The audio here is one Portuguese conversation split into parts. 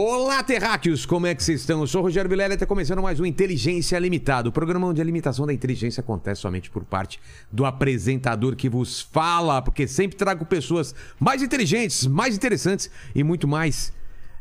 Olá, terráqueos! Como é que vocês estão? Eu sou o Rogério Vilela e está começando mais um Inteligência Limitada, o programa onde a limitação da inteligência acontece somente por parte do apresentador que vos fala, porque sempre trago pessoas mais inteligentes, mais interessantes e muito mais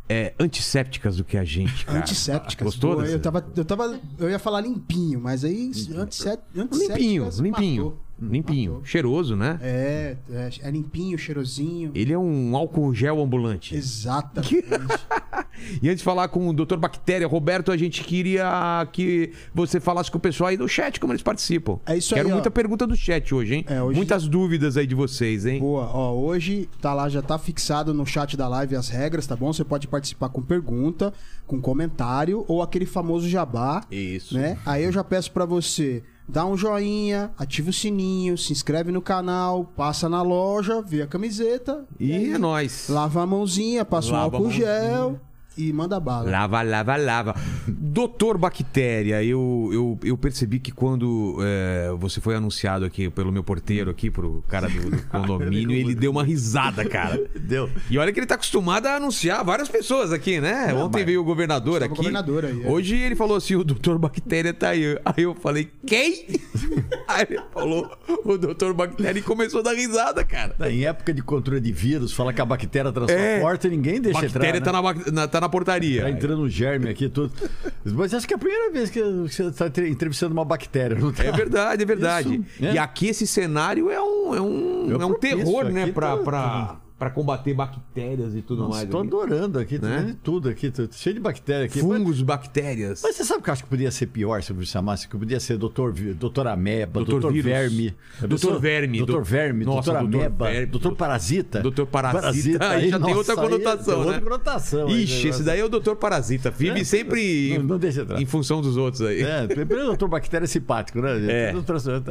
é, antissépticas do que a gente, cara. Antissépticas. Gostou Boa, eu, tava, eu tava. Eu ia falar limpinho, mas aí antissé- antissépticas. Limpinho, limpinho. matou. Limpinho. Matou. Cheiroso, né? É, é, é limpinho, cheirosinho. Ele é um álcool gel ambulante. Exatamente. E antes de falar com o Dr. Bactéria, Roberto, a gente queria que você falasse com o pessoal aí do chat, como eles participam. É isso aí, Quero ó. muita pergunta do chat hoje, hein? É, hoje- Muitas dúvidas aí de vocês, hein? Boa, ó, hoje tá lá, já tá fixado no chat da live as regras, tá bom? Você pode participar com pergunta, com comentário ou aquele famoso jabá, Isso. né? Aí eu já peço pra você dar um joinha, ativa o sininho, se inscreve no canal, passa na loja, vê a camiseta. E aí é nóis. lava a mãozinha, passa Lava um álcool gel e manda bala. Lava, lava, lava. Doutor Bactéria, eu, eu, eu percebi que quando é, você foi anunciado aqui pelo meu porteiro aqui, pro cara do, do condomínio, ele deu uma risada, cara. Deu. E olha que ele tá acostumado a anunciar várias pessoas aqui, né? Ontem veio o governador aqui. o governador aí, é. Hoje ele falou assim: o doutor Bactéria tá aí. Aí eu falei, quem? aí ele falou, o doutor Bactéria e começou a dar risada, cara. Em época de controle de vírus, fala que a bactéria transporta e ninguém deixa Bactéria entrar. tá, né? na, na- tá na portaria. Tá entrando um germe aqui tudo. Mas acho que é a primeira vez que você está entrevistando uma bactéria, não tá? É verdade, é verdade. Isso, né? E aqui esse cenário é um, é um, É é um terror, né? Pra, tá- pra, pra combater bactérias e tudo Nossa, mais. aqui. adorando aqui, Né? vendo tudo aqui, cheio de bactéria aqui. Mas, Fungos, bactérias. mas você sabe que eu acho que podia ser pior se eu chamasse? Que podia ser doutor, doutor Ameba, Doutor doutor. Verme. Doutor Verme. Doutor Do- Verme, Nossa, doutor Ameba, doutor Parasita. Doutor Parasita, aí já tem outra nossa, aí conotação, tem né? Outra conotação. aí, Ixi, esse daí é o doutor Parasita. Vive É, sempre não- não deixa entrar. em função dos outros aí. É, primeiro o doutor Bactéria é simpático, né? É.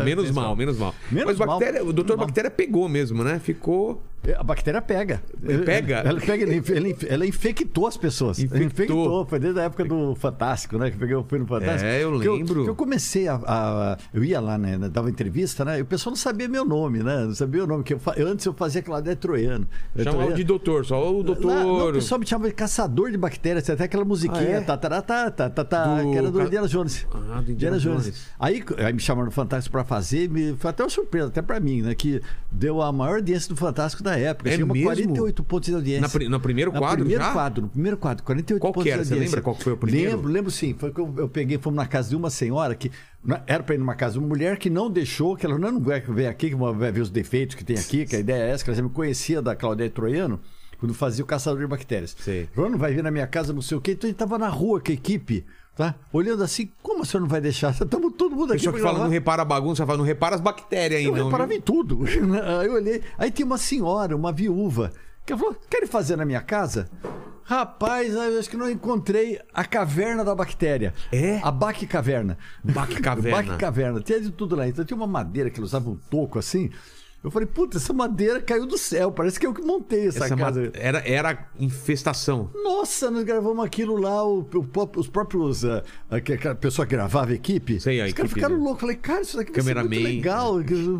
Menos mal, menos mal. Menos Mas bactéria, mal. o doutor. Bactéria pegou mesmo, né? Ficou. A bactéria pega. Pega? Ela, pega, ela, inf- ela inf- ela infectou as pessoas. Infectou. Infectou. Foi desde a época do Fantástico, né? Que eu fui no Fantástico. É, eu lembro. que eu comecei a, a- Eu ia lá, né? Dava entrevista, né? E o pessoal não sabia meu nome, né? Não sabia o nome. que eu, eu- Antes eu fazia aquela de troiano. Chamava de doutor, só o doutor. Lá, não, o pessoal me chamava de caçador de bactérias. Até aquela musiquinha, Ah, é? tá, tá, tá, tá, tá, Do que era do Indiana Jones. Ah, do Indiana Jones. Aí, aí me chamaram no Fantástico pra fazer, me, foi até uma surpresa, até pra mim, né? Que deu a maior audiência do Fantástico da época. É Chegou a mesmo? 48 pontos de audiência. Na no primeiro No quadro primeiro já? quadro, no primeiro quadro, 48 Qual que pontos era? de Você audiência. lembra qual que foi o primeiro? Lembro, lembro sim. Foi que eu, eu peguei, fomos na casa de uma senhora que era pra ir numa casa de uma mulher que não deixou, que ela não, não vai ver aqui, que vai ver os defeitos que tem aqui, que a ideia é essa, que ela já me conhecia da Claudete Troiano. Quando fazia o Caçador de Bactérias. Sei. Falou, não vai vir na minha casa, não sei o quê. Então a gente tava na rua com a equipe, tá? Olhando assim, como o senhor não vai deixar? Estamos todo mundo aqui Pessoa que fala, não repara a bagunça, fala, não repara as bactérias aí, Eu não. reparava viu? em tudo. Aí eu olhei. Aí tem uma senhora, uma viúva, que falou: querem fazer na minha casa? Rapaz, eu acho que não encontrei a caverna da bactéria. É? A Bac Caverna. Bac Caverna. Bac Caverna. Tinha de tudo lá. Então tinha uma madeira que eles usavam um toco assim. Eu falei, puta, essa madeira caiu do céu. Parece que eu que montei essa, Essa casa. era, era infestação. Nossa, nós gravamos aquilo lá, o, o- os próprios. que- que a pessoa que gravava a equipe. Sei, a os caras ficaram loucos. Falei, cara, isso daqui vai ser muito legal.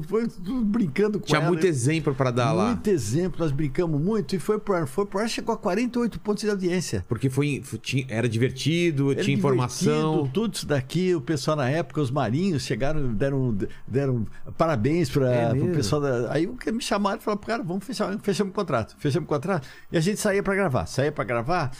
Foi tudo brincando com Tinha ela. muito exemplo pra dar lá. Muito exemplo, nós brincamos muito e foi pro ar. Foi pro ar, chegou a 48 pontos de audiência. Porque foi, tinha- era divertido, Era tinha informação. divertido, Tudo isso daqui, o pessoal na época, os marinhos chegaram, deram, deram parabéns É para mesmo? o pessoal da. Aí o que me chamaram e falaram, cara, vamos fechar, fechamos o contrato. Fechamos o contrato. E a gente saía para gravar. Saía para gravar.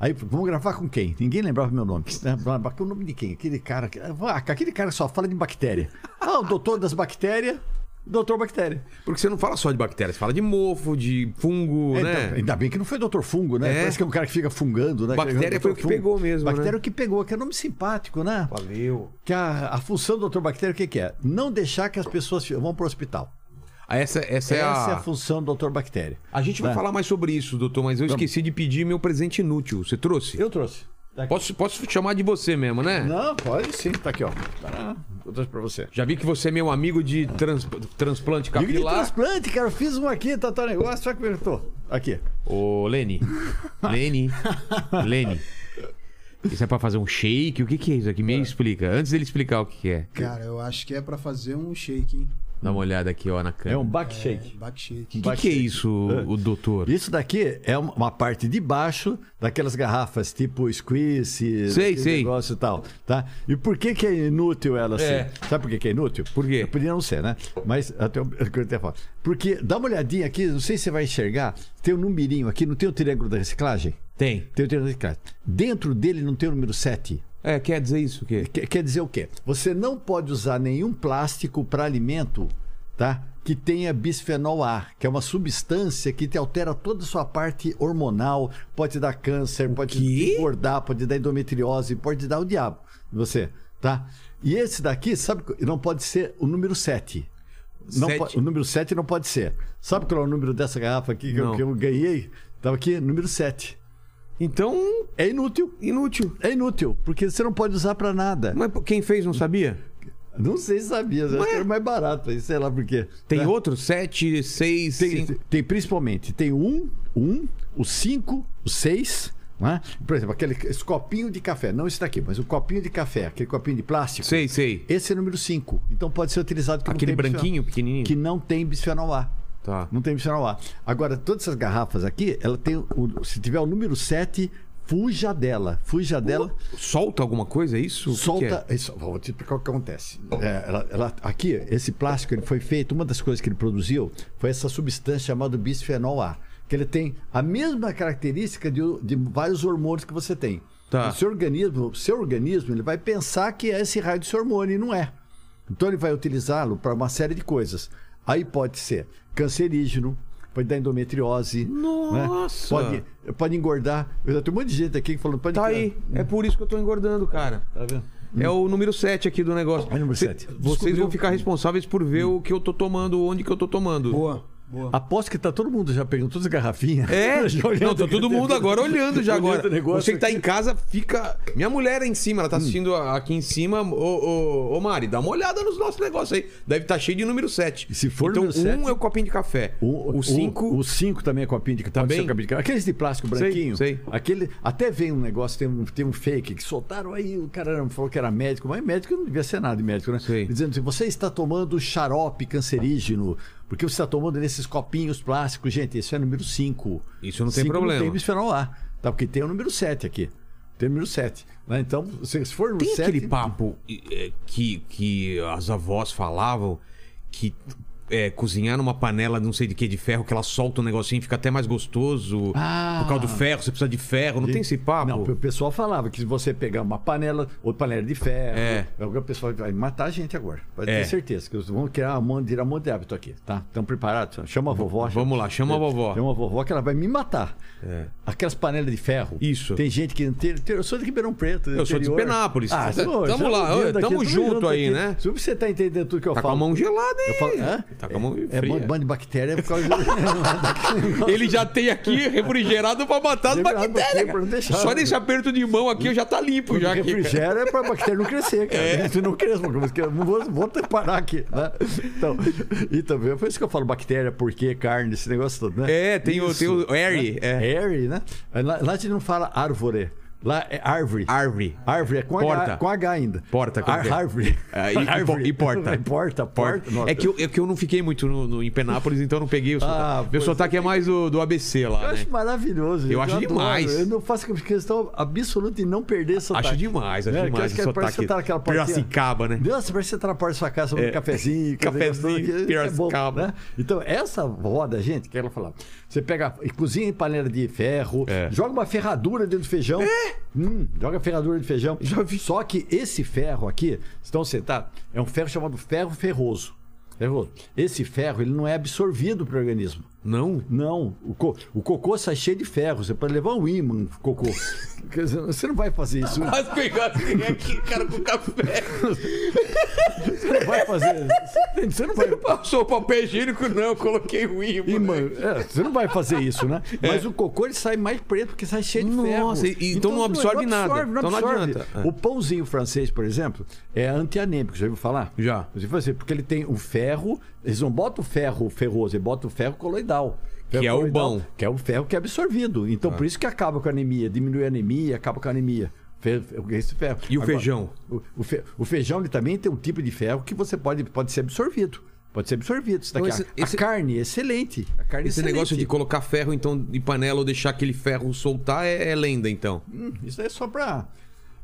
Aí, vamos gravar com quem? Ninguém lembrava meu nome. né? O nome de quem? Aquele cara. Ah, aquele cara que só fala de bactéria. Ah, o doutor das bactérias, doutor bactéria. Porque você não fala só de bactérias, você fala de mofo, de fungo, É, né? então, ainda bem que não foi doutor fungo, né? É. Parece que é um cara que fica fungando, né? Bactéria foi o que Fungo. pegou mesmo, Bactéria né? o que pegou, que é nome simpático, né? Valeu. Que a, a função do doutor Bactéria, o que, que é? Não deixar que as pessoas vão para o hospital. Ah, Essa, essa, é, Essa é a... a função do doutor Bactéria. A gente vai Né? falar mais sobre isso, doutor, mas eu esqueci de pedir meu presente inútil. Você trouxe? Eu trouxe. Posso, posso chamar de você mesmo, né? Não, pode sim. Tá aqui, ó. Tá, eu trouxe pra você. Já vi que você é meu amigo de trans- transplante Diga de capilar. transplante, cara. Eu fiz um aqui, tá, tá negócio. Olha como eu tô. Aqui. Ô, Lene. Lene. Lene. Isso é pra fazer um shake? O que, que é isso aqui? Me explica. Antes dele explicar o que, que é. Cara, eu acho que é pra fazer um shake, hein? Dá uma olhada aqui, ó, na É câmera. um back shake. Back shake. O que, que é isso, o doutor? Isso daqui é uma parte de baixo daquelas garrafas tipo squeeze, Sei, sei. negócio e tal, tá? E por que que é inútil ela assim? É. Sabe por que que é inútil? Por quê? Podia não ser, né? Mas até eu eu até falo. Porque dá uma olhadinha aqui, não sei se você vai enxergar, tem um numerinho aqui, não tem o triângulo da reciclagem? Tem. Tem o triângulo da reciclagem. Dentro dele não tem o número 7. É, quer dizer isso o quê? Quer, quer dizer o quê? Você não pode usar nenhum plástico para alimento, tá? Que tenha bisfenol A, que é uma substância que te altera toda a sua parte hormonal, pode dar câncer, pode quê? engordar, pode dar endometriose, pode dar o diabo em você, tá? E esse daqui, sabe, não pode ser o número 7. Não Sete? po- o número 7 não pode ser. Sabe qual é o número dessa garrafa aqui que, eu, que eu ganhei? Tava aqui, número 7. Então, É inútil. inútil. É inútil, porque você não pode usar para nada. Mas quem fez não sabia? Não sei se sabia, acho que era mais barato, aí, sei lá por quê. Tem Tá? outro? Sete, seis, Tem, cinco. tem principalmente, tem um, um, o cinco, o seis, né? Por exemplo, aquele esse copinho de café, não esse daqui, mas o copinho de café, aquele copinho de plástico. Sei, sei. Esse é o número 5. Então pode ser utilizado Aquele tem bisfenol- branquinho, pequenininho. que não tem bisfenol A. Tá. Não tem bisfenol A. Agora, todas essas garrafas aqui, ela tem o, se tiver o número 7, fuja dela. Fuja dela. Solta alguma coisa, é isso? O que que Solta. Isso, vou te explicar o que acontece. É, ela- ela- aqui, esse plástico ele foi feito, uma das coisas que ele produziu foi essa substância chamada bisfenol A. Que ele tem a mesma característica de, de vários hormônios que você tem. Tá. O seu organismo, seu organismo ele vai pensar que é esse raio desse hormônio e não é. Então ele vai utilizá-lo para uma série de coisas. Aí pode ser cancerígeno, pode dar endometriose. né? Nossa! Pode, pode engordar. Eu tenho um monte de gente aqui que falando pode Tá aí. É por isso que eu tô engordando, cara. Tá vendo? É o número 7 aqui do negócio. É o número Cê- sete. Vocês Descobriu- vão ficar responsáveis por ver o que eu tô tomando, onde que eu tô tomando. Boa, boa. Aposto que tá todo mundo já pegando todas as garrafinhas. É, Já não, tá todo mundo agora olhando já agora. Você que tá em casa, fica. Minha mulher é em cima, ela tá assistindo a- aqui em cima. Ô, ô, ô, Mari, dá uma olhada nos nossos negócios aí. Deve estar cheio de número 7. E se for então, número um é o copinho de café. O 5. O 5 também é copinho de Também? ser copinho de Aqueles de plástico Sei, branquinho. sei. Aquele, até vem um negócio, tem um, tem um fake que soltaram aí, o cara falou que era médico, mas médico não devia ser nada de médico, né? Sei. Dizendo assim, você está tomando xarope cancerígeno, porque você está tomando nesses copinhos plásticos. Gente, isso é número 5. Isso não tem problema. Não tem bisfenol A, tá? Porque tem o número 7 aqui. Tem o número 7. Né? Então, se for no Tem 7... aquele papo é, que, que as avós falavam que é, cozinhar numa panela não sei de que de ferro, que ela solta um negocinho e fica até mais gostoso. Ah. Por causa do ferro, você precisa de ferro. Não tem esse papo? Não, o pessoal falava que se você pegar uma panela, ou panela de ferro, É. o pessoal vai matar a gente agora. Pode É. ter certeza. Que eles vão criar um monte, virar um monte de hábito aqui, tá? Estão preparados? Chama a vovó. Vamos lá, chama a vovó. Chama a vovó que ela vai me matar. É. Aquelas panelas de ferro. Isso. Tem gente que. Tem, eu sou de Ribeirão Preto. Eu sou de. Penápolis. Ah, Tamo lá, tamo aqui, junto aí, aqui. né? Se você tá entendendo tudo que eu Tá com falo. a mão gelada, hein? Eu falo, hã? Tá com a mão É fria. bando bando de bactéria por causa do. Ele já tem aqui refrigerado pra matar as bactérias. pra deixar. Só nesse aperto de mão aqui eu já tá limpo já aqui. cara. refrigério é pra bactéria não crescer, cara. Se não cresce, porque não vou, vou parar aqui. Né? Então, e também, por isso que eu falo bactéria, porquê, carne, esse negócio todo, né? É, tem o- tem o Airy, Né? é. Airy, né? Lá, lá a gente não fala árvore. Lá é árvore. Árvore. Árvore é com Porta. H, com H ainda. Porta, como Ar, é? árvore. É, e- Árvore. e porta. porta, porta. Nossa. É que, eu, é que eu não fiquei muito no, no- em Penápolis, então eu não peguei o sotaque. Ah, Meu sotaque é mais do, do ABC Eu lá, né? acho maravilhoso. Eu acho adoro. demais. Eu não faço questão absoluta de não perder sotaque. Acho demais, acho É, demais que que parece sotaque. que tá naquela. Piracicaba, né? Nossa, parece que você tá na porta da sua casa tomando É. um cafezinho. Cafezinho, é Piracicaba. né? Então, essa roda, gente, que ela falava. Você pega e cozinha em panela de ferro, É. joga uma ferradura dentro do feijão. Hum, joga ferradura de feijão. Já vi. Só que esse ferro aqui, então você tá, é um ferro chamado ferro ferroso. Ferroso. Esse ferro, ele não é absorvido pelo organismo. Não? Não, o, co- o cocô sai cheio de ferro. Você pode levar um imã, cocô. Quer dizer, Você não vai fazer isso. Mas pegar aqui, cara, com café. Você não vai fazer. Você não vai. Passou o papel higiênico, não, eu coloquei o imã. Imã. É, você não vai fazer isso, né? Mas o cocô ele sai mais preto porque sai cheio de ferro. Nossa, e- então não absorve nada. Então não adianta. É. O pãozinho francês, por exemplo, é antianêmico. Já ouviu falar? Já. Você fala assim, porque ele tem o ferro. Eles não botam o ferro ferroso, eles botam o ferro coloidal. Ferro Que é o bom. Que é o ferro que é absorvido. Então por isso que acaba com a anemia, diminui a anemia, acaba com a anemia. Esse ferro. E o feijão? O, o fe- o feijão ele também tem um tipo de ferro que você pode, pode ser absorvido. Pode ser absorvido. Então, esse- a, esse- a carne, excelente. A carne Esse excelente. negócio de colocar ferro, então, de panela ou deixar aquele ferro soltar é, é lenda, então. Hum, isso é só pra,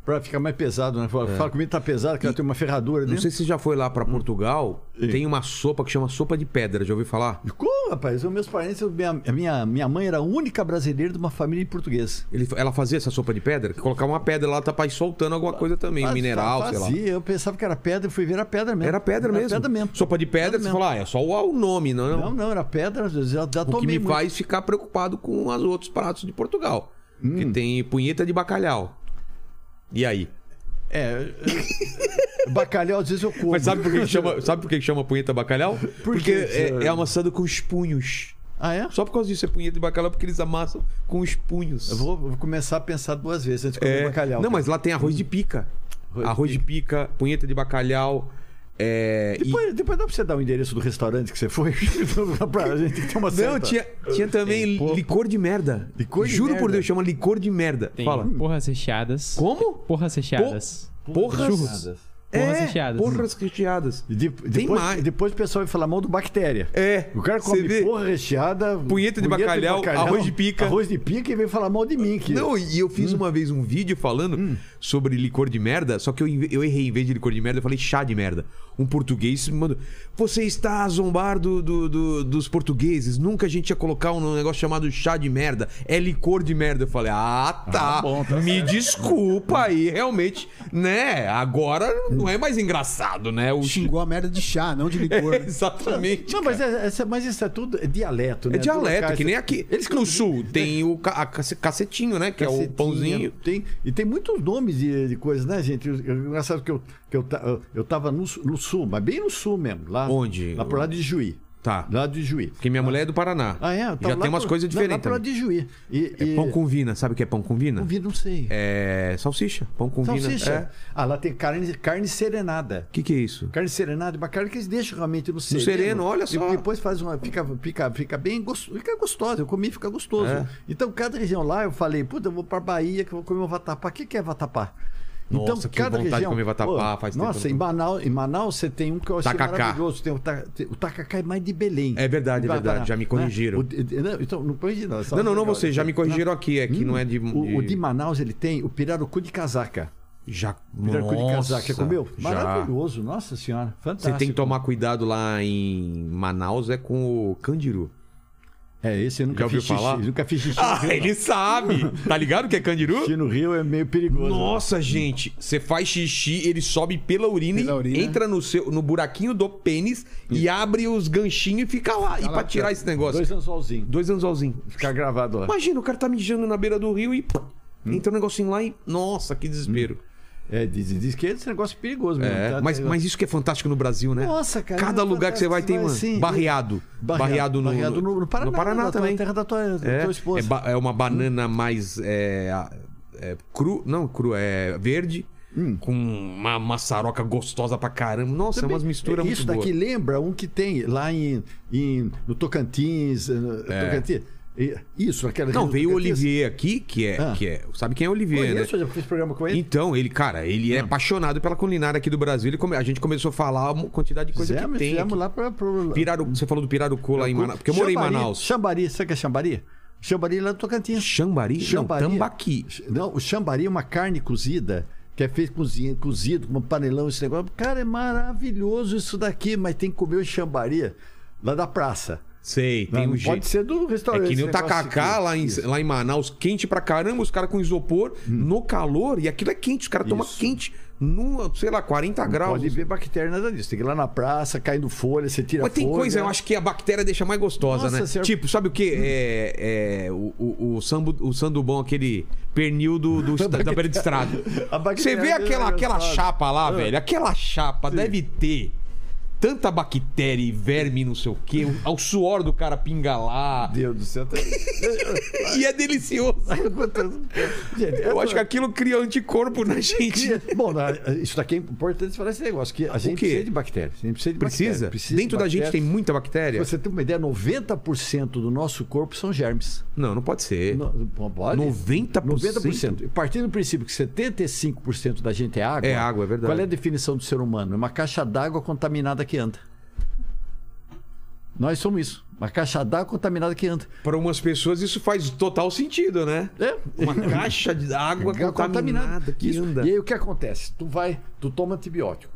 pra ficar mais pesado, né? Fala, fala comigo tá pesado, que ela tem uma ferradura Não dentro. sei se você já foi lá pra Portugal, tem uma sopa que chama sopa de pedra, já ouviu falar? Como, rapaz? Os meus parentes, minha, a minha, minha mãe era a única brasileira de uma família portuguesa. Ele, ela fazia essa sopa de pedra? Que colocava uma pedra lá, tá pra ir soltando alguma coisa também, Faz- mineral, fazia, sei lá. Eu pensava que era pedra, fui ver a pedra mesmo. Era pedra mesmo. pedra mesmo. Sopa de pedra, Pedra você fala, ah, é só o, nome, não, Não, não, era pedra, já, já O que me muito. faz ficar preocupado com os outros pratos de Portugal. Hum. Que tem punheta de bacalhau. E aí? É, bacalhau às vezes eu como. Mas sabe por que, que chama, sabe por que que chama punheta bacalhau? porque é, é amassado com os punhos. Ah, é? Só por causa disso é punheta de bacalhau, porque eles amassam com os punhos. Eu vou, vou começar a pensar duas vezes antes de comer É, bacalhau. Não, mas lá tem arroz de pica. Arroz de Arroz de pica, punheta de bacalhau. É, e- Depois, depois dá pra você dar o endereço do restaurante que você foi? pra gente ter uma Não, certa... tinha, tinha também licor de merda. Licor de Juro por merda? Deus, chama licor de merda. Tem Fala. porras recheadas. Como? Porras recheadas. Porras. Churros. Porras é, recheadas. Porras recheadas. E de- depois, mais. depois o pessoal vai falar mal do bactéria. É. O cara come vê? porra recheada, Punheta de bacalhau, arroz de pica. Arroz de pica e vem falar mal de mim. Que... Não, e eu fiz uma vez um vídeo falando sobre licor de merda, só que eu, eu errei. Em vez de licor de merda, eu falei chá de merda. Um português me mandou. Você está a zombar do, do- do- dos portugueses. Nunca a gente ia colocar um negócio chamado chá de merda. É licor de merda. Eu falei, ah, tá. Ah, bom, tá me desculpa aí, realmente. Né? Agora não é mais engraçado, né? O Xingou a merda de chá, não de licor. né? Exatamente. Não, mas, é- é- mas isso é tudo é dialeto, né? É dialeto, Locais- que nem aqui. Eles no sul tem o ca- cacetinho, né? Que é o pãozinho. Tem, e tem muitos nomes de, de coisas, né, gente? Engraçado que eu, que eu, eu, eu tava no, no sul, mas bem no sul mesmo. Lá, Onde? Lá pro lado de Juí. Tá. Lá de Juí. Porque minha mulher é do Paraná. Ah, é? Tava Já lá tem umas pro- coisas Lá diferentes. lado também. de Juí. E, É e- pão com vina. Sabe o que é pão com vina? Não vi, não sei. É salsicha. Pão com vina. Salsicha. É. Ah, lá tem carne, carne serenada. O que, que é isso? Carne serenada é uma carne que eles deixam realmente no sereno. sereno, olha só. E depois faz uma. Fica, fica, fica bem gostoso. Fica gostosa. Eu comi fica gostoso. É. Então, cada região lá, eu falei, puta, eu vou pra Bahia que eu vou comer um vatapá. O que, que é vatapá? Nossa, que vontade de comer vatapá, faz tempo Nossa, eu em Manaus, em Manaus você tem um que eu achei Tacacá. maravilhoso. Tem o, ta, o tacacá é mais de Belém. É verdade, é verdade, já me né? corrigiram. O de- não, então, não corrigi, não. só- Não, não, não você. Já me corrigiram aqui. É que não é de. O, o de Manaus ele tem o pirarucu de casaca. Já. Pirarucu de casaca, Nossa, já comeu? já. Maravilhoso, nossa senhora. Fantástico. Você tem que tomar cuidado lá em Manaus é com o candiru. É, esse eu nunca Já ouviu fiz xixi. falar? Nunca fiz xixi Ah, Rio. ele sabe! Tá ligado que é candiru? Xixi no Rio é meio perigoso. Nossa, gente, você faz xixi, ele sobe pela urina, Pela e urina. entra no, seu, no buraquinho do pênis e abre os ganchinhos e fica lá. e pra tirar esse negócio? Dois anzolzinhos. Dois anzolzinhos. Ficar gravado lá. Imagina, o cara tá mijando na beira do rio e pum, entra um negocinho lá e. Nossa, que desespero. É, diz, diz que esse negócio é perigoso mesmo. É, tá? mas, mas isso que é fantástico no Brasil, né? Nossa, cara. Cada é lugar que você vai tem, mano. fantástico, vai, sim. barreado. Barreado, no, barreado no, no Paraná. no Paraná na também. terra da tua, da É, tua esposa. é, ba- é uma banana mais é, é, cru, não cru, é verde, Hum. com uma maçaroca gostosa pra caramba. Nossa, Também- é umas misturas muito Isso daqui lembra um que tem lá em, em- no Tocantins. eh, no- Tocantins. Isso, aquela Não, veio o. Olivier aqui, que é, Ah. que é. Sabe quem é o Olivier, né? Conheço, eu já fiz programa com ele. Então, ele, cara, ele é apaixonado pela culinária aqui do Brasil. Ele come- A gente começou a falar uma quantidade de coisa Fizemos, que tem. aqui. lá pra... pro- Piraru- Você falou do pirarucu lá em Manaus. Porque eu morei Xambari, em Manaus. Xambari, sabe o que é xambari? Xambari lá do Tocantins. Xambari? Xambari. Não, tambaqui. Não, o xambari é uma carne cozida, que é feito cozinha, cozido, com um panelão, esse negócio. Cara, é maravilhoso isso daqui, mas tem que comer o xambari lá da praça. Sei, tem não um pode jeito. ser do É restaurante. que nem o tacacá aqui. lá em, Isso. Hum. lá em Manaus, quente pra caramba, os caras com isopor, no calor, e aquilo é quente, os caras tomam quente no, sei lá, 40 graus. Pode ver bactéria nada disso. Tem que ir lá na praça, caindo folha, você tira Mas tem folha. coisa, eu acho que a bactéria deixa mais gostosa, Nossa né? senhora. Tipo, sabe o que? É, é, o, o, o, sambo, o sandubom, aquele pernil do, do, da, da beira de estrada. Você vê aquela, é aquela gostosa. chapa lá, Ah. velho? Aquela chapa deve ter tanta bactéria e verme, não sei o quê. O, o suor do cara pinga lá. Deus do céu. E é delicioso. Gente, Eu acho que aquilo cria anticorpo na gente. Bom, isso daqui é importante falar esse negócio, que a gente precisa de bactérias. A gente precisa de Precisa? bactérias. Precisa Dentro de da gente tem bactérias. muita bactéria? Você ter uma ideia, 90% do nosso corpo são germes. Não, não pode ser. No- pode? 90%? 90%. E partindo do princípio que 75% da gente é água. É água, é verdade. Qual é a definição do ser humano? É uma caixa d'água contaminada que anda. Nós somos isso. Uma caixa d'água contaminada que anda. Para umas pessoas isso faz total sentido, né? É. Uma caixa de água Água contaminada que Isso. anda. E aí o que acontece? Tu vai, tu toma antibiótico.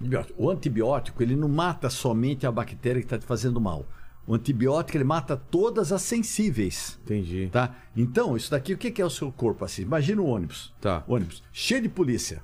Antibiótico. O antibiótico, ele não mata somente a bactéria que está te fazendo mal. O antibiótico, ele mata todas as sensíveis. Entendi. Tá? Então, isso daqui, o que é o seu corpo assim? Imagina o ônibus. Tá. Ônibus cheio de polícia.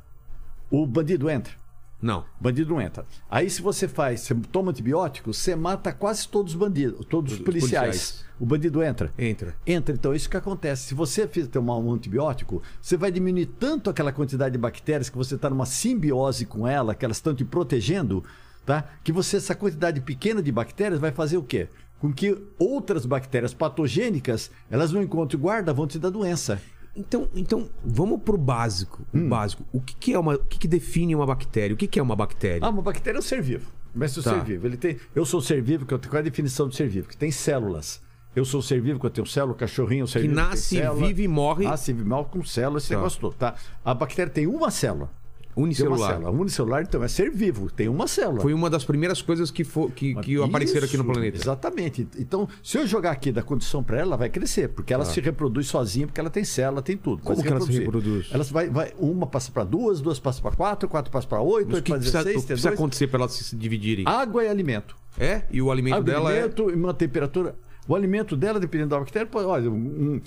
O bandido entra. Não. Bandido não entra. Aí, se você faz, você toma antibiótico, você mata quase todos os bandidos, todos os policiais. policiais. O bandido entra. Entra. Entra, então, isso que acontece. Se você fizer tomar um antibiótico, você vai diminuir tanto aquela quantidade de bactérias que você está numa simbiose com ela, que elas estão te protegendo, tá? Que você, essa quantidade pequena de bactérias vai fazer o quê? Com que outras bactérias patogênicas, elas não encontrem guarda, vão te dar doença. Então, então vamos pro básico. Hum. O básico. O que, que é uma. O que, que define uma bactéria? O que, que é uma bactéria? Ah, uma bactéria é um ser vivo. Mas o Tá. ser vivo, ele tem. Eu sou ser vivo, que eu tenho, qual é a definição de ser vivo? Que tem células. Eu sou ser vivo, que eu tenho célula, cachorrinho, ser Que vivo. nasce, célula. vive e morre. Nasce, vive e morre com célula, esse Tá. negócio todo, tá? A bactéria tem uma célula. Tem uma Unicelular. célula. Unicelular, então, é ser vivo, tem uma célula. Foi uma das primeiras coisas que, fo- que, que apareceram aqui no Isso, planeta. Exatamente. Então, se eu jogar aqui da condição para ela, ela vai crescer, porque ela se reproduz sozinha, porque ela tem célula, tem tudo. Como que ela se reproduz? Ela vai, vai, uma passa para duas, duas passa para quatro, quatro passa para oito, Mas oito que para 16, o que precisa dois. acontecer para elas se dividirem? Água e alimento. É? E o alimento Água, dela é. alimento e uma temperatura. O alimento dela, dependendo da bactéria, pode, olha, um-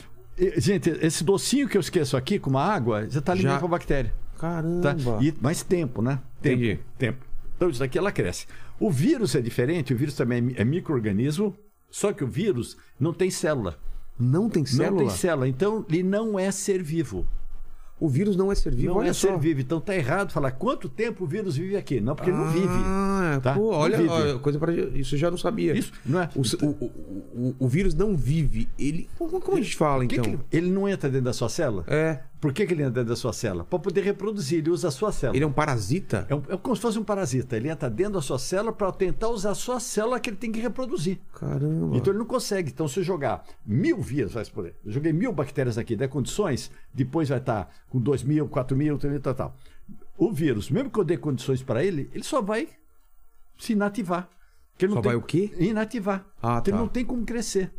gente, esse docinho que eu esqueço aqui com uma água, já está Já- alimentando a bactéria. Caramba. Tá? E mais tempo, né? Tempo, Entendi. Tempo. Então isso daqui ela cresce. O vírus é diferente, o vírus também é é microorganismo, só que o vírus não tem célula. Não tem célula? Não tem célula, então ele não é ser vivo. O vírus não é ser vivo, não olha é só. ser vivo. Então tá errado falar quanto tempo o vírus vive aqui. Não, porque ele não vive. Ah, tá? pô, olha, vive. olha, coisa para isso eu já não sabia. Isso, não é? O, o, o, o- o vírus não vive. Ele. Como como a gente fala que então? que ele não entra dentro da sua célula? É. Por que, que ele entra dentro da sua célula? Para poder reproduzir, ele usa a sua célula. Ele é um parasita? É, um- é como se fosse um parasita. Ele entra dentro da sua célula para tentar usar a sua célula que ele tem que reproduzir. Caramba. Então ele não consegue. Então, se eu jogar mil vírus, vai por eu joguei mil bactérias aqui, der condições, depois vai estar com dois mil, quatro mil, mil, tal, tal. O vírus, mesmo que eu dê condições para ele, ele só vai se inativar. Só não tem- vai o quê? Inativar. Ah, Porque ele tá. não tem como crescer.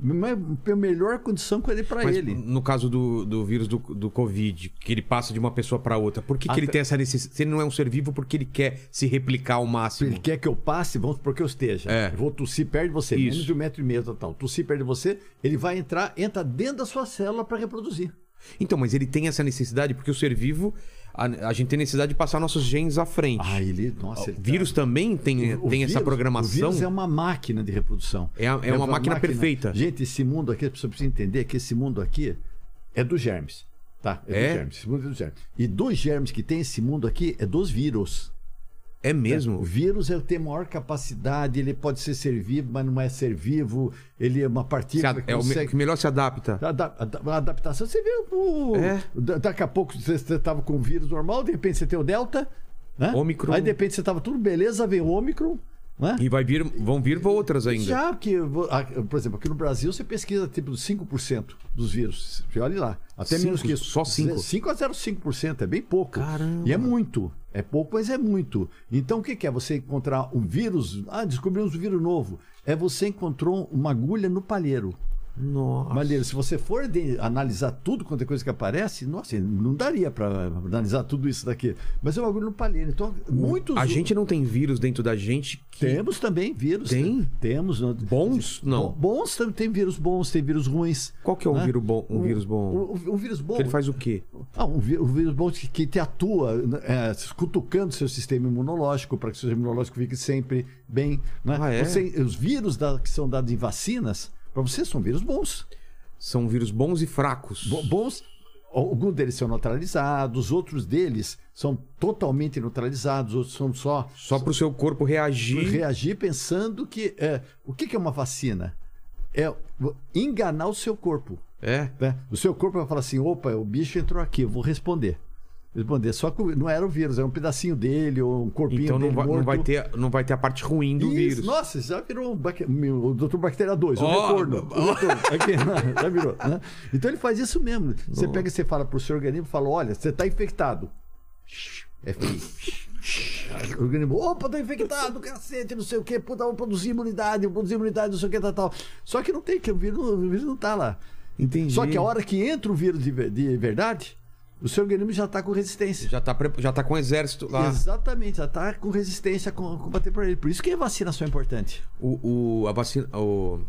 A melhor condição que eu dei para ele. no caso do, do vírus do, do Covid, que ele passa de uma pessoa para outra, por que, que ele tem essa necessidade? Se ele não é um ser vivo, porque ele quer se replicar ao máximo? Ele quer que eu passe, vamos supor que eu esteja. É. Eu vou tossir perto de você, Isso. menos de um metro e meio, tal, tal. Tossir perto de você, ele vai entrar, entra dentro da sua célula para reproduzir. Então, mas ele tem essa necessidade porque o ser vivo, a, a gente tem necessidade de passar nossos genes à frente. Ah, ele. Nossa, ele o vírus também tem, O tem essa vírus- programação? O vírus é uma máquina de reprodução. É a- é uma máquina perfeita. Gente, esse mundo aqui, a pessoa precisa entender que esse mundo aqui é dos germes. Tá? É, É? dos germes. Esse mundo é dos germes. E dos germes que tem esse mundo aqui é dos vírus. É O mesmo? vírus ele tem maior capacidade, ele pode ser ser vivo, mas não é ser vivo. Ele é uma Se partícula a- que é o que melhor se adapta. a, da- a da- a adaptação, você vê o. É. da- Daqui a pouco você estava com o vírus normal, de repente você tem o Delta, né? Ômicron. Aí de repente você estava tudo beleza, vem o Ômicron, né? E vai vir, vão vir outras ainda. Já que, por exemplo, aqui no Brasil você pesquisa tipo 5% dos vírus. Olha lá. Até Cinco? menos que isso. Só cinco? 5 a 0,5%. É bem pouco. Caramba. E é muito. É pouco, mas é muito. Então o que é? Você encontrar um vírus. Ah, descobrimos um vírus novo. É você encontrou uma agulha no palheiro. Nossa. Se você for de- analisar tudo quanto é coisa que aparece, nossa, não daria para analisar tudo isso daqui. Mas é um bagulho no palheiro. Então, muitos. A gente não tem vírus dentro da gente que... Temos também vírus. Tem? Temos. Bons? Não. Bons também. Tem vírus bons, tem vírus ruins. Qual que é um né? vírus bom? Um vírus bom? O, o- o vírus bom. Que ele faz o quê? Ah, um ví- um vírus bom que, que te atua é, cutucando seu sistema imunológico para que o seu sistema imunológico fique sempre bem. Né? Ah, é? Você- os vírus da- que são dados em vacinas, para você, são vírus bons. São vírus bons e fracos. Bo- bons. Alguns deles são neutralizados, outros deles são totalmente neutralizados, outros são só Só pro seu corpo reagir. reagir pensando que. É, o que que é uma vacina? É enganar o seu corpo. É. né? O seu corpo vai falar assim: opa, o bicho entrou aqui, eu vou responder. Responder. Só que não era o vírus, era um pedacinho dele, ou um corpinho Então não dele vai, não, vai ter, não vai ter a parte ruim do Isso, vírus. Nossa, já virou um o Dr. Bactéria 2, o Ó, retorno. o retorno. Aqui, já virou. né? Então ele faz isso mesmo. Você pega e você fala pro seu organismo fala: olha, você está infectado. É frio. O organismo, opa, tô infectado, cacete, não sei o que, puta, vou produzir imunidade, vou produzir imunidade, não sei o que, tal, tal. Só que não tem, que o vírus, o vírus não tá lá. Entendi. Só que a hora que entra o vírus de, de verdade, o seu organismo já está com resistência. Já tá, pre- já tá com o exército lá. Exatamente, já está com resistência a com- combater por ele. Por isso que a vacinação é importante. O, o- a vacina. O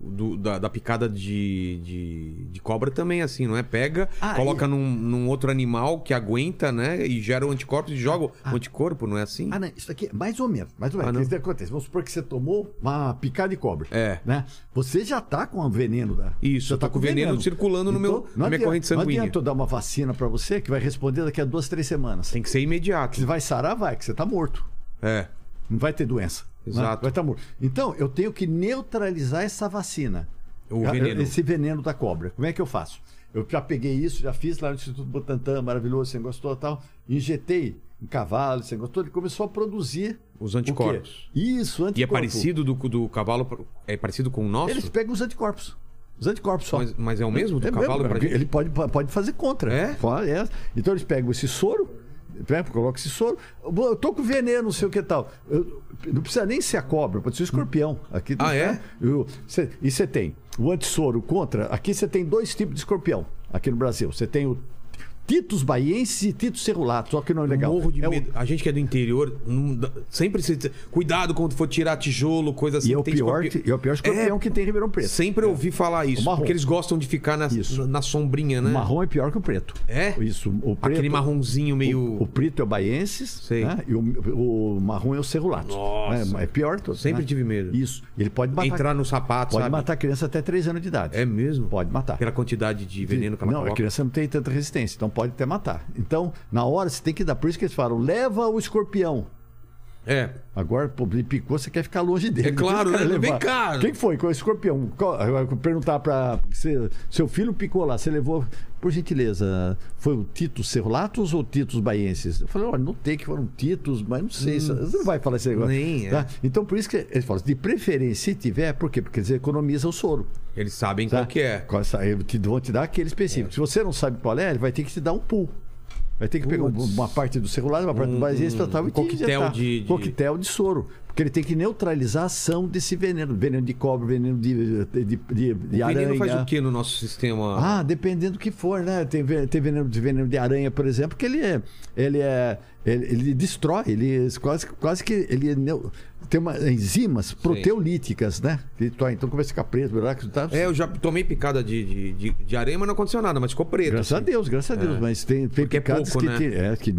do- da, da picada de, de, de cobra também, assim, não é? Pega, Ah, coloca num, num outro animal que aguenta, né? E gera o anticorpos e joga o anticorpo, não é assim? Ah, não, isso aqui é mais ou menos, mais ou Ah, menos. não? o que acontece? Vamos supor que você tomou uma picada de cobra. É. Né? Você já tá com o veneno da. Isso, já tô com o veneno circulando no meu- na minha corrente sanguínea. Não adianta eu dar uma vacina pra você que vai responder daqui a duas, três semanas. Tem que ser imediato. Você vai sarar, vai, que você tá morto. É. Não vai ter doença. Né? Exato. Vai estar morto. Então, eu tenho que neutralizar essa vacina. O veneno. Esse veneno da cobra. Como é que eu faço? Eu já peguei isso, já fiz lá no Instituto Butantan, maravilhoso, você gostou e tal. Injetei em cavalo, você gostou? Ele começou a produzir. Os anticorpos. Isso, anticorpo. E é parecido do, do cavalo. É parecido com o nosso? Eles pegam os anticorpos. Os anticorpos só. Mas, mas é o mesmo do É cavalo mesmo? Ele pode, pode fazer contra. É? É. Então eles pegam esse soro, né, colocam esse soro. Eu tô com veneno, não sei o que tal. Eu- não precisa nem ser a cobra, pode ser o escorpião. Aqui, Ah, é? Eu- cê- e você tem o antissoro contra. Aqui você tem dois tipos de escorpião, aqui no Brasil. Você tem o Titus baiensis e Titus cerulatus. Só que não é legal. Morro de É o- medo. A gente que é do interior, não dá- sempre se. Cuidado quando for tirar tijolo, coisa assim. E é o pior, escorpi- é o pior escorpião É, que tem em Ribeirão Preto. Sempre ouvi falar isso. O. Porque eles gostam de ficar na, na, na sombrinha, né? O marrom é pior que o preto. É? Isso. O preto, Aquele marronzinho meio. O, o preto é o baiensis Sei. né? e o, o marrom é o cerulato. Nossa. É, é pior. todo, Sempre né? tive medo. Isso. Ele pode matar, Entrar no sapato, pode sabe? matar criança até 3 anos de idade. É mesmo? Pode matar. Pela quantidade de veneno que ela não, a coloca. criança não tem tanta resistência, então pode até matar. Então, na hora, você tem que dar. Por isso que eles falam: leva o escorpião. É. Agora, pô, ele picou, você quer ficar longe dele. É claro, né? Vem levar. cá. Quem foi? Qual é o escorpião? Qual- perguntar pra. Você, seu filho picou lá, você levou. Por gentileza, foi o Titus Cerulatus ou Titus Baiensis? Eu falei, olha, não tem que foram Titus, mas não sei. Você não vai falar esse negócio. nem é. tá? Então, por isso que eles falam, de preferência, se tiver, por quê? Porque eles economizam o soro. Eles sabem Tá? qual que é. Vão te dar aquele específico. Se você não sabe qual é, ele vai ter que te dar um pool. Vai ter que pegar Putz. uma parte do celular, uma parte do tal, um e te coquetel de- de- coquetel de soro. Porque ele tem que neutralizar a ação desse veneno. Veneno de cobre, veneno de, de, de, de, O aranha. veneno faz o que no nosso sistema? Ah, dependendo do que for, né? Tem, tem veneno de veneno de aranha, por exemplo, que ele é. Ele é. Ele, ele destrói, ele quase, quase que ele é tem uma, enzimas proteolíticas, né? Então começa a ficar preto, buraco, tá? É, eu já tomei picada de, de, de, de areia, mas não aconteceu nada, mas ficou preto. Graças a assim. Deus, graças a Deus. Mas tem, tem Porque é picadas pouco, que, né? tem, é, que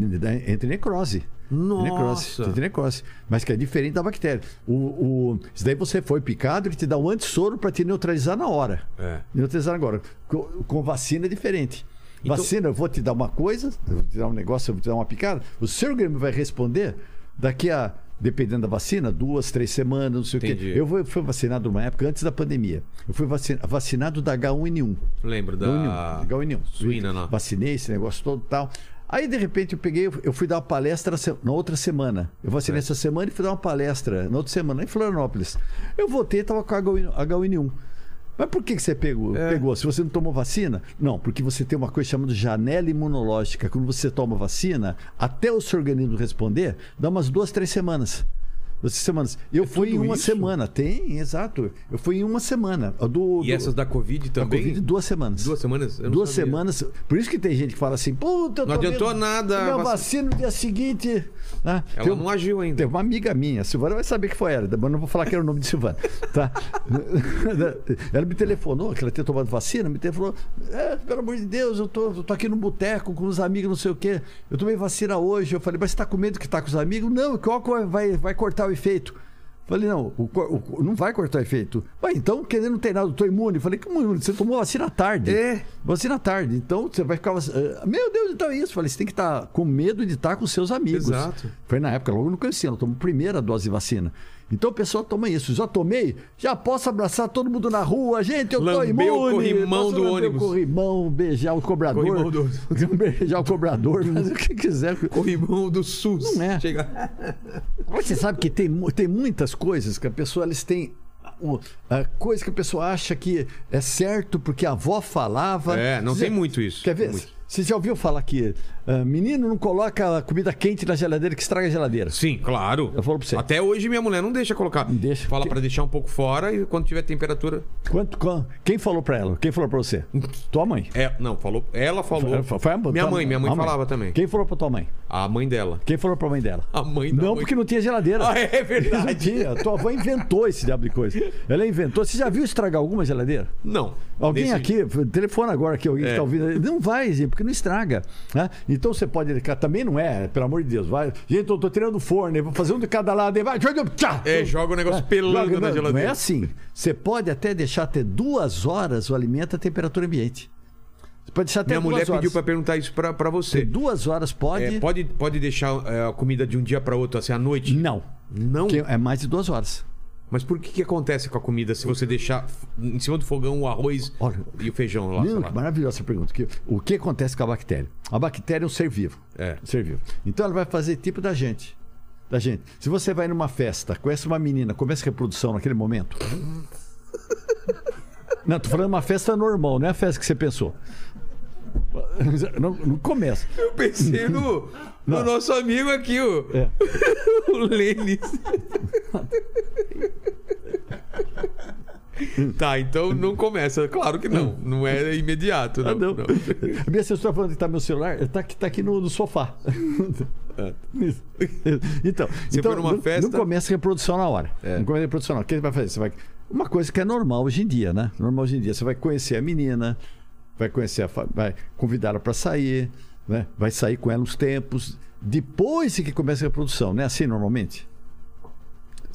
entra em necrose. Nossa. Necrose, necrose. Mas que é diferente da bactéria. O, o, isso daí você foi picado, ele te dá um antissoro para te neutralizar na hora. É. Neutralizar agora. Com, com vacina é diferente. Então- Vacina, eu vou te dar uma coisa, eu vou te dar um negócio, eu vou te dar uma picada. O seu organismo vai responder daqui a, dependendo da vacina, duas, três semanas, não sei o Entendi. quê. Eu fui, fui vacinado numa época antes da pandemia. Eu fui vacina- vacinado da H1N1. Lembro Da da. União. União. Suína, né? Vacinei esse negócio todo e tal. Aí, de repente, eu peguei, eu fui dar uma palestra na outra semana. Eu vacinei É. essa semana e fui dar uma palestra na outra semana, em Florianópolis. Eu voltei e estava com H1N1. H1N1. Mas por que, que você pegou, É. pegou? Se você não tomou vacina? Não, porque você tem uma coisa chamada janela imunológica. Quando você toma vacina, até o seu organismo responder, dá umas duas, três semanas. Duas semanas. Eu fui em uma isso? semana. Tem, exato. Eu fui em uma semana. A Do, E do- essas da Covid da também? Covid, duas semanas. Duas semanas? Duas sabia. semanas. Por isso que tem gente que fala assim, puta, eu Não adiantou nada, vac- vacina no dia seguinte. Né? Ela Tem um- não agiu ainda. Teve uma amiga minha, a Silvana vai saber que foi ela, mas não vou falar que era o nome de Silvana. Tá? ela me telefonou, que ela tinha tomado vacina, me telefonou. É, pelo amor de Deus, eu tô, eu tô aqui no boteco com os amigos, não sei o quê. Eu tomei vacina hoje. Eu falei, mas você tá com medo que tá com os amigos? Não, qual que vai, vai cortar o efeito? Falei, não, o o- não vai cortar efeito. Mas então, querendo não tem nada, eu tô imune. Falei, que imune? Você tomou vacina tarde. É. Vacina tarde. Então, você vai ficar. ah, Meu Deus, então é isso. Falei, você tem que estar com medo de estar com seus amigos. Exato. Foi na época, logo no conhecia, ela tomou a primeira dose de vacina. Então o pessoal toma isso. Já tomei, já posso abraçar todo mundo na rua. Gente, eu tô imune. o corrimão do ônibus. O corrimão, beijar o cobrador. Corrimão do- beijar o cobrador, fazer o que quiser. Corrimão do SUS. Não é. Chega... Você sabe que tem, tem muitas coisas que a pessoa eles têm. coisa que a pessoa acha que é certo porque a avó falava. É, não Você- tem muito isso. Quer ver? Muito. Você já ouviu falar que ah, menino não coloca comida quente na geladeira que estraga a geladeira? Sim, claro. Eu falo pra você. Até hoje minha mulher não deixa colocar. Não deixa. Fala Que- pra deixar um pouco fora e quando tiver temperatura. Quanto, quan- quem falou pra ela? Quem falou pra você? Tua mãe. É, não, falou. Ela falou. Foi- foi a- minha mãe, minha mãe a falava também. Quem falou pra tua mãe? A mãe dela. Quem falou pra mãe dela? A mãe da Não, mãe. porque não tinha geladeira. Ah, é verdade. Não tinha. Tua avó inventou esse diabo de coisa. Ela inventou. Você já viu estragar alguma geladeira? Não. Alguém aqui, telefona agora aqui, alguém que É. está ouvindo. Não vai, gente, porque não estraga. né? Então você pode. Também não é, pelo amor de Deus. Vai. Gente, eu tô tirando o forno, vou fazer um de cada lado. Vai, tchá! É, joga o negócio pelando Joga- na não, geladeira. Não é assim. Você pode até deixar até duas horas o alimento a temperatura ambiente. Você pode deixar até Minha duas mulher horas. pediu pra perguntar isso Até você. Duas horas pode. É, pode, pode deixar é, a comida de um dia pra outro, assim, à noite? Não. Não? Que é mais de duas horas. Mas por que que acontece com a comida se você deixar em cima do fogão o arroz Olha, e o feijão lá? Não, que maravilhosa essa pergunta. Que- o que acontece com a bactéria? A bactéria é um ser vivo. É. Um ser vivo. Então ela vai fazer tipo da gente. Da gente. Se você vai numa festa, conhece uma menina, começa a reprodução naquele momento. Não, tô falando uma festa normal, não é a festa que você pensou. Não, não começa. Eu pensei no, no nosso amigo aqui, o, É. o Lênis. tá, então não começa. Claro que não. Não é imediato. Não, Ah, não. não. A minha assessora falando que tá meu celular, tá aqui, tá aqui no, no sofá. Isso. Então, Você então não, festa- não começa a reprodução na hora. É. Não começa a reprodução na hora. O que vai fazer? Você vai... Uma coisa que é normal hoje em dia, né? Normal hoje em dia. Você vai conhecer a menina, vai conhecer a vai convidar ela para sair, né? vai sair com ela uns tempos. Depois que começa a reprodução, não é assim normalmente?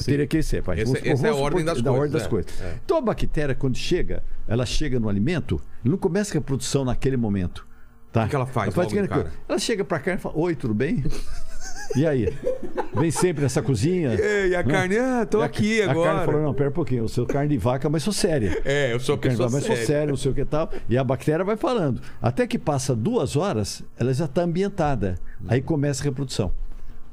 Teria que ser, pai. Essa- Vamos- essa é a ordem das da coisas, ordem das é, coisas. é. Então a bactéria, quando chega, ela chega no alimento, não começa a reprodução naquele momento. Tá? O que ela faz Ela, coisa. Ela chega pra cá e fala: Oi, tudo bem? E aí? Vem sempre nessa cozinha. E a Não. carne, ah, tô E a- aqui a agora. carne falou: Não, pera um pouquinho, eu sou carne de vaca, mas sou séria. É, eu sou Carne de pessoa vaca, mas sou séria. não sei o que tal. E a bactéria vai falando. Até que passa duas horas, ela já está ambientada. Aí começa a reprodução.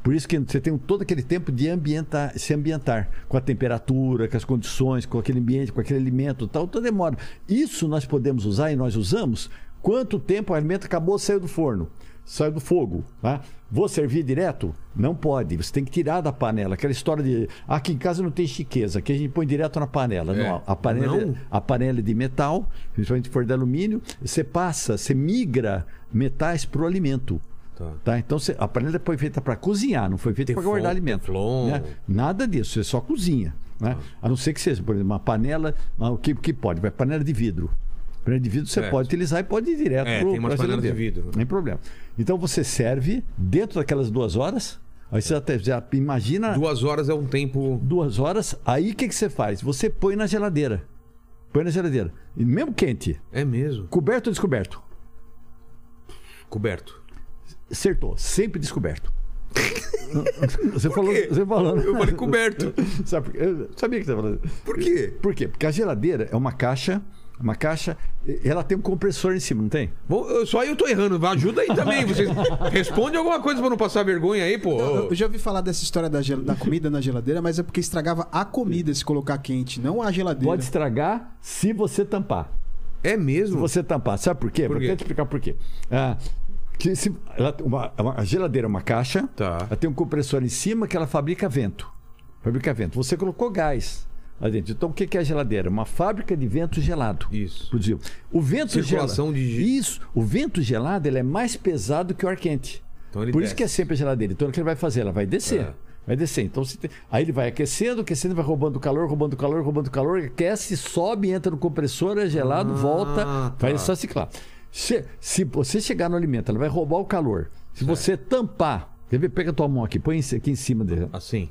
Por isso que você tem todo aquele tempo de ambientar, se ambientar com a temperatura, com as condições, com aquele ambiente, com aquele alimento e tal, então demora. Isso nós podemos usar e nós usamos quanto tempo o alimento acabou, saiu do forno, saiu do fogo. Tá? Vou servir direto? Não pode. Você tem que tirar da panela. Aquela história de. "Ah, Aqui em casa não tem chiqueza, aqui a gente põe direto na panela. É. Não, a panela, Não? a panela é de metal, principalmente se for de alumínio, você passa, você migra metais para o alimento. Tá. Tá? Então você- a panela foi feita para cozinhar, não foi feita para guardar alimento. né? Nada disso, você só cozinha. Né? A não ser que seja, por exemplo, uma panela, ah, o que, que pode? Vai panela de vidro. Panela de vidro você Certo. pode utilizar e pode ir direto É, umas pra panelas de geladeira. vidro. Não tem problema. Então você serve dentro daquelas duas horas. Aí você até, já imagina Duas horas é um tempo. duas horas. Aí o que, que você faz? Você põe na geladeira. Põe na geladeira. E mesmo quente, É mesmo. coberto ou descoberto? Coberto. Acertou, sempre descoberto. você falou, você falou. Eu falei coberto. Sabe, eu sabia que você estava falando. Por quê? Por quê? Porque a geladeira é uma caixa, uma caixa, ela tem um compressor em cima, não tem? Bom, eu- só eu tô errando. Ajuda aí também. Vocês responde alguma coisa pra não passar vergonha aí, pô. Eu já ouvi falar dessa história da, gel- da comida na geladeira, mas é porque estragava a comida se colocar quente, não a geladeira. Pode estragar se você tampar. É Se mesmo? você tampar. Sabe por quê? Por Vou quê? até te explicar por quê. Ah, que se, ela- uma- uma- a geladeira é uma caixa, Tá. ela tem um compressor em cima que ela fabrica vento. fabricar vento. Você colocou gás. Então o que é a geladeira? Uma fábrica de vento gelado. Isso. Produziu. O vento Circulação gelado. de- Isso. O vento gelado ele é mais pesado que o ar quente. Então Por desce. isso que é sempre a geladeira. Então o que ele vai fazer? Ela vai descer. É. Vai descer. Então, tem- aí ele vai aquecendo, aquecendo, vai roubando calor, roubando calor, roubando calor, aquece, sobe, entra no compressor, é gelado, Ah, volta, tá. vai só ciclar. Se, se você chegar no alimento, ela vai roubar o calor. Se você tampar, quer ver? Pega a tua mão aqui, põe aqui em cima dele. Assim.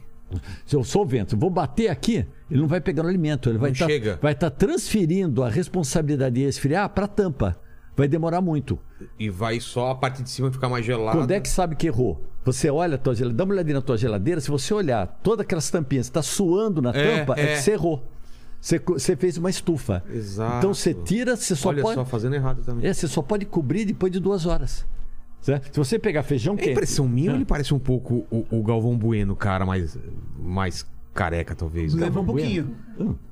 Se eu sou o vento, vou bater aqui, ele não vai pegar no alimento, ele vai estar vai tá transferindo a responsabilidade de esfriar para a tampa. Vai demorar muito. E vai só a parte de cima ficar mais gelada. Quando é que sabe que errou? Você olha a tua geladeira, dá uma olhadinha na tua geladeira, se você olhar todas aquelas tampinhas, está suando na É, tampa, é. é. que você errou. Você, você fez uma estufa. Exato. Então você tira, você só Olha pode. só, fazendo errado também. É, você só pode cobrir depois de duas horas. Certo? Se você pegar feijão É quente. impressão minha Ah. ou ele parece um pouco o, o Galvão Bueno, cara mais, mais careca, talvez? Leva um Galvão pouquinho.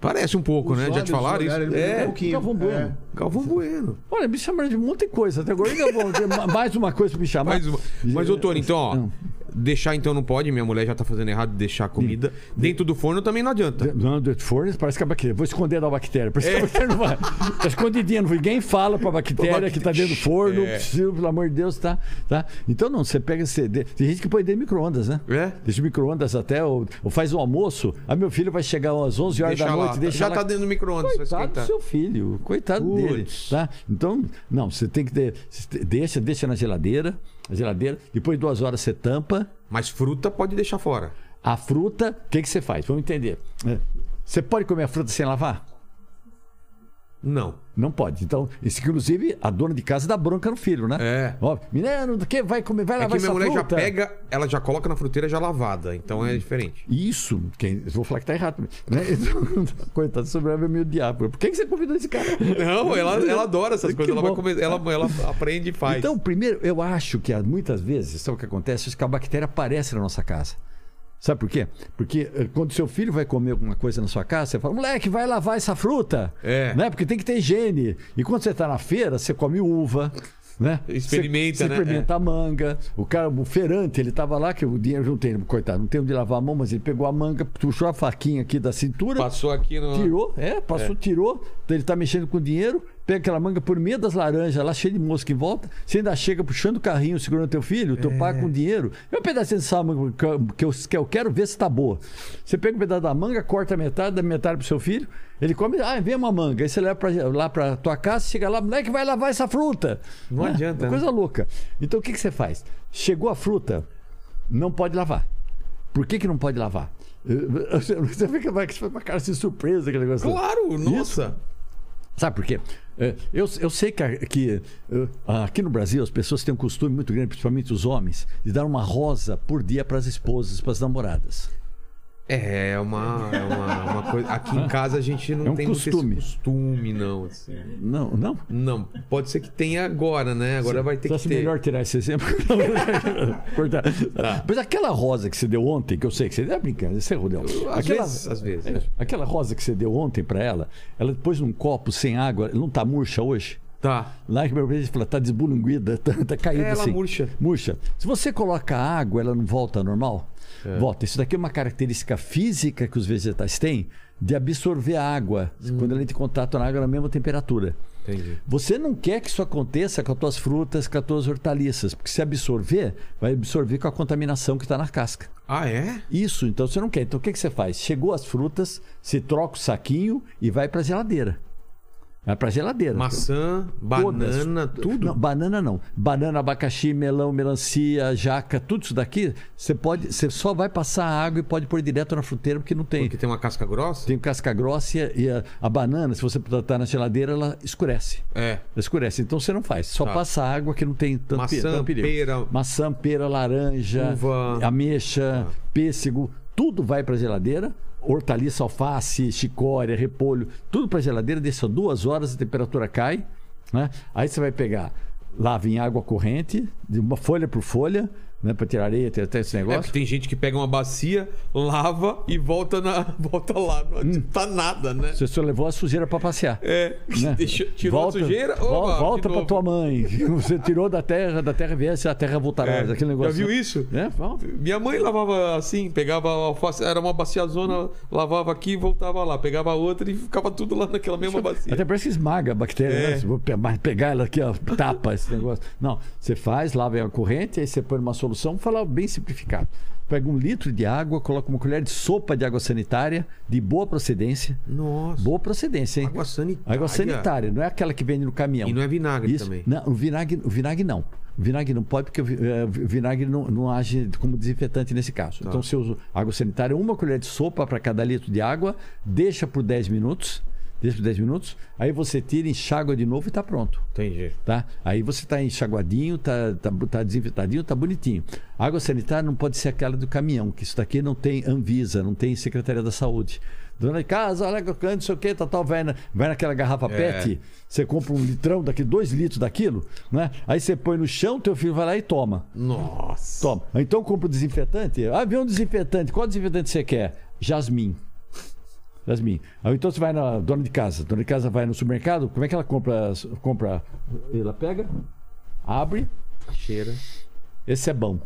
Parece um pouco, Os né? Já olhos, te falaram isso? olhar, ele leva É, um pouquinho. Galvão Bueno. É. Galvão Bueno. Olha, me chamaram de um monte de coisa. Até agora ainda vou ter ma- mais uma coisa pra me chamar. Mas, mas doutor, então, ó. Deixar então não pode, minha mulher já tá fazendo errado de deixar a comida. Dentro do forno também não adianta. Não, do forno parece que a bactéria. Vou esconder da bactéria. Parece que a bactéria não vai. Tá escondidinha. Ninguém fala pra bactéria que tá dentro do forno. É. Pelo amor de Deus, tá? tá? Então não, você pega. De- tem gente que põe dentro do micro-ondas, né? É? Deixa o micro-ondas até, ou, ou faz um almoço. Aí meu filho vai chegar às 11 horas Deixa da lá. noite. Deixa já lá. tá dentro do micro-ondas, Coitado do seu filho, coitado dele, Puts. tá? Então, não, você tem que ter, deixa, deixa na geladeira, geladeira, depois de duas horas você tampa, Mas fruta pode deixar fora. a fruta, o que, que você faz? Vamos entender. É, Você pode comer a fruta sem lavar? Não. Não pode. Então, isso, inclusive, a dona de casa dá bronca no filho, né? É. Ó, menino, do que vai comer? Vai É lavar que minha mulher já fruta. pega, ela já coloca na fruteira já lavada. Então é diferente. Isso, quem, vou falar que tá errado. Né? Coitado, sobrevive meu diabo. Por que, que você convidou esse cara? Não, ela, ela adora essas Que coisas. Ela, vai comer, ela, ela aprende e faz. Então, primeiro, eu acho que ah, muitas vezes, sabe o que acontece? Acho que a bactéria aparece na nossa casa. Sabe por quê? Porque eh, quando seu filho vai comer alguma coisa na sua casa, você fala, moleque, vai lavar essa fruta. É. Né? Porque tem que ter higiene. E quando você está na feira, você come uva. Né? Experimenta, você, né? Experimenta a manga. O cara, o feirante, ele estava lá, que o dinheiro não tem, coitado, não tem onde lavar a mão, mas ele pegou a manga, puxou a faquinha aqui da cintura, Passou aqui no. Tirou, é, passou, tirou. Então ele tá mexendo com dinheiro, pega aquela manga por meio das laranjas lá, cheia de mosca em volta. Você ainda chega puxando o carrinho, segurando teu filho, teu pai com dinheiro. É um pedacinho de salmão que eu, que eu, que eu quero ver se tá boa. Você pega um pedaço da manga, corta a metade, dá metade pro seu filho. Ele come, ah, vem uma manga. Aí você leva pra, lá pra tua casa, chega lá, moleque, vai lavar essa fruta. Não Né? adianta, Uma né? coisa louca. Então o que, que você faz? Chegou a fruta, não pode lavar. Por que, que não pode lavar? Você fica com uma cara de surpresa aquele negócio. Claro, nossa. Sabe por quê? É, eu, eu sei que, que, eh, aqui no Brasil as pessoas têm um costume muito grande, principalmente os homens, de dar uma rosa por dia para as esposas, para as namoradas. É uma, é uma, uma coisa. Aqui em casa a gente não É um tem costume. costume, não. assim. Não, não? Não, pode ser que tenha agora, né? Agora vai ter Você que acha ter. melhor tirar esse exemplo? Cortar. Mas aquela rosa que você deu ontem, que eu sei que você é brincando, você rodeu. Às Aquela, vezes, às vezes. é, aquela rosa que você deu ontem para ela, ela depois num copo sem água, não tá murcha hoje? Tá. Lá que meu pai fala, tá desbulunguida, tá, tá caída É, ela assim. murcha. Murcha. Se você coloca água, ela não volta normal? É. Volta. Isso daqui é uma característica física que os vegetais têm de absorver a água Hum. quando ela entra em contato na água na mesma temperatura. Entendi. Você não quer que isso aconteça com as tuas frutas, com as tuas hortaliças, porque se absorver, vai absorver com a contaminação que está na casca. Ah, é? Isso, então você não quer. Então o que, que você faz? Chegou as frutas, você troca o saquinho e vai para a geladeira. Vai para a geladeira. Maçã, banana, Todas. tudo. Não, banana não. Banana, abacaxi, melão, melancia, jaca, tudo isso daqui, você pode, você só vai passar a água e pode pôr direto na fruteira porque não tem. Porque tem uma casca grossa? Tem casca grossa e a, e a- a banana, se você botar na geladeira, ela escurece. É. Ela escurece. Então você não faz. Só Tá. passa água que não tem tanto, pe- Maçã, tanto perigo. pera. Maçã, pera, laranja, Uva. Tá. ameixa, pêssego, tudo vai para a geladeira. Hortaliça, alface, chicória, repolho, tudo para a geladeira, deixa duas horas, a temperatura cai. Né? Aí você vai pegar, lava em água corrente, de uma folha por folha, né? Pra tirar areia, tem até esse É negócio. porque tem gente que pega uma bacia, lava e volta, na, volta lá. Não adianta nada, né? Você só levou a sujeira pra passear. É, né? deixa, tirou volta, a sujeira, vol- oba, volta pra tua mãe. Você tirou da terra, da terra viesse, a terra voltará. É, Aquele negócio. Já viu isso? É. Minha mãe lavava assim, pegava a alface, era uma baciazona, lavava aqui e voltava lá. Pegava outra e ficava tudo lá naquela mesma bacia. Até parece que esmaga a bactéria, É. né? Vou pegar ela aqui, ó, tapa esse negócio. Não, você faz, lava a corrente, aí você põe numa solução, vou falar bem simplificado. Pega um litro de água, coloca uma colher de sopa de água sanitária, de boa procedência. Nossa. Boa procedência, hein? Água sanitária. Água sanitária, não é aquela que vende no caminhão. E não é vinagre Isso. também. Não, o vinagre, o vinagre não. O vinagre não pode, porque o eh, o vinagre não, não age como desinfetante nesse caso. Tá. Então, você usa água sanitária, uma colher de sopa para cada litro de água, deixa por 10 minutos. Deixa por 10 minutos. Aí você tira, enxágua de novo e está pronto. Entendi. Tá? Aí você está enxaguadinho, tá, tá, tá desinfetadinho, tá bonitinho. Água sanitária não pode ser aquela do caminhão, que isso daqui não tem Anvisa, não tem Secretaria da Saúde. Dona de casa, olha, não sei o que, tal, tal, vai, na, vai naquela garrafa É. PET, você compra um litrão daqui, dois litros daquilo, né? Aí você põe no chão, teu filho vai lá e toma. Nossa. Toma. Então compra o desinfetante. Ah, vê um desinfetante. Qual desinfetante você quer? Jasmim. Aí então você vai na dona de casa. Dona de casa vai no supermercado. Como é que ela compra? compra ela pega, abre. Cheira. Esse é bom.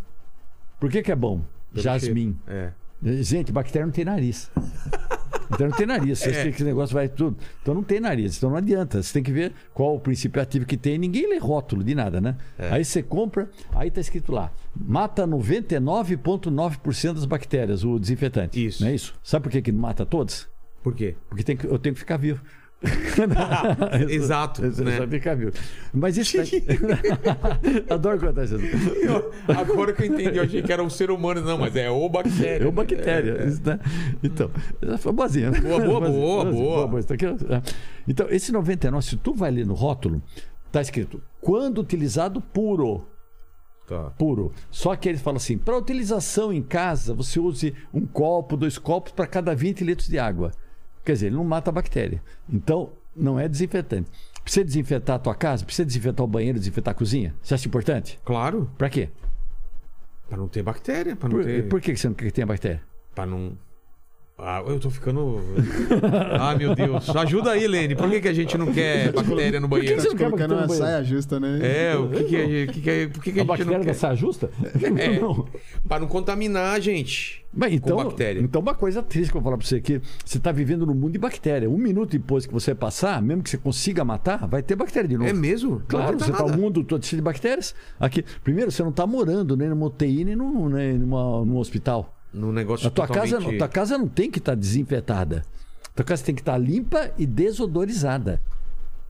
Por que, que é bom? Pelo Jasmim. É. Gente, bactéria não tem nariz. Então não tem nariz. Você É. tem que esse negócio vai tudo. Então não tem nariz. Então não adianta. Você tem que ver qual o princípio ativo que tem. Ninguém lê rótulo de nada, né? É. Aí você compra, aí tá escrito lá: mata 99,9% das bactérias, o desinfetante. Isso. Não é isso? Sabe por que, que não mata todas? Por quê? Porque tem que- eu tenho que ficar vivo. Exato, Eu né? ficar vivo. Mas isso. daqui- Adoro contar isso. Eu- agora que eu entendi, eu achei que era um ser humano. Não, mas é o bactéria. É uma bactéria. É, é. né? Então, foi boazinha, né? Boa, boa, boa, boa. aqui, ó. então, esse 99, se tu vai ler no rótulo, tá escrito quando utilizado puro. Tá. Puro. Só que eles falam assim: para utilização em casa, você use um copo, dois copos para cada 20 litros de água. Quer dizer, ele não mata a bactéria. Então, não é desinfetante. Precisa desinfetar a tua casa? Precisa desinfetar o banheiro, desinfetar a cozinha? Você acha importante? Claro. Para quê? Pra não ter bactéria. Não Por, ter. por que você não quer que tenha bactéria? Pra não. Ah, eu tô ficando. ah, meu Deus. Ajuda aí, Lene. Por que, que a gente não quer bactéria no banheiro? você não quer no uma saia justa, né? É, o que, que é. o Que que é por que, que a, A gente bactéria não da quer? saia justa? É. Não. Pra não contaminar a gente. Mas então, com bactéria. então, uma coisa triste que eu vou falar pra você aqui: você está vivendo num mundo de bactéria. Um minuto depois que você passar, mesmo que você consiga matar, vai ter bactéria de novo. É mesmo? Claro, você adianta está o nada. mundo todo cheio de bactérias. Aqui, primeiro, você não está morando nem numa UTI, nem num, nem numa, num hospital. No negócio A tua, casa, totalmente... tua casa não tem que estar desinfetada. Tua casa tem que estar limpa e desodorizada.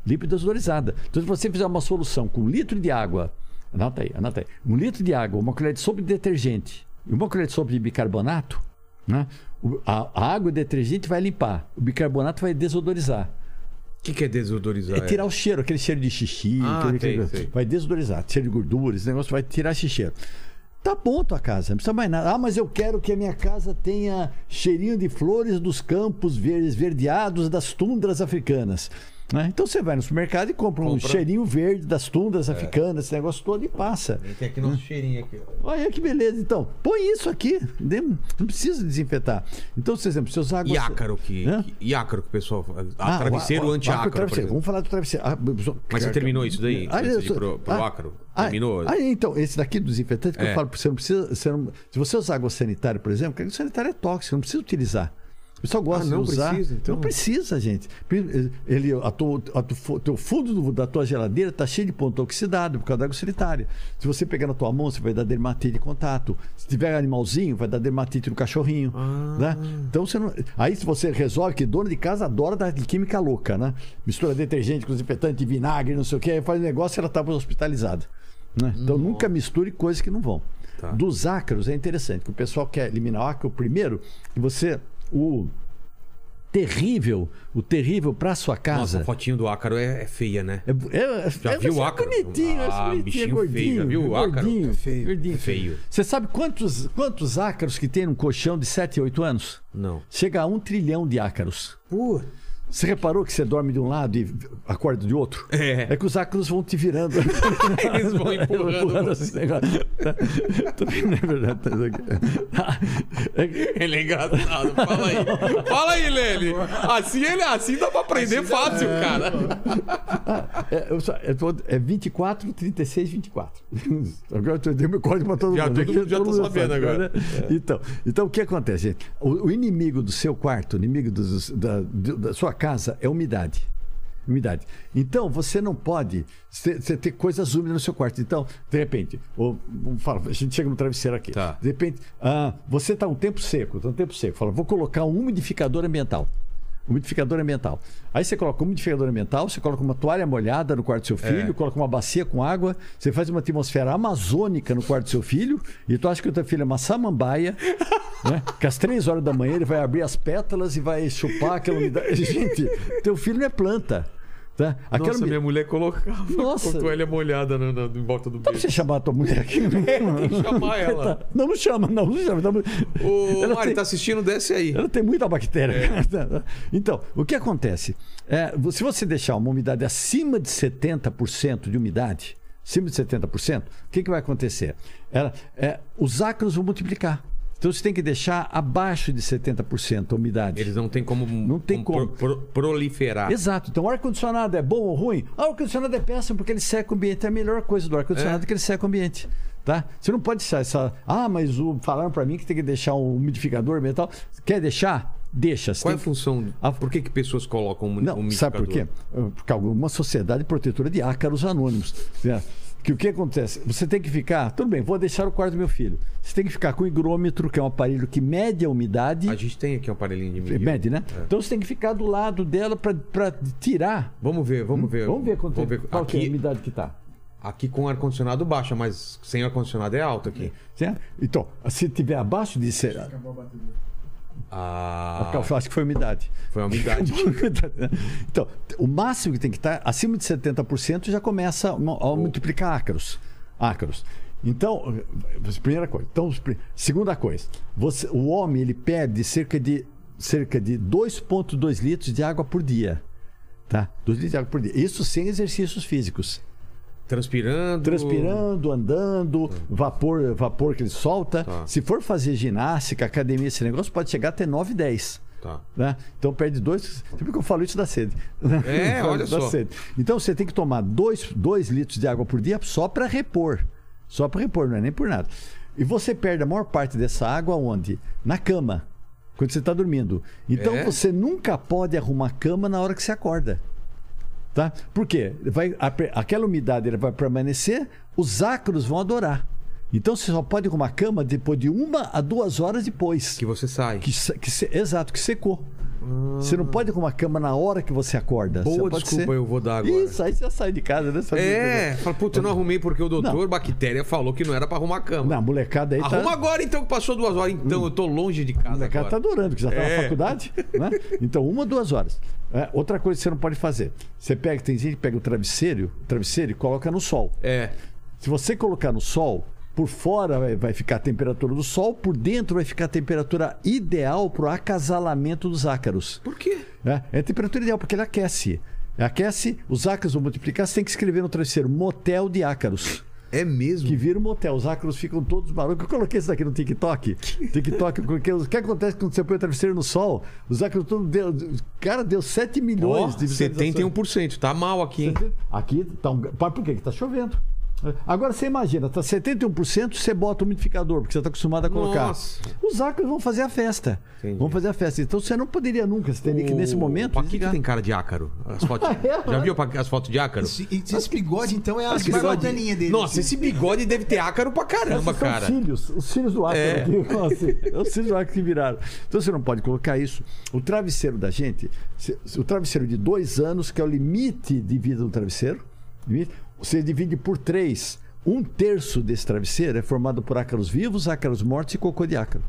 Limpa e desodorizada. Então, se você fizer uma solução com um litro de água, anota aí, anota aí. Um litro de água, uma colher de sopa de detergente e uma colher de sopa de bicarbonato, né? A água e o detergente vai limpar, o bicarbonato vai desodorizar. O que, que é desodorizar? É tirar o cheiro, aquele cheiro de xixi, Ah, aquele, sei, aquele- sei. vai desodorizar, cheiro de gordura, esse negócio vai tirar esse cheiro. Tá bom tua casa, não precisa mais nada. Ah, mas eu quero que a minha casa tenha cheirinho de flores dos campos verdes, verdeados das tundras africanas. Né? Então você vai no supermercado e compra, um Compra. É. cheirinho verde das tundras africanas, esse negócio todo e passa. Tem aqui nosso cheirinho aqui. Olha que beleza. Então, põe isso aqui. Não precisa desinfetar. Então, por exemplo, se usar água. E ácaro que, Hã? que- que o pessoal. Ah, Ah, travesseiro o- o- anti-ácaro. Vamos falar do travesseiro. Ah, Mas você terminou isso daí? Ah, antes sou- pro, pro ah, ácaro? ah, Terminou? Ah, então, esse daqui do desinfetante que É. eu falo, você não precisa. Você não- se você usar água sanitária, por exemplo, porque água sanitária é tóxica, não precisa utilizar. O pessoal gosta Ah, não de usar. precisa, então? Não precisa, gente. Ele, a tua, a tu- teu fundo do- da tua geladeira está cheio de ponto oxidado por causa da água sanitária. Se você pegar na tua mão, você vai dar dermatite de contato. Se tiver animalzinho, vai dar dermatite no cachorrinho. Ah. Né? Então você não. Aí se você resolve que dona de casa adora dar de química louca, né? Mistura detergente com desinfetante, vinagre, não sei o que, aí faz negócio e ela estava hospitalizada. Né? Então nunca misture coisas que não vão. Tá. Dos ácaros é interessante, que o pessoal quer eliminar o ácaro primeiro, e você. O terrível, o terrível para sua Nossa, casa. a fotinho do ácaro é, é feia, né? É, é, Já é, viu o é ácaro? bonitinho, é Ah, bonitinho, bichinho é gordinho, feio, já viu o ácaro? Gordinho, É feio. gordinho. Feio. Você sabe quantos, quantos ácaros que tem num colchão de 7, 8 anos? Não. Chega a um trilhão de ácaros. Pô, Você reparou que você dorme de um lado e acorda de outro? É. É que os ácaros vão te virando. Eles vão empurrando esse negócio. Também não é verdade. tá isso aqui. É Ele é engraçado. Fala aí. Fala aí, Lene. Assim, ele, assim dá pra aprender fácil, cara. É, eu só- eu tô- é 24, 36, 24. Agora eu dei meu código para todo Já mundo. todo já tá mundo sabendo sabe, agora. né? Então, então, o que acontece? gente? O, o inimigo do seu quarto, o inimigo dos- da, da sua casa é umidade. Umidade. Então, você não pode ter coisas úmidas no seu quarto. Então, de repente, ou, a gente chega no travesseiro aqui. Tá. De repente, ah, você está um tempo seco, está um tempo seco. Fala, vou colocar um umidificador ambiental. Umidificador ambiental. Aí você coloca um umidificador ambiental, você coloca uma toalha molhada no quarto do seu filho, coloca uma bacia com água, você faz uma atmosfera amazônica no quarto do seu filho, e tu acha que o teu filho é uma samambaia, né? Que às três horas da manhã ele vai abrir as pétalas e vai chupar aquela umidade. Gente, teu filho não é planta. Tá? Aquela Nossa, minha mulher colocava Nossa. com toalha molhada na, na- em volta do beijo. você chamar a tua mulher aqui? tem que chamar ela. Não, não chama, não, não chama. Tá- Ô, Ela Mari, tem- tá assistindo? Desce aí. Ela tem muita bactéria. Então, o que acontece? É, se você deixar uma umidade acima de 70% de umidade, acima de 70%, o que, que vai acontecer? Ela, é, os ácaros vão multiplicar. Então você tem que deixar abaixo de 70% a umidade. Eles não têm como, Não tem como. pro- pro- proliferar. Exato. Então, o ar-condicionado é bom ou ruim? Ah, o ar-condicionado é péssimo porque ele seca o ambiente. É a melhor coisa do ar-condicionado É. que ele seca o ambiente. Tá? Você não pode deixar essa. Ah, mas o... falaram para mim que tem que deixar um umidificador ambiental. Quer deixar? Deixa. Qual é a função? A- Por que, que pessoas colocam um Não, sabe por quê? Porque alguma sociedade protetora de ácaros anônimos. Que o que acontece? Você tem que ficar. Tudo bem, vou deixar o quarto do meu filho. Você tem que ficar com o higrômetro, que é um aparelho que mede a umidade. A gente tem aqui um aparelhinho de medir. Mede, né? É. Então você tem que ficar do lado dela para tirar. Vamos ver, vamos ver. Vamos ver quanto Vamos ver. qual que é a Aqui, umidade que está. aqui com ar-condicionado baixa, mas sem ar-condicionado é alto aqui. Certo? Então, se tiver abaixo de. ser- Ah, Eu acho que foi umidade. foi a umidade. então, o máximo que tem que estar, acima de 70%, já começa a multiplicar ácaros. ácaros. Então, primeira coisa. Então, segunda coisa, você- o homem ele perde cerca de, cerca de 2,2 litros de água por dia. Tá? 2 litros de água por dia. Isso sem exercícios físicos. Transpirando. Transpirando, andando, vapor, vapor que ele solta. Tá. Se for fazer ginástica, academia, esse negócio pode chegar até 9, 10. Tá. Né? Então perde dois. Sempre que eu falo isso dá sede. É, olha só. sede. Então você tem que tomar 2 litros de água por dia só para repor. Só para repor, não é nem por nada. E você perde a maior parte dessa água onde? Na cama. Quando você está dormindo. Então É? você nunca pode arrumar a cama na hora que você acorda. Tá? Por quê? Vai, aquela umidade ela vai permanecer, os ácaros vão adorar. Então você só pode arrumar a cama depois de uma a duas horas depois. Que você sai. Que, que exato, que secou. Você não pode arrumar a cama na hora que você acorda. Boa Você pode desculpa, eu vou dar agora. Isso, aí você sai de casa, né? É, fala, puta, eu não arrumei porque o doutor Não. Bactéria falou que não era pra arrumar a cama. Não, a molecada aí Arruma tá. agora então, que passou duas horas. Então, eu tô longe de casa A molecada tá agora. adorando, que já tá É. na faculdade. Né? Então, uma, duas horas. É, outra coisa que você não pode fazer. Você pega, tem gente que pega o travesseiro, o travesseiro e coloca no sol. É. Se você colocar no sol, por fora vai, ficar a temperatura do sol, por dentro vai ficar a temperatura ideal para o acasalamento dos ácaros. Por quê? É, é a temperatura ideal, porque ele aquece. Aquece, os ácaros vão multiplicar, você tem que escrever no travesseiro motel de ácaros. É mesmo? Que vira um motel. Os ácaros ficam todos malucos. Eu coloquei isso daqui no TikTok. TikTok, porque o que acontece quando você põe o travesseiro no sol? Os ácaros todos deu. Cara, deu 7 Ó, milhões de visualizações. 71%. Tá mal aqui, hein? Aqui tá um... Por quê? Que tá chovendo. Agora você imagina, tá 71%, você bota o umidificador, porque você está acostumado a colocar. Nossa. Os ácaros vão fazer a festa. Entendi. Vão fazer a festa. Então você não poderia nunca, você teria que nesse momento. O Paquito tem cara de ácaro. As fotos... É, Já viu as fotos de ácaro? Esse, esse bigode, então, é a bigode... dele. Nossa, esse bigode deve ter ácaro pra caramba, Esses são cara. Os filhos, os filhos do ácaro. É. aqui, assim, os filhos do ácaro que viraram. Então você não pode colocar isso. O travesseiro da gente, o travesseiro de dois anos, que é o limite de vida do travesseiro, você divide por três. Um terço desse travesseiro é formado por ácaros vivos, ácaros mortos e cocô de ácaro.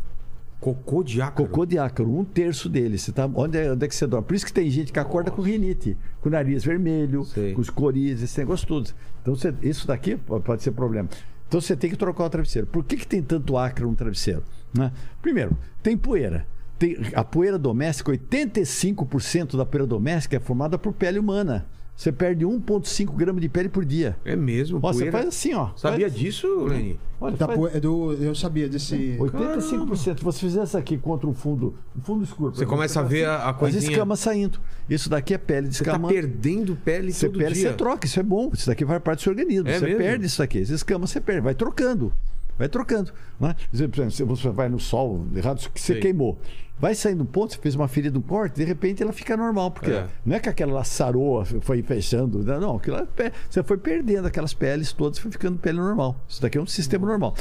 Cocô de ácaro. Cocô de ácaro, um terço dele. Você tá, onde, é, onde é que você dorme? Por isso que tem gente que acorda com rinite, com o nariz vermelho, Sei. com os coris, esse negócio. Então você- isso daqui pode pode ser problema. Então você tem que trocar o travesseiro. Por que, que tem tanto ácaro no travesseiro? né? Primeiro, tem poeira. tem a poeira doméstica, 85% da poeira doméstica é formada por pele humana. Você perde 1,5 gramas de pele por dia. É mesmo. Ó, você faz assim, ó. Sabia Faz- disso, Leni? Olha, Da faz- poe- é do, eu sabia desse. 85%. Se você fizesse aqui contra um fundo, um fundo escuro. Você começa a ver assim, a- a As coisinha. escamas saindo. Isso daqui é pele Você tá descamando. perdendo pele Você todo perde, dia. você troca, isso é bom. Isso daqui vai parte do seu organismo. É você mesmo? perde isso daqui. As escamas você perde, vai trocando. Vai trocando. Né? Por exemplo, se você vai no sol, errado, que você Sei. queimou. Vai saindo um ponto, você fez uma ferida, um corte, de repente ela fica normal. Porque É. não é que aquela lá sarou, foi fechando. Não, não aquilo é você foi perdendo aquelas peles todas, foi ficando pele normal. Isso daqui é um sistema normal.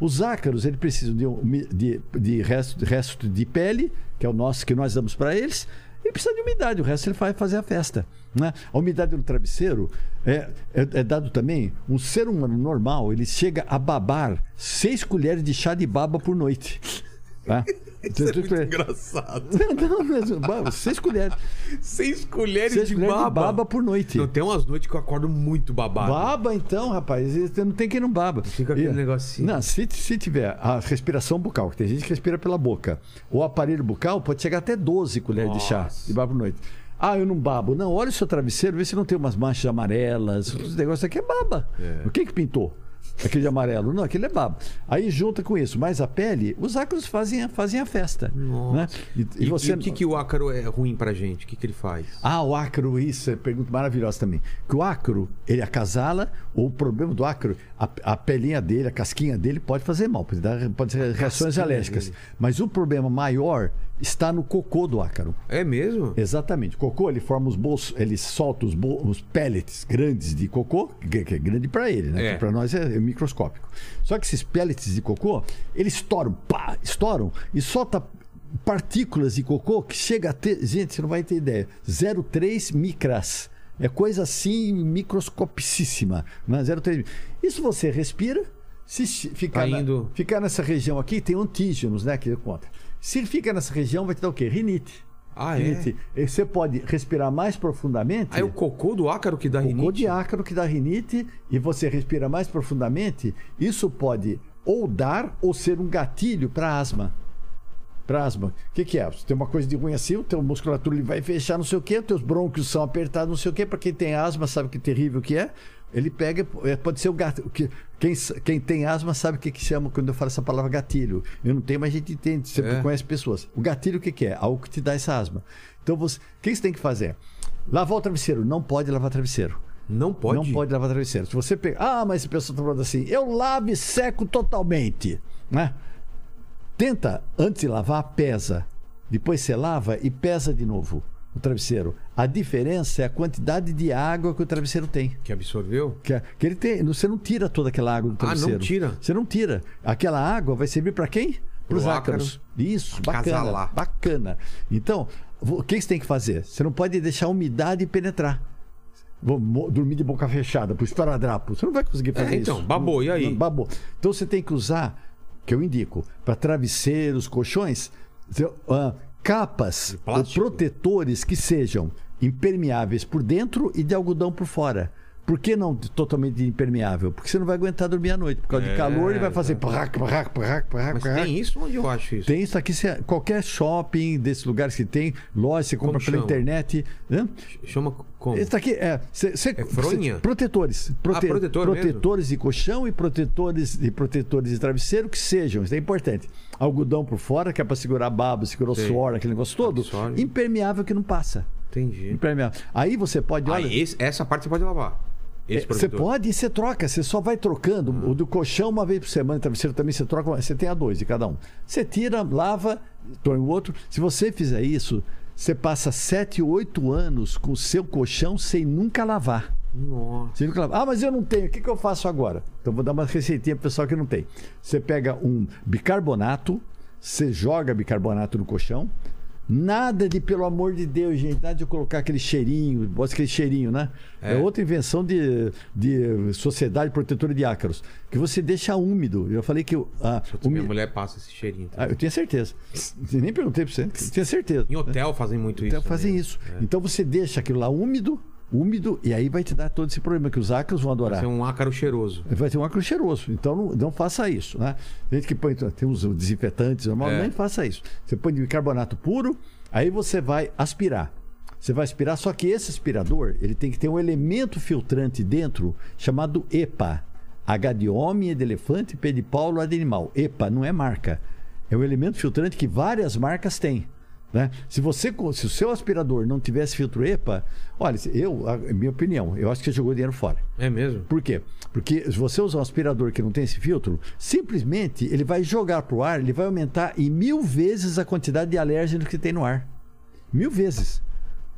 Os ácaros, eles precisam de, de, de resto, de resto de pele, que é o nosso que nós damos para eles. Ele precisa de umidade, o resto ele vai fazer a festa. Né? A umidade no travesseiro é, é, é dado também. Um ser humano normal, ele chega a babar seis colheres de chá de baba por noite. Tá? Isso é muito engraçado. Não, mas, baba, seis colheres. Seis colheres, Seis de, colheres baba. de baba por noite. Não, tem umas noites que eu acordo muito babado. Baba, então, rapaz. Não tem quem não baba. Fica aquele negocinho. Não, se, se tiver a respiração bucal, que tem gente que respira pela boca, o aparelho bucal pode chegar até 12 colheres de chá Nossa. de baba por noite. Ah, eu não babo. Não, olha o seu travesseiro, vê se não tem umas manchas amarelas. Os negócios aqui é baba. O que que pintou? Aquele amarelo. Não, aquele é baba. Aí junta com isso, mais a pele, os ácaros fazem, a- fazem a festa. Né? E, E, e você... e o que, que o ácaro é ruim pra gente? O que, que ele faz? Ah, o ácaro, isso é pergunta maravilhosa também. Que o ácaro, ele acasala, ou o problema do ácaro, a, a pelinha dele, a casquinha dele pode fazer mal, pode, dar, pode ser reações casquinha alérgicas. dele. Mas o problema maior está no cocô do ácaro. É mesmo? Exatamente. Cocô, ele forma os bolsos, ele solta os, bol- os pellets grandes de cocô, que é grande para ele, né? É. Para nós é, é microscópico. Só que esses pellets de cocô, eles estouram, pá, estouram e solta partículas de cocô que chega a ter, gente, você não vai ter ideia, 0,3 micras. É coisa assim microscopicíssima, né? 0,3. Isso você respira, se ficar, Tá na- ficar nessa região aqui, tem antígenos, né, que conta. Se fica nessa região, vai te dar o quê? Rinite. Ah, é? Rinite. E Você pode respirar mais profundamente. Aí o cocô do ácaro que dá cocô rinite? de ácaro que dá rinite e você respira mais profundamente, isso pode ou dar ou ser um gatilho para asma. Para asma. O que, que é? Você tem uma coisa de ruim assim, o teu musculatura ele vai fechar, não sei o quê, os teus brônquios são apertados, não sei o quê. Para quem tem asma, sabe que terrível que é. Ele pega, é, pode ser o gato. Que- Quem, quem tem asma sabe o que, que chama quando eu falo essa palavra gatilho. Eu não tenho, mas a gente entende, sempre É. conhece pessoas. O gatilho o que, que é? Algo que te dá essa asma. Então, você, o que você tem que fazer? Lavar o travesseiro. Não pode lavar travesseiro. Não pode? Não pode lavar travesseiro. Se você pegar. Ah, mas esse pessoal está falando assim, eu lavo e seco totalmente. Né? Tenta, antes de lavar, pesa. Depois você lava e pesa de novo o travesseiro. A diferença é a quantidade de água que o travesseiro tem. Que absorveu? Que, que ele tem. Você não tira toda aquela água do Ah, não travesseiro. tira? Você não tira. Aquela água vai servir para quem? Para os ácaros. Isso, bacana. Bacana. Então, o que você tem que fazer? Você não pode deixar a umidade penetrar. Vou dormir de boca fechada, pro esparadrapo. Você não vai conseguir fazer É, então, isso. babou, e aí? Babou. Então você tem que usar, que eu indico, para travesseiros, colchões, ah, capas ou protetores que sejam impermeáveis por dentro e de algodão por fora. Por que não totalmente impermeável? Porque você não vai aguentar dormir à noite. Por causa É, de calor, ele vai fazer. Parrac, parrac, parrac, parrac, Mas tem isso? Onde eu acho isso? Tem isso aqui, você- qualquer shopping desses lugares que tem, loja, você compra Como pela chama? internet. Né? Chama como? Esse daqui é. cê- cê- É fronha? cê- protetores. Prote- Ah, protetor protetores de colchão e protetores de protetores de travesseiro que sejam. Isso é importante. Algodão por fora, que é para segurar baba, segurar suor, aquele negócio todo. Absorve. Impermeável que não passa. Entendi. Impermeável. Aí você pode. Ah, Olha, esse- essa parte você pode lavar. É, você protetor. pode e você troca, você só vai trocando. O do colchão uma vez por semana, travesseiro também você troca, você tem a dois de cada um. Você tira, lava, põe o outro. Se você fizer isso, você passa 7, 8 anos com o seu colchão sem nunca lavar. Nossa. Sem nunca lavar. Ah, mas eu não tenho. O que, que eu faço agora? Então vou dar uma receitinha pro pessoal que não tem. Você pega um bicarbonato, você joga bicarbonato no colchão. Nada de, pelo amor de Deus, gente, nada de eu colocar aquele cheirinho, bota aquele cheirinho, né? É, É. outra invenção de, de Sociedade Protetora de Ácaros, que você deixa úmido. Eu falei que. a Putz, Minha mulher passa esse cheirinho. Ah, eu tinha certeza. Nem perguntei pra você. Eu tinha certeza. Em hotel fazem muito isso. Então fazem também. isso. Então você deixa aquilo lá úmido, úmido, e aí vai te dar todo esse problema que os ácaros vão adorar. Vai ser um ácaro cheiroso. Vai ter um ácaro cheiroso. Então não, não faça isso. Né? Tem gente que põe. Tem uns desinfetantes normal, É. nem faça isso. Você põe bicarbonato puro, aí você vai aspirar. Você vai aspirar, só que esse aspirador ele tem que ter um elemento filtrante dentro chamado EPA. H de homem, E de elefante, P de Paulo, A de animal. EPA não é marca. É um elemento filtrante que várias marcas têm. Né? Se você, se o seu aspirador não tivesse filtro EPA, olha, eu, a minha opinião, eu acho que você jogou dinheiro fora. É mesmo? Por quê? Porque se você usar um aspirador que não tem esse filtro, simplesmente ele vai jogar para o ar, ele vai aumentar em mil vezes a quantidade de alérgenos que tem no ar. Mil vezes.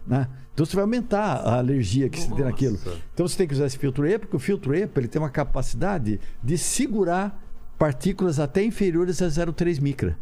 Né? Então você vai aumentar a alergia que você tem naquilo. Nossa. Então você tem que usar esse filtro EPA, porque o filtro EPA ele tem uma capacidade de segurar partículas até inferiores a 0,3 micra,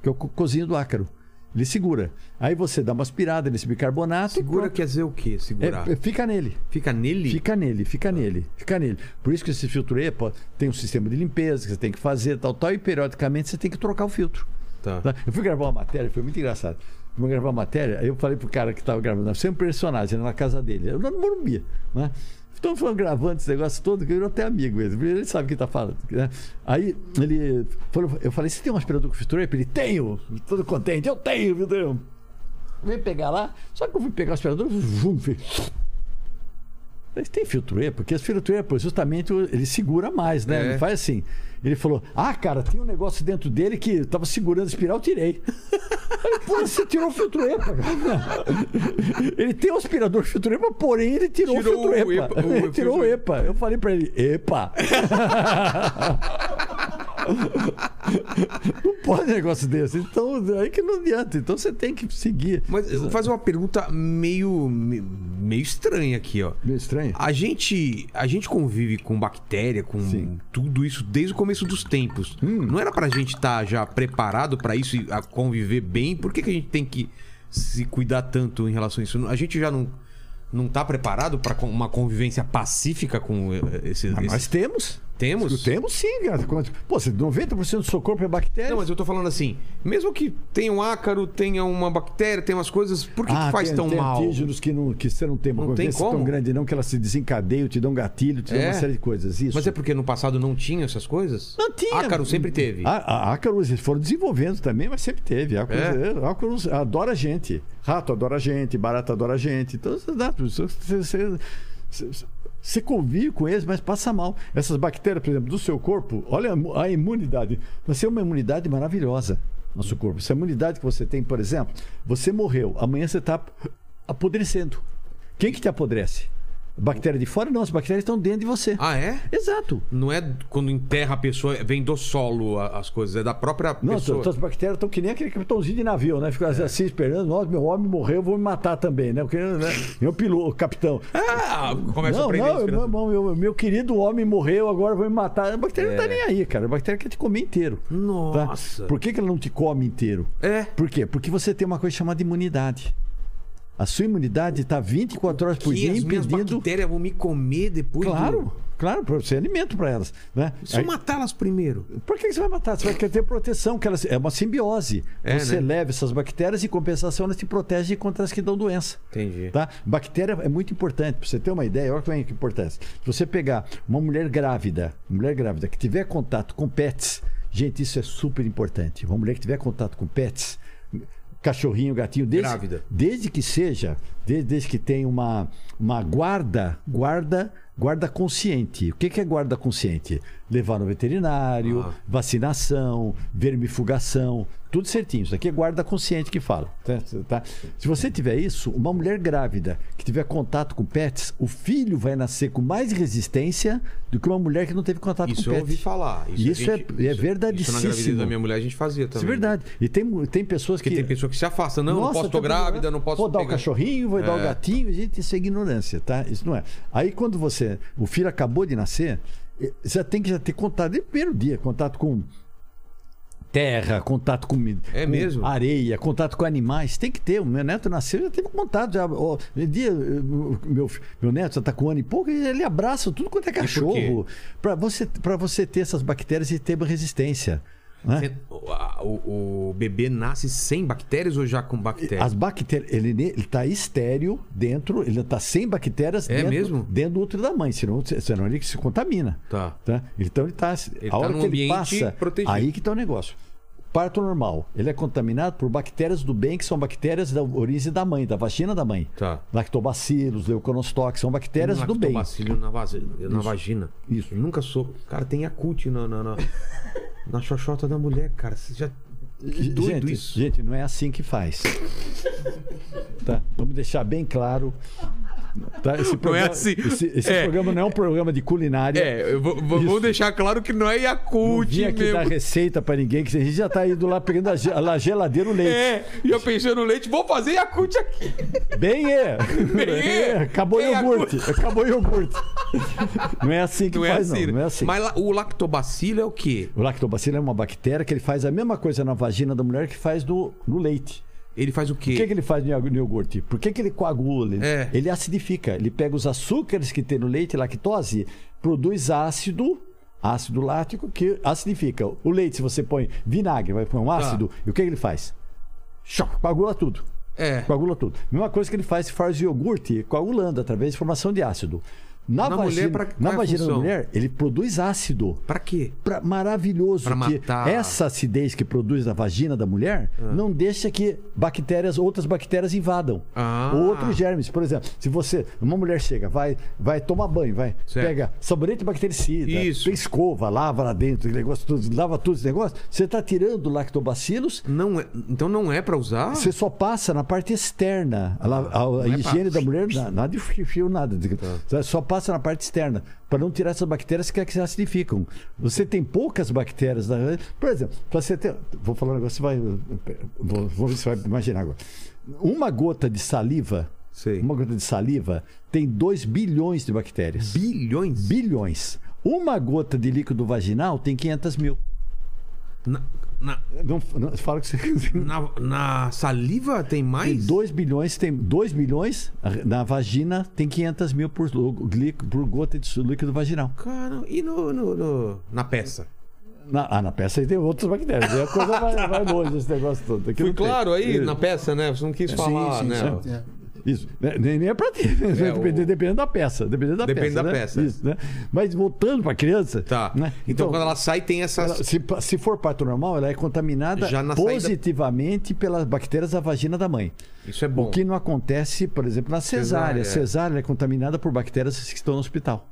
que é o co- cozinho do ácaro. Ele segura. Aí você dá uma aspirada nesse bicarbonato. Segura quer dizer o quê? Segurar. É, é, fica nele. Fica nele? Fica nele, fica nele, fica nele. Por isso que esse filtro EPA tem um sistema de limpeza que você tem que fazer, tal, tal, e periodicamente você tem que trocar o filtro. Tá. tá? Eu fui gravar uma matéria, foi muito engraçado. Fui gravar uma matéria, aí eu falei pro cara que estava gravando, você é um personagem na casa dele, eu não Morumbi, né? Então falando gravando esse negócio todo, que eu até amigo mesmo, ele sabe o que tá falando. Né? Aí ele falou, eu falei, você tem um aspirador com EPA? Ele, tenho, todo contente, eu tenho, Deus. Veio pegar lá, só que eu fui pegar o aspirador, vum, fez. Mas tem filtro E, porque esse filtro E, justamente, ele segura mais, né? É. Ele faz assim. Ele falou: Ah, cara, tinha um negócio dentro dele que tava segurando a espiral, eu tirei. Pô, você tirou o filtro EPA, cara. Ele tem um aspirador filtro EPA, porém ele tirou, Tirou o filtro o EPA. EPA, o Ele tirou o EPA. Eu falei pra ele: EPA. Não pode negócio desse. Então, aí que não adianta. Então você tem que seguir. Mas eu vou fazer uma pergunta meio, me- meio estranha aqui, ó. Meio estranho? A gente, a gente convive com bactéria, com Sim. tudo isso desde o começo dos tempos. Não era pra gente estar já preparado pra isso e a conviver bem? Por que, que a gente tem que se cuidar tanto em relação a isso? A gente já não, não tá preparado con- uma convivência pacífica com eh, esse, Ah, esse- nós temos. Temos? Temos sim, cara. Pô, se 90% do seu corpo é bactéria. Não, mas eu tô falando assim, mesmo que tenha um ácaro, tenha uma bactéria, tenha umas coisas, por que, que faz tem, tão tem mal? antígenos que, não, que você não tem uma Não tem convivência tão como? grande, não, que elas se desencadeiam, te dão gatilho, te dão É? uma série de coisas. Isso. Mas é porque no passado não tinha essas coisas? Não tinha. Ácaro sempre teve. A, ácaros eles foram desenvolvendo também, mas sempre teve. Ácaros, É? é, ácaros adora gente. Rato adora gente, barata adora gente. Então, você, você, você, você- convive com eles, mas passa mal. Essas bactérias, por exemplo, do seu corpo, olha a imu- a imunidade. Você é uma imunidade maravilhosa no seu corpo. Essa imunidade que você tem, por exemplo, você morreu, amanhã você está apodrecendo. Quem que te apodrece? Bactéria de fora? Não, as bactérias estão dentro de você. Ah, é? Exato. Não é quando enterra a pessoa, vem do solo a- as coisas, é da própria Não, pessoa. as bactérias estão que nem aquele capitãozinho de navio, né? Fica assim esperando, nossa, meu homem morreu, eu vou me matar também, né? Porque, né? Meu piloto, capitão. Ah, começa a Não, prender não, a inspiração. meu, meu, meu querido homem morreu, agora eu vou me matar. A bactéria não tá nem aí, cara. A bactéria quer te comer inteiro. tá? É. Nossa. Por que, que ela não te come inteiro? É. Por quê? Porque você tem uma coisa chamada imunidade. A sua imunidade está 24 horas por Que dia as impedindo. bactérias vão me comer depois Claro, do... claro, para você alimento para elas. Né? Se eu Aí- matá-las primeiro. Por que você vai matar? Você vai querer ter proteção, que elas, é uma simbiose. É, você né? leva essas bactérias e, em compensação, elas te protegem contra as que dão doença. Entendi. Tá? Bactéria é muito importante. Para você ter uma ideia, olha é que importância. Se você pegar uma mulher grávida, mulher grávida que tiver contato com pets, gente, isso é super importante. Uma mulher que tiver contato com pets, cachorrinho, gatinho, desde, Grávida. desde que seja, desde, desde que tenha uma, uma guarda, guarda, guarda consciente. O que, que é guarda consciente? Levar no veterinário, Ah. vacinação, vermifugação, tudo certinho. Isso aqui é guarda consciente que fala. tá? Tá? Se você tiver isso, uma mulher grávida que tiver contato com pets, o filho vai nascer com mais resistência do que uma mulher que não teve contato Isso com eu pets. ouvi falar. Isso a é- é verdadíssimo. Isso na gravidez da minha mulher a gente fazia também. Isso é verdade. E tem, tem pessoas Porque que. tem pessoa que se afasta. Não, não Nossa, posso, tô grávida, não posso Vou dar o pegar. cachorrinho, vou dar o É. gatinho, gente, isso é ignorância, tá? Isso não é. Aí quando você. O filho acabou de nascer, você tem que já ter contato desde o primeiro dia, contato com terra, contato com, É com areia, contato com animais. Tem que ter. O meu neto nasceu, já teve contato. Já, ó, dia, meu, meu neto já tá com um ano e pouco, ele abraça tudo quanto é cachorro. Para você, pra você ter essas bactérias e ter uma resistência. Né? O, o bebê nasce sem bactérias ou já com bactérias? As bactérias, ele está estéreo dentro, ele está sem bactérias É dentro, mesmo? dentro do útero da mãe, senão, senão ele se contamina. Tá. Tá? Então ele está. Ele a tá hora num que ele passa. protegido. Aí que está o negócio. Parto normal. Ele é contaminado por bactérias do bem, que são bactérias da origem da mãe, da vagina da mãe. Tá. Lactobacilos, leuconostox, são bactérias do bem. Lactobacilo na, vaz- na vagina. Isso. Eu nunca sou. Cara, tem Yakult na, na, na, na xoxota da mulher, cara. Você já. Que doido gente, isso. gente, não é assim que faz. Tá? Vamos deixar bem claro. Tá? Esse programa, assim. Esse, esse É. programa não é um programa de culinária. É, vamos deixar claro que não é Não Yakult vim aqui dar mesmo. receita pra ninguém, que a gente já tá indo lá pegando a, a geladeira o leite. É, e eu pensei no leite, vou fazer Yakult aqui. Bem é. Bem é. Acabou o Bem iogurte. Acabou o iogurte. Não é assim que Não é faz, assim. não. Não é assim. Mas o lactobacilo é o quê? O lactobacilo é uma bactéria que ele faz a mesma coisa na vagina da mulher que faz no, no leite. Ele faz o quê? Por que, que ele faz no iog- no iogurte? Por que, que ele coagula? Ele, É. ele acidifica. Ele pega os açúcares que tem no leite, lactose, produz ácido, ácido lático, que acidifica. O leite, se você põe vinagre, vai pôr um ácido, e o que, ele faz? Choc, coagula tudo. É. Coagula tudo. Mesma coisa que ele faz, faz iogurte coagulando através de formação de ácido. Na, Na vagina, mulher, pra- na é vagina da mulher, ele produz ácido Pra quê? pra- maravilhoso Pra que matar. essa acidez que produz na vagina da mulher Ah. não deixa que bactérias, outras bactérias invadam. Ah. Ou outros germes. Por exemplo, se você, uma mulher chega, vai, vai tomar banho, vai, Certo. pega sabonete bactericida, Isso. escova, lava lá dentro, negócio, tudo, lava tudo esse negócio, você está tirando lactobacilos Não é, então não é pra usar? você só passa na parte externa. A, a- a é higiene pra- da mulher, na- nada de fio, nada. Tá. Só passa na parte externa. Para não tirar essas bactérias que, é que se acidificam. Você tem poucas bactérias. Na... Por exemplo, você ter. Vou falar um negócio, você vai. Vou, vou ver se você vai imaginar agora. Uma gota de saliva. Sei. Uma gota de saliva tem 2 bilhões de bactérias. Bilhões? Bilhões. Uma gota de líquido vaginal tem 500 mil. Na, na, Não, não fala que você. na, na saliva tem Tem mais? 2 bilhões, tem 2 milhões, na vagina tem 500 mil por, por gota de líquido vaginal. Cara, e no, no- no- na peça? Na, ah, na peça aí tem outras bactérias. Aí a coisa vai, vai longe esse negócio todo. Aqui Fui não tem. claro aí É, na peça, né? Você não quis falar, sim, né? sim. Isso. Né, Nem, nem é pra ter. É, dependendo, o- dependendo da peça. Dependendo da Depende peça. da né? peça. Isso, né? Mas voltando pra criança. Tá. né? Então, quando ela sai, tem essas. ela- se, se for parto normal, ela é contaminada na saída- positivamente pelas bactérias da vagina da mãe. Isso é bom. O que não acontece, por exemplo, na Cesárea, cesárea. é. Cesárea é contaminada por bactérias que estão no hospital.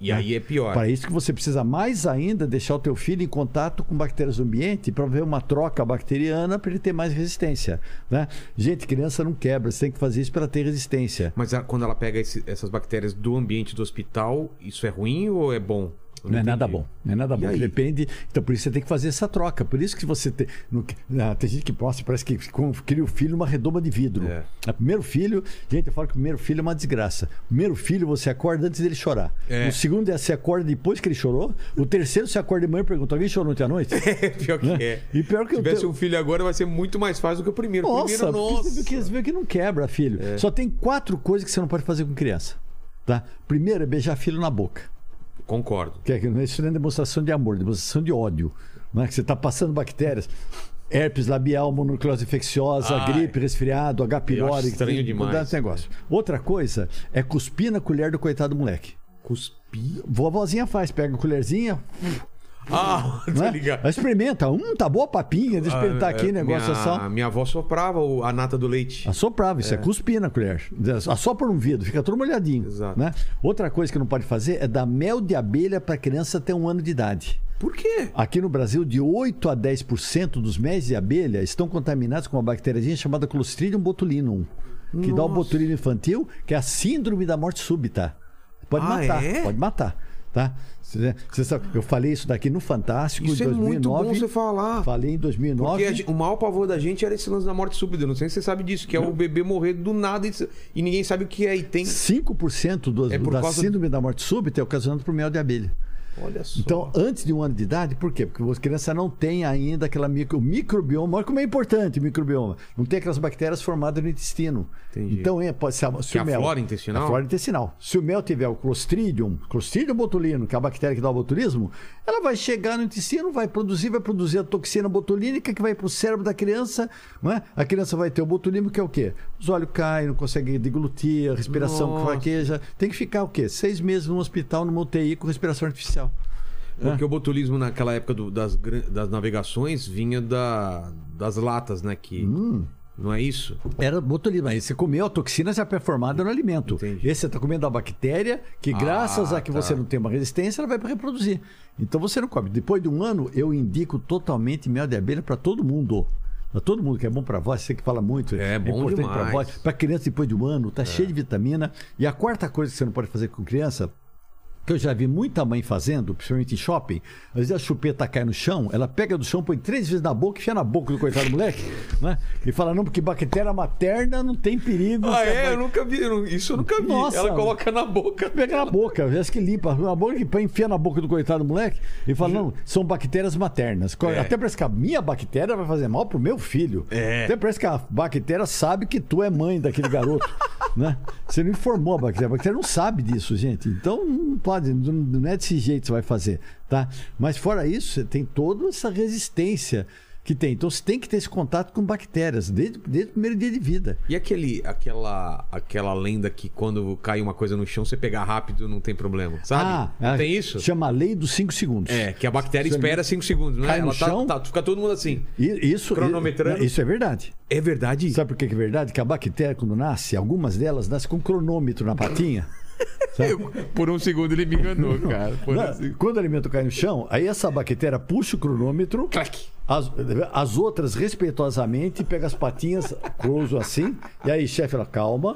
E aí é pior. Para isso que você precisa mais ainda deixar o teu filho em contato com bactérias do ambiente para ver uma troca bacteriana para ele ter mais resistência. Né? Gente, criança não quebra, você tem que fazer isso para ter resistência. Mas a- quando ela pega esse- essas bactérias do ambiente do hospital, isso é ruim ou é bom? Eu Não é nada bom. Não é nada E bom. aí? Depende. Então, por isso você tem que fazer essa troca. Por isso que você tem. não- ah, tem gente que posta, parece que cria o filho uma redoma de vidro. É. O primeiro filho, gente, eu falo que o primeiro filho é uma desgraça. O primeiro filho você acorda antes dele chorar. É. O segundo é você acorda depois que ele chorou. O terceiro você acorda de manhã e pergunta: alguém chorou ontem à noite? É, pior que Né? é. E pior que Se tivesse um filho agora, vai ser muito mais fácil do que o primeiro. O Nossa, primeiro, nossa. Você, viu que, você viu que não quebra, filho. Só tem quatro coisas que você não pode fazer com criança. Tá? Primeiro é beijar filho na boca. Concordo. Que é, que isso não é demonstração de amor, é demonstração de ódio. Não é que você está passando bactérias. Herpes labial, mononucleose infecciosa, Ai. gripe, resfriado, H. Pylori. estranho tem- demais. esse negócio. Outra coisa é cuspir na colher do coitado do moleque. Cuspir. Vovozinha faz, pega a colherzinha, Ah, tô né? ligado. experimenta. Hum, tá boa a papinha, deixa eu experimentar aqui, É, negócio minha, só. Minha avó soprava a nata do leite. Assoprava, isso é. cuspir na colher. Assopra no vidro, fica todo molhadinho. Exato. Né? Outra coisa que não pode fazer é dar mel de abelha para criança até um ano de idade. Por quê? Aqui no Brasil, de 8 a 10% dos mel de abelha estão contaminados com uma bactériazinha chamada Clostridium botulinum, que dá o Nossa. botulino infantil, que é a síndrome da morte súbita. Pode Ah, matar, é? pode matar. Tá? Você- você sabe, eu falei isso daqui no Fantástico Isso em é 2009. muito bom você falar. Falei em 2009. Porque gente- o maior pavor da gente era esse lance da morte súbita. Não sei se você sabe disso, que é o bebê morrer do nada e, e ninguém sabe o que é. E tem. 5% do, É por da causa- síndrome da morte súbita é ocasionado por mel de abelha. Olha só. Então, antes de um ano de idade, por quê? Porque a criança não tem ainda aquela micro, microbioma. Olha como é importante o microbioma. Não tem aquelas bactérias formadas no intestino. Entendi. Então, é, pode ser, se Que o a mel, flora intestinal? A flora intestinal. Se o mel tiver o Clostridium, Clostridium botulino, que é a bactéria que dá o botulismo, ela vai chegar no intestino, vai produzir, vai produzir a toxina botulínica que vai para o cérebro da criança. Não é? A criança vai ter o botulismo, que é o quê? Os olhos caem, não consegue deglutir, a respiração Nossa. fraqueja. Tem que ficar o quê? Seis meses num hospital, numa UTI com respiração artificial. Porque o botulismo naquela época do- das, das navegações vinha da, das latas, né? Que, Hum. Não é isso? Era botulismo. Aí você comeu a toxina já é formada no alimento. Entendi. Esse você está comendo a bactéria, que Ah, graças a que tá. você não tem uma resistência, ela vai para reproduzir. Então você não come. Depois de um ano, eu indico totalmente mel de abelha para todo mundo. Para todo mundo, que é bom para voz, você que fala muito. É bom importante pra demais. voz. Para criança depois de um ano, É. tá cheio de vitamina. E a quarta coisa que você não pode fazer com criança, que eu já vi muita mãe fazendo, principalmente em shopping, às vezes a chupeta cai no chão, ela pega do chão, põe três vezes na boca, enfia na boca do coitado do moleque, né? E fala, não, porque bactéria materna não tem perigo. Ah, é? vai- Eu nunca vi. Isso eu nunca vi. Nossa. Ela coloca na boca. Pega na boca, acho que limpa na boca e põe, enfia na boca do coitado do moleque e fala: não, são bactérias maternas. É. Até parece que a minha bactéria vai fazer mal pro meu filho. É. Até parece que a bactéria sabe que tu é mãe daquele garoto. né? Você não informou a bactéria. A bactéria não sabe disso, gente. Então não pode, não não é desse jeito que você vai fazer. tá? Mas fora isso, você tem toda essa resistência que tem. Então você tem que ter esse contato com bactérias desde, desde o primeiro dia de vida. E aquele, aquela, aquela lenda que quando cai uma coisa no chão, você pegar rápido não tem problema. Sabe? Ah, tem isso? Chama a lei dos 5 segundos. É, que a bactéria é espera 5 segundos, né? Cai no Ela tá, chão? tá- fica todo mundo assim. Isso, Cronometrando. Isso é verdade. É verdade? Sabe por que que é verdade? Que a bactéria, quando nasce, algumas delas nascem com cronômetro na patinha. Eu- por um segundo ele me enganou, cara. Por um quando o alimento cai no chão, aí essa bactéria puxa o cronômetro, Clac. as, as outras respeitosamente pega as patinhas, cruzo assim, e aí, chefe, ela calma.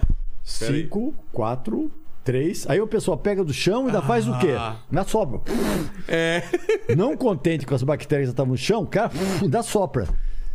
Peraí. Cinco, quatro, três. Aí o pessoal pega do chão e ainda faz o quê? Ah. Na sopra. É. Não contente com as bactérias que estavam no chão, cara ainda sopra.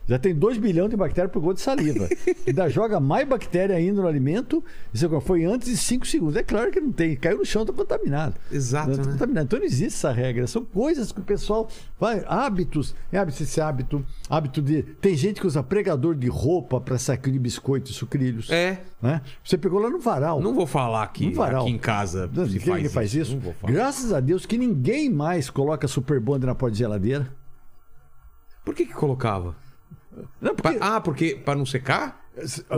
Já tem 2 bilhões de bactérias por gota de saliva. Ainda joga mais bactéria ainda no alimento. Isso agora foi antes de 5 segundos. É claro que não tem. Caiu no chão, está contaminado. Exato, Tá né? contaminado. Então não existe essa regra. São coisas que o pessoal vai. Hábitos. É hábito esse hábito. Hábito de. Tem gente que usa pregador de roupa para saquinho de biscoito e sucrilhos. É. Né? Você pegou lá no varal. Não vou falar aqui, aqui em casa. Não, se Quem que faz isso? Falar. Graças a Deus que ninguém mais coloca super bond na porta de geladeira. Por que que colocava? Não, porque Ah, porque para não secar?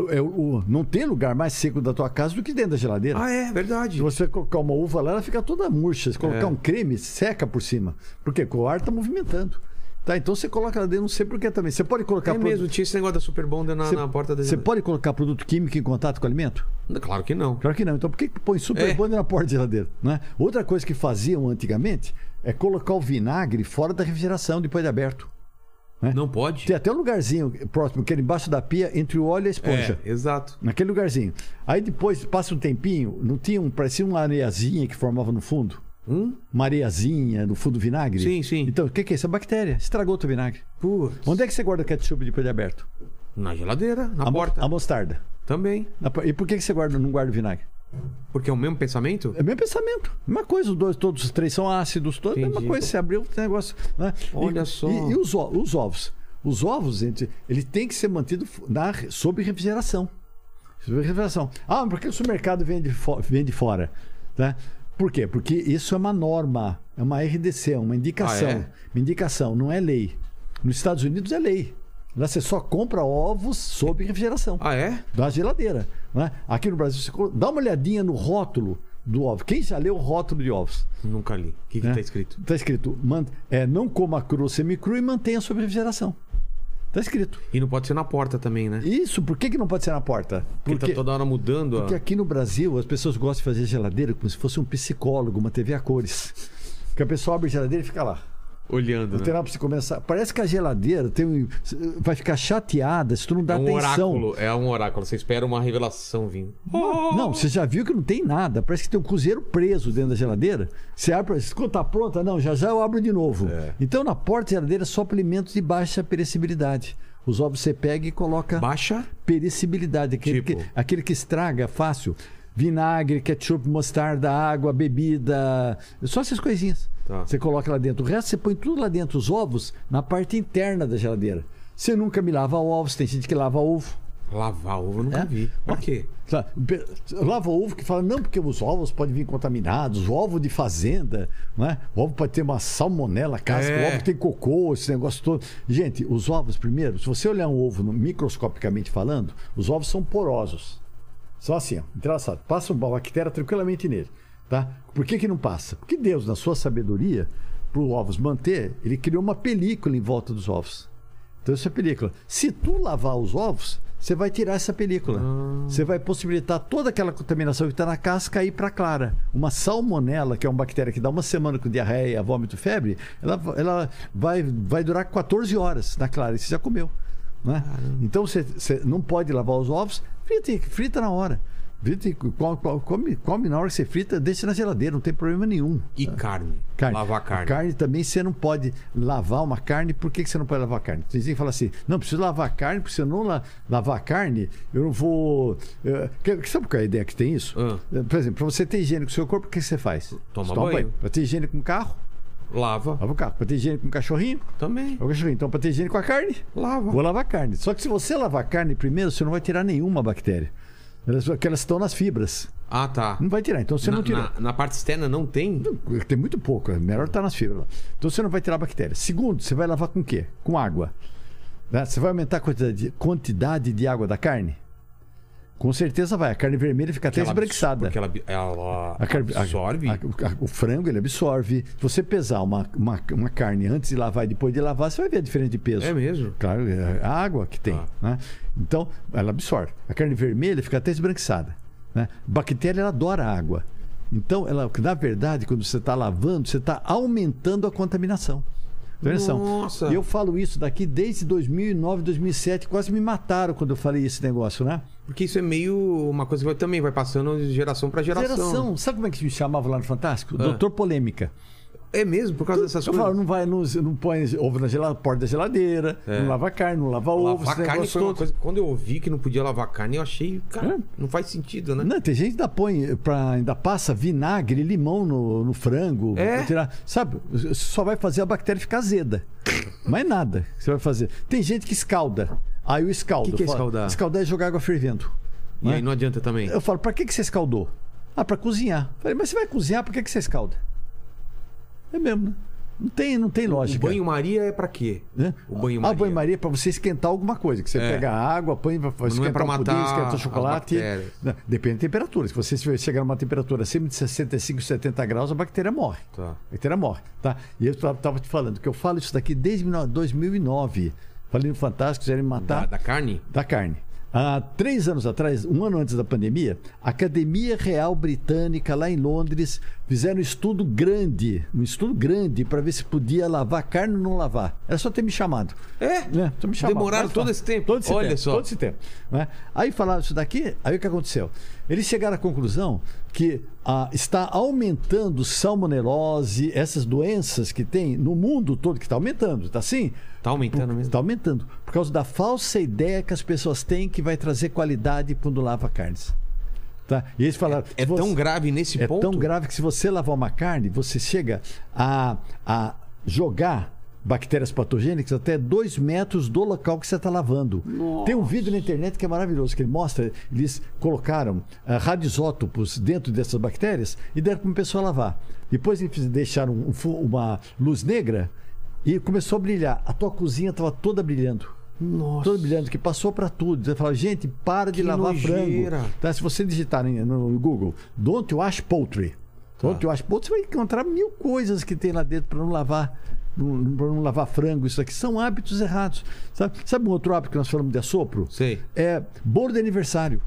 é, o- não tem lugar mais seco da tua casa do que dentro da geladeira. Ah, é verdade. Se você colocar uma uva lá, ela fica toda murcha. Se colocar É. um creme, seca por cima. Porque o ar está movimentando. Tá, então você coloca lá dentro, não sei por que também. Você pode colocar É mesmo, tinha esse negócio da Super Bonder na, na porta da você pode colocar produto químico em contato com o alimento? Claro que não. Claro que não. Então por que põe super É. na porta da geladeira? Né? Outra coisa que faziam antigamente é colocar o vinagre fora da refrigeração depois de aberto. Não pode? Tem até um lugarzinho próximo, que é embaixo da pia, entre o óleo e a esponja. É, exato. Naquele lugarzinho. Aí depois, passa um tempinho, não tinha um, parecia uma areiazinha que formava no fundo. Hum? Uma areiazinha no fundo do vinagre. Sim, sim. Então, o que, que é isso? É bactéria. Estragou o teu vinagre. Putz. Onde é que você guarda ketchup depois de aberto? Na geladeira, na a, mo- porta. A mostarda. Também. Na e por que, que você guarda, não guarda o vinagre? Porque é o mesmo pensamento? É o mesmo pensamento. Mesma coisa, os dois, todos os três são ácidos, todos, a mesma Entendi. coisa. Você abriu o negócio. Né? Olha e, só. E, e os, os ovos? Os ovos, gente, ele tem que ser mantido na, sob refrigeração. Sob refrigeração. Ah, mas por que o supermercado vende, fo- vende fora? Tá? Por quê? Porque isso é uma norma, é uma RDC, uma indicação. Ah, é? Uma indicação, não é lei. Nos Estados Unidos é lei. Lá você só compra ovos sob refrigeração Ah, é? da geladeira. Né? Aqui no Brasil, você dá uma olhadinha no rótulo do ovo. Quem já leu o rótulo de ovos? Nunca li. O que, que né? tá escrito? Está escrito: man- é, não coma cru ou semicru e mantenha sob refrigeração. Está escrito. E não pode ser na porta também, né? Isso, por que, que não pode ser na porta? Porque, tá toda hora mudando. a- porque aqui no Brasil as pessoas gostam de fazer geladeira como se fosse um psicólogo, uma TV a cores. Que a pessoa abre a geladeira e fica lá. Olhando, Não né? tem nada pra você começar. Parece que a geladeira tem um- vai ficar chateada se tu não dá É um atenção. oráculo. É um oráculo. Você espera uma revelação vindo. Não, você já viu que não tem nada. Parece que tem um cozinheiro preso dentro da geladeira. Você abre, quando tá pronta, não, já já eu abro de novo. É. Então na porta da geladeira só para alimentos de baixa perecibilidade. Os ovos você pega e coloca Baixa? perecibilidade, aquele, Tipo? que, aquele que estraga fácil. Vinagre, ketchup, mostarda, água, bebida, só essas coisinhas. Tá. Você coloca lá dentro. O resto você põe tudo lá dentro, os ovos, na parte interna da geladeira. Você nunca me lava ovos, tem gente que lava ovo. Lavar ovo eu nunca É? vi. Por quê? Lava ovo que fala, não, porque os ovos podem vir contaminados, o ovo de fazenda, né? O ovo pode ter uma salmonela casca, É. o ovo tem cocô, esse negócio todo. Gente, os ovos, primeiro, se você olhar um ovo microscopicamente falando, os ovos são porosos. Só assim, ó, engraçado. Passa uma bactéria tranquilamente nele, tá? Por que que não passa? Porque Deus, na sua sabedoria, para os ovos manter, ele criou uma película em volta dos ovos. Então, essa película. Se tu lavar os ovos, você vai tirar essa película. Você vai possibilitar toda aquela contaminação que está na casca ir para a clara. Uma salmonela, que é uma bactéria que dá uma semana com diarreia, vômito, febre, ela, ela vai, vai durar 14 horas na clara e você já comeu. Né? Então, você, você não pode lavar os ovos, frita, frita na hora. Frita, e come, come, come na hora que você frita, deixa na geladeira, não tem problema nenhum. E carne? Carne. Lavar carne. Carne também você não pode lavar uma carne. Por que, que você não pode lavar carne? Tem gente que fala assim: não, preciso lavar carne, porque se eu não la- lavar carne, eu não vou. que- sabe qual é a ideia que tem isso? Ah. Por exemplo, para você ter higiene com o seu corpo, o que você faz? Toma Você banho. Para ter higiene com o carro, Lava. lava o carro. Para ter higiene com o cachorrinho, Também. o cachorrinho. Então, para ter higiene com a carne, Lava. vou lavar a carne. Só que se você lavar a carne primeiro, você não vai tirar nenhuma bactéria. Elas, porque elas estão nas fibras. Ah, tá. Não vai tirar. Então você na, não tira. na- na parte externa não tem? Tem muito pouco, é melhor estar nas fibras. Então você não vai tirar bactéria. Segundo, você vai lavar com o quê? Com água. Né? Você vai aumentar a quantidade de, quantidade de água da carne? Com certeza vai. A carne vermelha fica até Ela esbranquiçada. Porque ela, ela A carne- a- absorve? a- a- o frango ele absorve. Se você pesar uma, uma, uma carne antes de lavar e depois de lavar, você vai ver a diferença de peso. É mesmo? Claro, é a água que tem. Ah. Né? Então, ela absorve. A carne vermelha fica até esbranquiçada. Né? Bactéria, ela adora água. Então, ela, na verdade, quando você está lavando, você está aumentando a contaminação. Atenção. Nossa. E eu falo isso daqui desde 2009, 2007. Quase me mataram quando eu falei esse negócio, né? Porque isso é meio uma coisa que vai- também vai passando de geração pra geração. Geração. Sabe como é que me chamava lá no Fantástico? Ah. Doutor Polêmica. É mesmo, por causa dessas Eu coisas. falo, não vai, não, não põe ovo na gela- porta da geladeira, É. não lava carne, não lava ovo, Lavar carne foi uma coisa. Quando eu ouvi que não podia lavar carne, eu achei. Cara, É. não faz sentido, né? Não, tem gente que ainda põe, pra, ainda passa vinagre, limão no, no frango. É? pra tirar- sabe, só vai fazer a bactéria ficar azeda. Mais nada que você vai fazer. Tem gente que escalda. Aí o escaldo. Que que é eu escaldar? Escaldar é jogar água fervendo. E Não é? aí não adianta também. Eu falo, pra que, que você escaldou? Ah, pra cozinhar. Falei, mas você vai cozinhar, por que, que você escalda? É mesmo, né? Não tem, não tem O lógica. banho-maria é pra quê? Né? O banho-maria. Ah, banho-maria é para você esquentar alguma coisa. Que você É. pega água, põe para não é pra um matar pudim, esquenta chocolate. Não, Depende da temperatura. Se você chegar numa temperatura acima de 65, 70 graus, a bactéria morre. Tá. A bactéria morre. Tá? E eu estava te falando que eu falo isso daqui desde 2009. Falei no Fantástico, quiserem me matar Da, da carne? da carne. Há três anos atrás, um ano antes da pandemia, a Academia Real Britânica, lá em Londres, fizeram um estudo grande, um estudo grande para ver se podia lavar carne ou não lavar. Era só ter me chamado. É? Né? Só me chamado. Demoraram Mas, todo esse tempo? Todo esse Olha tempo, só. Todo esse tempo. né? Aí falaram isso daqui, aí o que aconteceu? Eles chegaram à conclusão que ah, está aumentando salmonelose, essas doenças que tem no mundo todo, que está aumentando, está assim? Tá aumentando mesmo? Está aumentando. Por causa da falsa ideia que as pessoas têm que vai trazer qualidade quando lava carnes. Tá? E eles falaram. É se você- tão grave nesse é ponto? tão grave que se você lavar uma carne, você chega a, a jogar bactérias patogênicas até dois metros do local que você está lavando. Tem um vídeo na internet que é maravilhoso, que ele mostra, eles colocaram radioisótopos dentro dessas bactérias e deram para uma pessoa lavar. Depois eles deixaram um uma luz negra e começou a brilhar. A tua cozinha estava toda brilhando. Nossa. Toda brilhando, que passou para tudo. Você fala, gente, para de Que lavar nojeira. frango. Tá? Se você digitar no Google, don't wash poultry. Don't wash poultry, você vai encontrar mil coisas que tem lá dentro para não lavar. Para não lavar frango, isso aqui são hábitos errados. Sabe, sabe um outro hábito que nós falamos de assopro? Sei. É bolo de aniversário.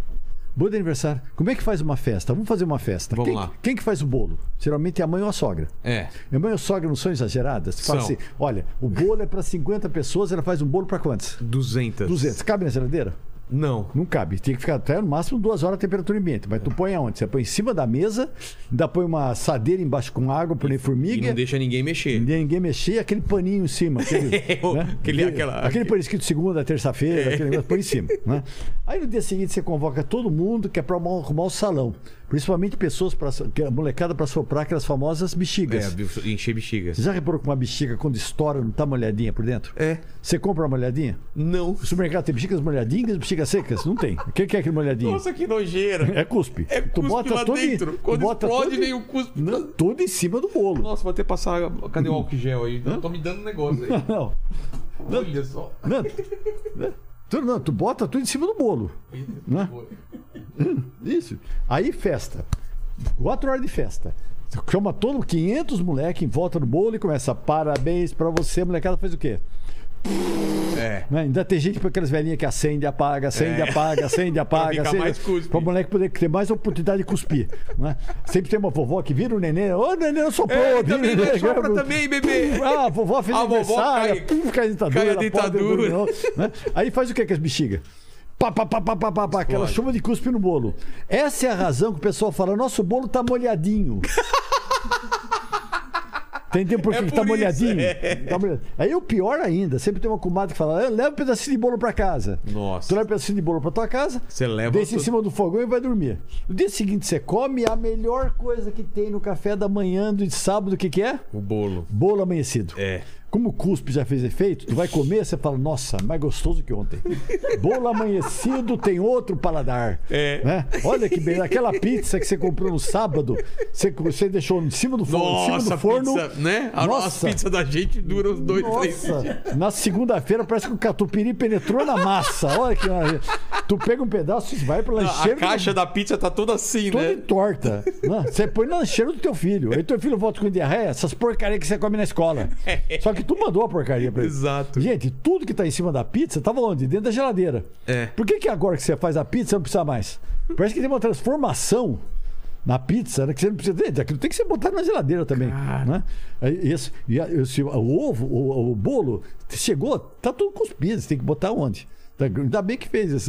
Bolo de aniversário. Como é que faz uma festa? Vamos fazer uma festa. Vamos quem, lá. quem que faz o bolo? Geralmente é a mãe ou a sogra. É. Minha mãe ou sogra não são exageradas? Você fala São. assim: olha, o bolo é para 50 pessoas, ela faz um bolo para quantas? 200. 200. Cabe na geladeira? Não. Não cabe. Tem que ficar até no máximo duas horas a temperatura ambiente. Mas tu põe aonde? Você põe em cima da mesa, ainda põe uma assadeira embaixo com água, põe E formiga. não deixa ninguém mexer. Ninguém, ninguém mexer, aquele paninho em cima. Aquele, né? aquele- aquela- aquele paninho escrito segunda, terça-feira, aquele negócio põe em cima. Né? Aí no dia seguinte você convoca todo mundo que é para arrumar o salão. Principalmente pessoas, pra, é molecada para soprar aquelas famosas bexigas. É, encher bexigas. Você já reparou que uma bexiga, quando estoura, não tá molhadinha por dentro? É. Você compra uma molhadinha? Não. O supermercado tem bexigas molhadinhas bexigas secas? Não tem. O que que é aquele molhadinho? Nossa, que nojeira. É cuspe. É cuspe lá tudo em- dentro. tu Quando bota explode, tudo- nem o cuspe. Não, tudo em cima do bolo. Nossa, vou até passar. Cadê o álcool gel aí? Tô me dando um negócio aí. Não. Olha só. Não. Tu, não, tu bota tudo em cima do bolo. Né? Isso. Aí festa. Quatro horas de festa. Chama todo 500 moleque em volta do bolo e começa. Parabéns pra você, a molecada faz o quê? É. Né? Ainda tem gente para aquelas velhinhas que acende, apaga, acende, É. apaga, acende, apaga. Para o moleque poder ter mais oportunidade de cuspir. Né? Sempre tem uma vovó que vira o neném. Ô, neném, eu sou É, também não sopra também, bebê. Ah, a vovó fez A vovó cai- pum, cai a dentadura. cai a não, né? Aí faz o que com as bexigas? Pá, pá, pá, pá, pá, pá, pá, aquela Explode. chuva de cuspe no bolo. Essa é a razão que o pessoal fala: nosso bolo tá molhadinho. Entendeu por que, É tá por isso, molhadinho? é. Tá molhadinho. Aí o pior ainda, sempre tem uma comadre que fala: "Ah, leva um pedacinho de bolo pra casa. Nossa. Tu leva um pedacinho de bolo pra tua casa, Você leva deixa em cima do fogão e vai dormir. No dia seguinte você come a melhor coisa que tem no café da manhã de sábado, o que, que é? O bolo. Bolo amanhecido. É. Como o cuspe já fez efeito, tu vai comer, você fala, nossa, mais gostoso que ontem. Bolo amanhecido tem outro paladar. É. Né? Olha que beleza. Aquela pizza que você comprou no sábado, você, você deixou em cima do forno. em cima Nossa, do forno pizza, né? A Nossa. nossa pizza da gente dura uns dois, três dias. nossa, na segunda-feira parece que o catupiry penetrou na massa. Olha que. Tu pega um pedaço e vai pro A lancheiro. caixa da pizza tá toda assim, toda né? torta. né? Você põe no lancheiro do teu filho. Aí teu filho volta com diarreia, essas porcarias que você come na escola. Só que tu mandou a porcaria pra ele. Exato. Gente, tudo que tá em cima da pizza tava onde? Dentro da geladeira. É. Por que, que agora que você faz a pizza não precisa mais? Parece que tem uma transformação na pizza, né? Que você não precisa. Aquilo tem que ser botado na geladeira também. Né? Aí, Esse, e a- esse- o ovo, o, o bolo, chegou, tá tudo cuspido. Você tem que botar onde? Tá- Ainda bem que fez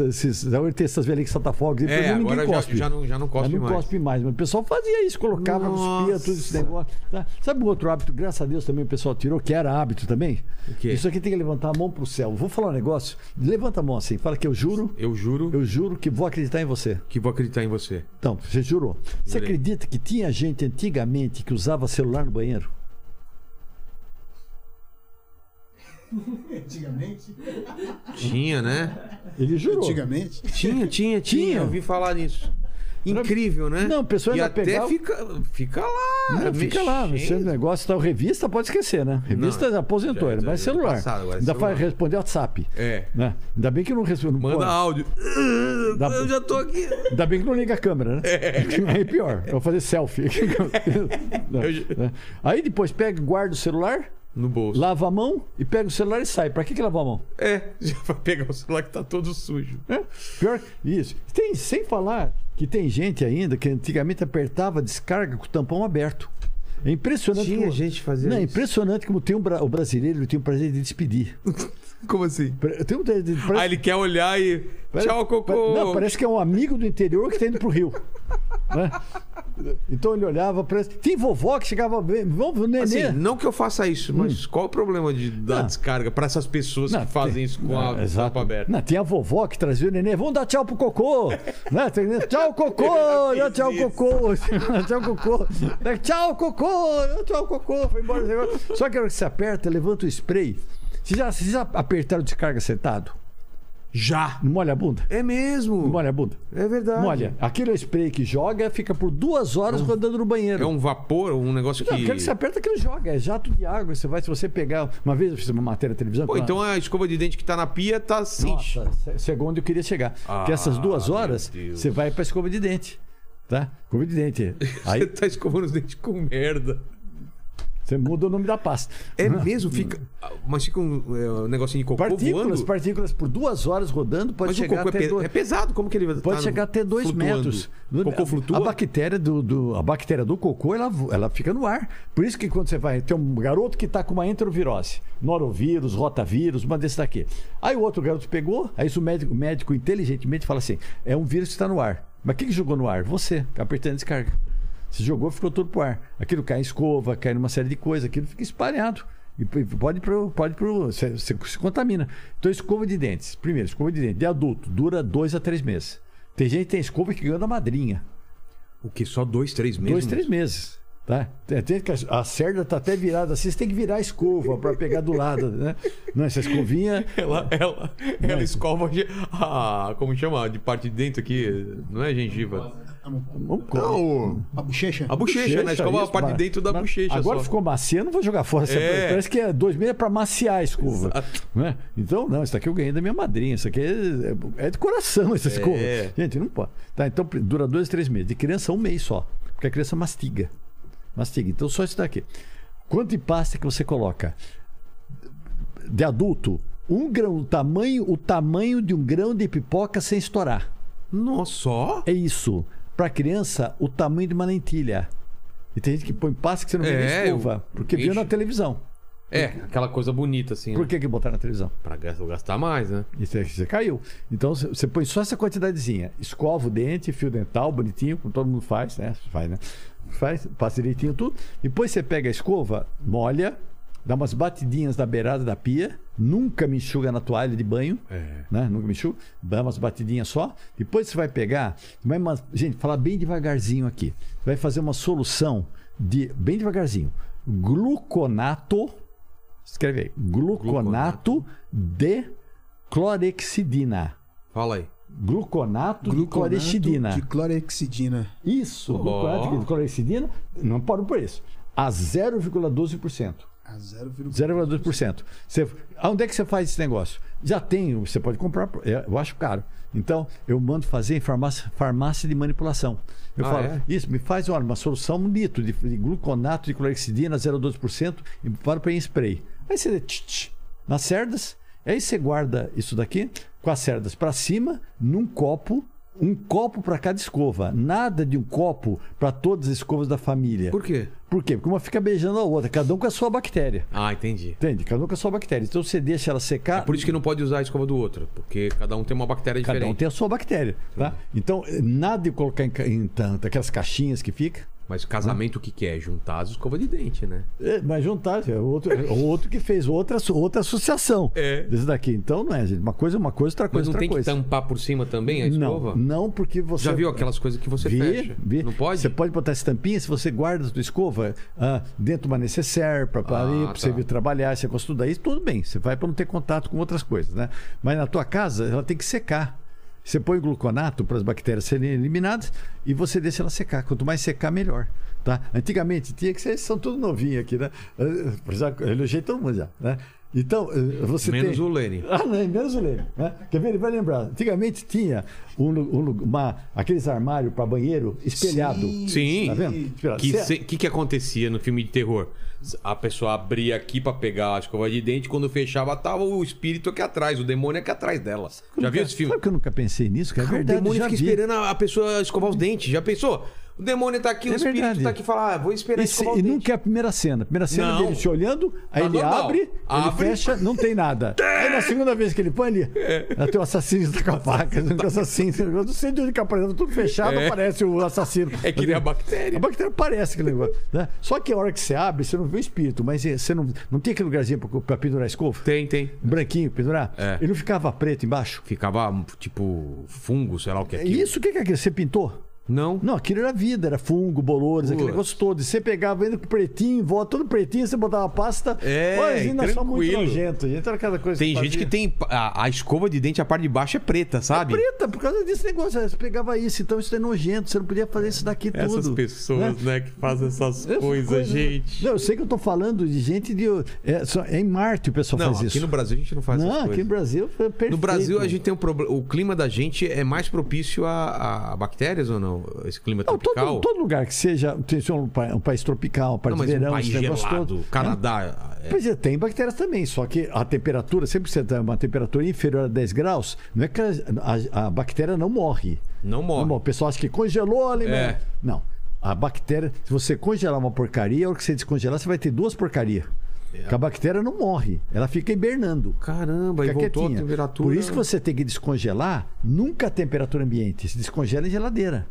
agora tem essas velhinhas que soltam fogo. É, ninguém agora já- cospe. já não- já não cospe Já não mais. cospe mais. Mas o pessoal fazia isso, colocava, cuspia tudo esse negócio. tá? Sabe um outro hábito, graças a Deus também o pessoal tirou, que era hábito também? Isso aqui tem que levantar a mão pro céu. Vou falar um negócio. Levanta a mão assim, fala que eu juro, Eu juro eu juro que vou acreditar em você. que vou acreditar em você. Então, você jurou. Você Jurei. acredita que tinha gente antigamente que usava celular no banheiro? Antigamente? Tinha, né? Ele jurou. Antigamente? Tinha, tinha, tinha. Tinha. Eu ouvi falar nisso. Incrível, né? Não, a pessoa e ainda até pegava- fica, fica lá. Não, fica lá, mexendo. no negócio, tal. Revista pode esquecer, né? Revista Não, aposentou, já- já- já celular. passado, agora é Ainda celular. faz responder WhatsApp. É. Né? Ainda bem que não responde. Manda áudio. Dá- Eu já tô aqui. Ainda bem que não liga a câmera, né? Aí pior, eu vou fazer selfie. Eu- né? Aí depois pega, guarda o celular, No bolso. lava a mão e pega o celular e sai. Pra que, que lavar a mão? É, já vai pegar o celular que tá todo sujo. É, Pior isso. Tem, sem falar que tem gente ainda que antigamente apertava a descarga com o tampão aberto. É impressionante. Tinha como- gente que fazia Não, é impressionante como tem um, bra- o brasileiro ele tem o prazer de despedir. Como assim? Tem um, parece- Ah, ele quer olhar e. Pare- Tchau, cocô. Não, parece que é um amigo do interior que está indo pro Rio. né? Então ele olhava, parece. Tem vovó que chegava. Vamos, o nenê. Assim, não que eu faça isso, mas qual o problema de dar Hum. Não. descarga pra essas pessoas Não, que fazem tem- isso com a tampa aberta? Não, tem a vovó que trazia o neném. Vamos dar tchau pro cocô. né? Tem- Tchau, cocô. Dá tchau, cocô. tchau, cocô. Tchau, cocô. Tchau, cocô. Foi embora. Só que a hora que você aperta, levanta o spray. Vocês já, vocês já apertaram descarga sentado? Já! Não molha a bunda? É mesmo! Não molha a bunda? É verdade. Molha. Aquele spray que joga fica por duas horas rodando no banheiro. É um vapor, um negócio Não, que. aquele que você aperta, aquele joga. É jato de água. Você vai, se você pegar. Uma vez eu fiz uma matéria na televisão. Pô, uma- então a escova de dente que tá na pia tá assim. Nossa, se- chegou onde eu queria chegar. Ah, que essas duas horas, você vai pra escova de dente. Tá? Escova de dente. Você Aí, tá escovando os dentes com merda. Você muda o nome da pasta. É mesmo? Fica. Mas fica um, é, um negocinho de cocô Partículas, voando? partículas por duas horas rodando, pode Mas o chegar cocô é, até pe- dois- é pesado, como que ele vai Pode tá chegar até dois flutuando? metros. Cocô flutua? A bactéria do, do- a bactéria do cocô, ela, ela fica no ar. Por isso que quando você vai ter um garoto que está com uma enterovirose, norovírus, rotavírus, uma desse daqui. Aí o outro garoto pegou, aí o médico, o médico inteligentemente fala assim: é um vírus que está no ar. Mas quem que jogou no ar? Você, apertando a descarga. Você jogou, ficou tudo pro ar. Aquilo cai em escova, cai numa série de coisas, aquilo fica espalhado. E pode pro, pode pro, você, você se contamina. Então, escova de dentes. Primeiro, escova de dentes. De adulto, dura dois a três meses. Tem gente que tem escova que ganha da madrinha. O que? Só dois, três meses? Dois, três meses. Tá? Tem- tem que a- a cerda tá até virada assim, você tem que virar a escova para pegar do lado, né? Não, essa escovinha. Ela, ela, ela escova a, como chama? De parte de dentro aqui, não é gengiva. Não, A bochecha? a bochecha, né? Escova a parte de dentro da mas bochecha Agora só. ficou macia, eu não vou jogar fora. É. Parece que é dois meses é para maciar a escova. Exato. Né? Então, não, isso aqui eu ganhei da minha madrinha. Isso aqui é, é de coração, essa escova. Gente, não pode. Tá, então dura dois, três meses. De criança, um mês só. Porque a criança mastiga. Mastiga. Então, só isso daqui. Quanto de pasta que você coloca? De adulto, um grão, o tamanho, o tamanho de um grão de pipoca sem estourar. Nossa, só? É isso. Para criança, o tamanho de uma lentilha. E tem gente que põe pasta que você não vê É, na escova. eu- Porque viu na televisão. É, aquela coisa bonita assim. Por né? que, que botar na televisão? Pra gastar mais, né? E você, você caiu. Então você- você põe só essa quantidadezinha. Escova o dente, fio dental, bonitinho, como todo mundo faz, né? Faz, né? Faz, passa direitinho tudo. Depois você pega a escova, molha, dá umas batidinhas na beirada da pia. Nunca me enxuga na toalha de banho. É. Né? Nunca me enxuga. Dá umas batidinhas só. Depois você vai pegar. Vai, uma- gente, falar bem devagarzinho aqui. Vai fazer uma solução de. Bem devagarzinho. Gluconato. Escreve aí. Gluconato de clorexidina. Fala aí. Gluconato, de Gluconato clorexidina. de clorexidina. Isso, Ó. gluconato de clorexidina. Não pode por isso. A 0,12%. A 0,1. 0,2%. Você, aonde é que você faz esse negócio? Já tem, você pode comprar, é, eu acho caro. Então, eu mando fazer em farmácia, farmácia de manipulação. Eu Ah, falo, é? isso, me faz olha, uma solução, um litro de, de gluconato de clorexidina, 0,12%, e para para em spray. Aí você tch, tch, nas cerdas, aí você guarda isso daqui com as cerdas para cima, num copo, um copo para cada escova. Nada de um copo para todas as escovas da família. Por quê? Por quê? Porque uma fica beijando a outra, cada um com a sua bactéria. Ah, entendi. Entende? Cada um com a sua bactéria. Então você deixa ela secar. É por isso que não pode usar a escova do outro, porque cada um tem uma bactéria Cada um diferente. tem a sua bactéria. Tá? Então, eh, nada de colocar em, em tanto, aquelas caixinhas que fica. Mas casamento o que que é? Juntar as escovas de dente, né? É, mas juntar, é outro, é outro que fez outra, outra associação É. desse daqui. Então não é, gente. Uma coisa é uma coisa, outra Mas coisa é não outra tem coisa. que tampar por cima também a escova? Não, não porque você. Já viu aquelas coisas que você Vi, fecha? vi. Não pode? Você pode botar essa tampinha se você guarda a sua escova ah, dentro de uma necessaire para Ah, pra você tá. vir trabalhar, você gosta daí, tudo bem. Você vai para não ter contato com outras coisas, né? Mas na tua casa, ela tem que secar. Você põe gluconato para as bactérias serem eliminadas e você deixa ela secar. Quanto mais secar, melhor. Tá? Antigamente tinha que vocês são tudo novinho aqui, né? Já elogiei todo mundo já, né? Então, eh, você Menos tem... o Lene. Ah, não, menos o Leme. Né? Quer ver? Ele vai lembrar. Antigamente tinha um, um uma, aqueles armários para banheiro espelhado. Sim. Tá vendo? Espelhado. Que, se- que que acontecia no filme de terror? A pessoa abria aqui pra pegar a escova de dente, quando fechava tava o espírito aqui atrás, o demônio aqui atrás dela. Já viu esse filme? Sabe que eu nunca pensei nisso? Que é Cara, verdade, o demônio já fica vi. esperando a pessoa escovar os dentes. Já pensou? O demônio tá aqui, o É espírito verdade. tá aqui e fala, ah, vou esperar E, se- escovar e nunca é a primeira cena. A primeira cena Não. dele se olhando, aí Tá ele abre, ele fecha, não tem nada. Aí na segunda vez que ele põe ali, até o assassino está com a faca. O assassino, eu não sei de onde que aparece, tudo fechado, É. aparece o assassino. É que nem a bactéria. A bactéria parece aquele negócio. Né? Só que a hora que você abre, você não vê o espírito, mas eh, você não, não tem aquele lugarzinho pra, pra pendurar a escova? Tem, tem. Branquinho, pendurar? É. Ele não ficava preto embaixo? Ficava, tipo, fungo, sei lá o que é É aquilo. Isso, o que que é aquilo? Você pintou? Não. Não, aquilo era vida, era fungo, bolores, aquele Putz. negócio todo. E você pegava ainda com pretinho, em volta, todo pretinho, você botava pasta. É, Mas ainda só muito nojento, gente. Era cada coisa Tem você gente que tem. A, a escova de dente, a parte de baixo é preta, sabe? Preta, por causa desse negócio. Você pegava isso, então isso é nojento, você não podia fazer isso daqui tudo. Essas pessoas, né, que fazem essas Essas coisas, gente. Não, eu sei que eu tô falando de gente de. É, só- é em Marte o pessoal Não, faz aqui isso. no Brasil a gente não faz não, essas aqui coisas. no Brasil foi perfeito. No Brasil a gente tem um problema. O clima da gente é mais propício a, a bactérias ou não? Esse clima Não, tropical? todo, todo lugar que seja, tem um, pa- país tropical, um país Não, de verão, um país esse negócio gelado, todo, né? Canadá. é- Pois é, tem bactérias também, só que a temperatura, sempre que você tem uma temperatura inferior a 10 graus, não é que a, a- bactéria não morre. Não morre. Não morre. O pessoal acha que congelou ali, É. Não. A bactéria, se você congelar uma porcaria, a hora que você descongelar, você vai ter duas porcarias. É. Porque a bactéria não morre, ela fica hibernando. Caramba, e Fica voltou quietinha. a temperatura. Por isso que você tem que descongelar nunca a temperatura ambiente. Se descongela em geladeira.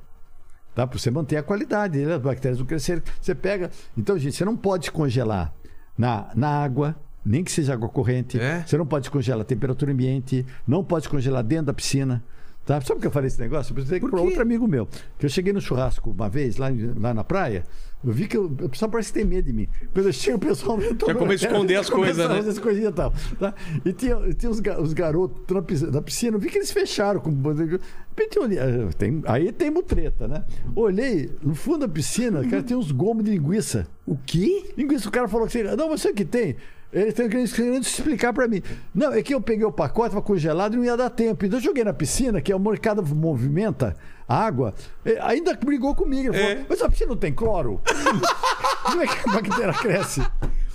Tá? Para você manter a qualidade. né? As bactérias não crescerem. Você pega. Então, gente, você não pode descongelar na, na água, nem que seja água corrente. É? Você não pode descongelar a temperatura ambiente. Não pode descongelar dentro da piscina. Tá? Sabe por que eu falei esse negócio? Eu precisei Por para outro amigo meu. Que eu cheguei no churrasco uma vez, lá, lá na praia. Eu vi que eu- o pessoal parece que tem medo de mim. Quando eu chego, o pessoal me Já começa a esconder as coisas, né? Essas coisinhas e tal. Tá? E tinha, tinha os, os garotos na piscina, na piscina, eu vi que eles fecharam. Com, de repente eu olhei, ah, tem, aí tem mutreta, né? Olhei no fundo da piscina, cara, tem uns gomos de linguiça. O quê? Linguiça, o cara falou assim: não, você que tem. Ele tem querendo explicar pra mim. Não, é que eu peguei o pacote, tava congelado e não ia dar tempo. Então eu joguei na piscina, que a molecada movimenta a água. e Ainda brigou comigo. Falou: É. Mas a piscina não tem cloro? Como é que a bactéria cresce?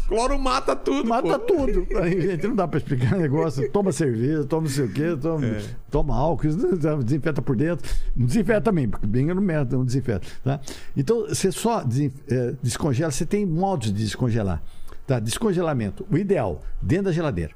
Cloro mata tudo. Mata pô. tudo. Aí, gente, não dá pra explicar o negócio. Toma cerveja, toma não sei o quê, toma, É. toma álcool, desinfeta por dentro. Não desinfeta também, porque bem não merda, não desinfeta. Tá? Então, você só eh, descongela, você tem modos de descongelar. Tá? Descongelamento. O ideal, dentro da geladeira.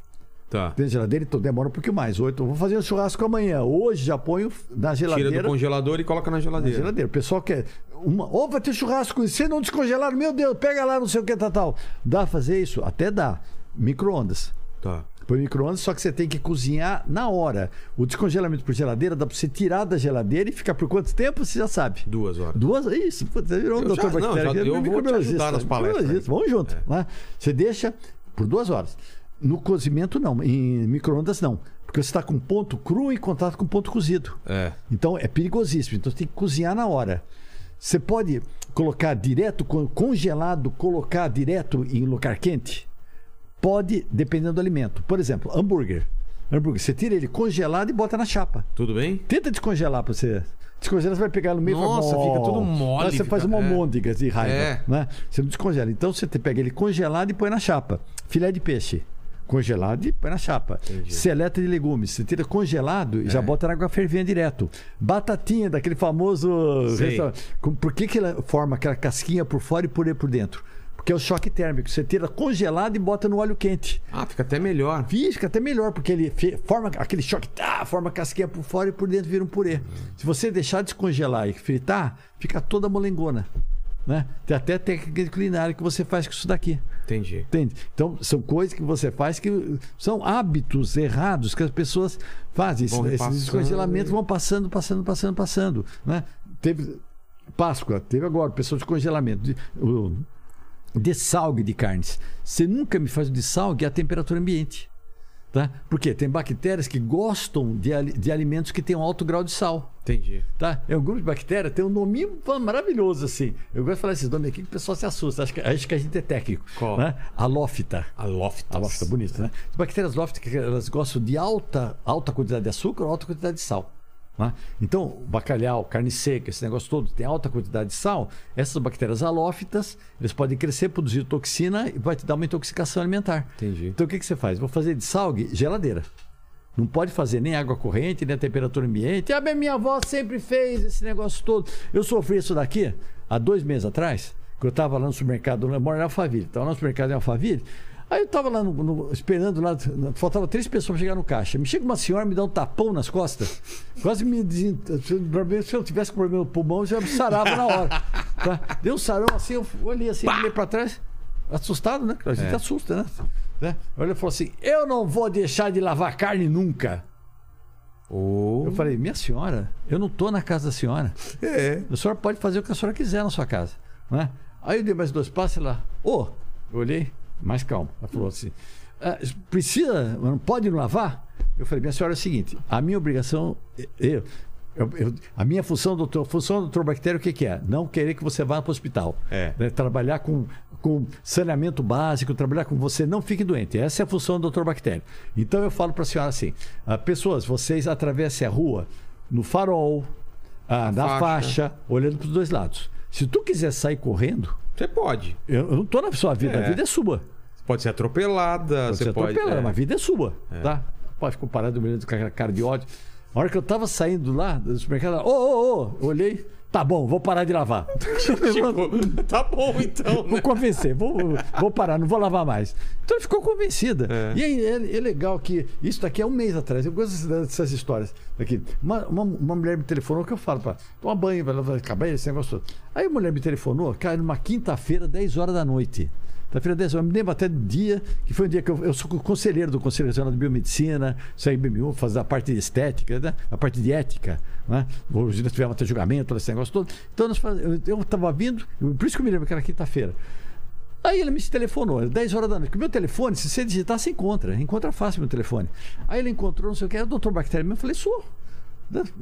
Tá. Dentro da geladeira, então demora um pouquinho mais. Oito, vou fazer um churrasco amanhã. Hoje já ponho na Tira geladeira. do congelador e coloca na Na geladeira. geladeira. O pessoal quer. Uma... Ou vai ter churrasco, se não descongelar, meu Deus, pega lá, não sei o que, tal, tal. Dá fazer isso? Até dá. Micro-ondas. Tá. Põe micro-ondas, só que você tem que cozinhar na hora. O descongelamento por geladeira dá pra você tirar da geladeira e ficar por quanto tempo? Você já sabe. Duas horas. Duas, isso. Você virou um doutor já- não, bactéria. já- aqui, eu vou te ajudar nas palestras. Vamos junto. né? Você deixa por duas horas. No cozimento, não. Em micro-ondas, não. Porque você está com ponto cru em contato com ponto cozido. É. Então é perigosíssimo. Então você tem que cozinhar na hora. Você pode colocar direto, con- congelado, colocar direto em lugar quente? Pode, dependendo do alimento. Por exemplo, hambúrguer. Hambúrguer, você tira ele congelado e bota na chapa. Tudo bem? Tenta descongelar para você. Descongela, você vai pegar no meio e Nossa, "Mó". fica tudo mole, Aí você faz uma é. almôndega de raiva. É. Né? Você não descongela. Então você pega ele congelado e põe na chapa. Filé de peixe. Congelado e põe na chapa. Seleta de legumes. Você tira congelado e já bota na água fervendo direto. Batatinha, daquele famoso. Por que, que ela forma aquela casquinha por fora e purê por dentro? Porque é o choque térmico. Você tira congelado e bota no óleo quente. Ah, fica até melhor. Fica até melhor, porque ele forma aquele choque, tá, forma casquinha por fora e por dentro vira um purê. Se você deixar descongelar e fritar, fica toda molengona. Né? Tem até técnica de culinária que você faz com isso daqui. Entendi. Entende? Então, são coisas que você faz que são hábitos errados que as pessoas fazem. Vão Esses descongelamentos vão passando, passando, passando, passando. Né? Teve Páscoa, teve agora, pessoal de congelamento. O dessalgue de carnes. Você nunca me faz o dessalgue a temperatura ambiente. Tá? Por quê? Tem bactérias que gostam de, de alimentos que têm um alto grau de sal. Entendi. Tá? É um grupo de bactérias, tem um nome maravilhoso assim. Eu gosto de falar esses nomes aqui que o pessoal se assusta. Acho que, acho que a gente é técnico. Qual? Né? Alófita. A Loftas. A lófita, bonito, né? As bactérias lófitas, elas gostam de alta, alta quantidade de açúcar ou alta quantidade de sal. Né? Então, bacalhau, carne seca, esse negócio todo tem alta quantidade de sal. Essas bactérias halófitas, eles podem crescer, produzir toxina e vai te dar uma intoxicação alimentar. Entendi. Então, o que, que você faz? Vou fazer de salgue, geladeira. Não pode fazer nem água corrente, nem a temperatura ambiente. Ah, minha avó sempre fez esse negócio todo. Eu sofri isso daqui há dois meses atrás, que eu estava lá no supermercado, eu moro em Alphaville, estava lá no supermercado em Alphaville. Aí eu estava lá no- no- esperando lá, faltava três pessoas para chegar no caixa. Me chega uma senhora, me dá um tapão nas costas, quase me desen... Se eu tivesse com problema no pulmão, eu já me sarava na hora. Tá? Deu um sarão assim, eu olhei assim, olhei para trás, assustado, né? A gente É. assusta, né? né? Olha, falou assim: eu não vou deixar de lavar carne nunca. Ô, Eu falei, minha senhora, eu não tô na casa da senhora. É. A senhora pode fazer o que a senhora quiser na sua casa. Né? Aí eu dei mais dois passos e ela, ô, eu olhei, mais calmo. Ela falou assim: "Ah, precisa, não pode lavar? Eu falei, minha senhora, é o seguinte: a minha obrigação, eu. eu- eu- a minha função, doutor, a função do doutor Bactério, o que, que é? Não querer que você vá para o hospital. É. Né? Trabalhar com, com saneamento básico, trabalhar com você, não fique doente. Essa é a função do doutor Bactério. Então eu falo para a senhora assim: ah, pessoas, vocês atravessem a rua no farol, ah, na faixa. olhando para os dois lados. Se tu quiser sair correndo, Você pode. eu, eu não tô na sua vida, É. a vida é sua. Pode ser atropelada, Pode você ser pode. atropelado, é. mas a vida é sua, tá? Pode ficar parado olhando com aquela cara de ódio. A hora que eu tava saindo lá do supermercado, ô, ô, ô, olhei, tá bom, vou parar de lavar. Tipo, tá bom então. Vou Né? convencer, vou, vou parar, não vou lavar mais. Então ele ficou convencida. É. E aí é, é legal que isso daqui é um mês atrás. Eu gosto dessas histórias. Aqui. Uma, uma, uma mulher me telefonou que eu falo para tomar banho, vai lavar cabelo, esse negócio todo. Aí a mulher me telefonou, cara, numa quinta-feira, 10 horas da noite. Quinta-feira, 10 horas. Eu me lembro até do dia, que foi um dia que eu, eu sou conselheiro do Conselho Nacional de Biomedicina, saí BMU, fazer a parte de estética, né? a parte de ética. Né? Hoje nós tivemos até julgamento, esse negócio todo. Então nós eu estava vindo, por isso que eu me lembro que era quinta-feira. Aí ele me telefonou, 10 horas da noite. Porque meu telefone, se você digitar, você encontra. Encontra fácil meu telefone. Aí ele encontrou, não sei o que, é o doutor Bactéria. Eu falei, sou.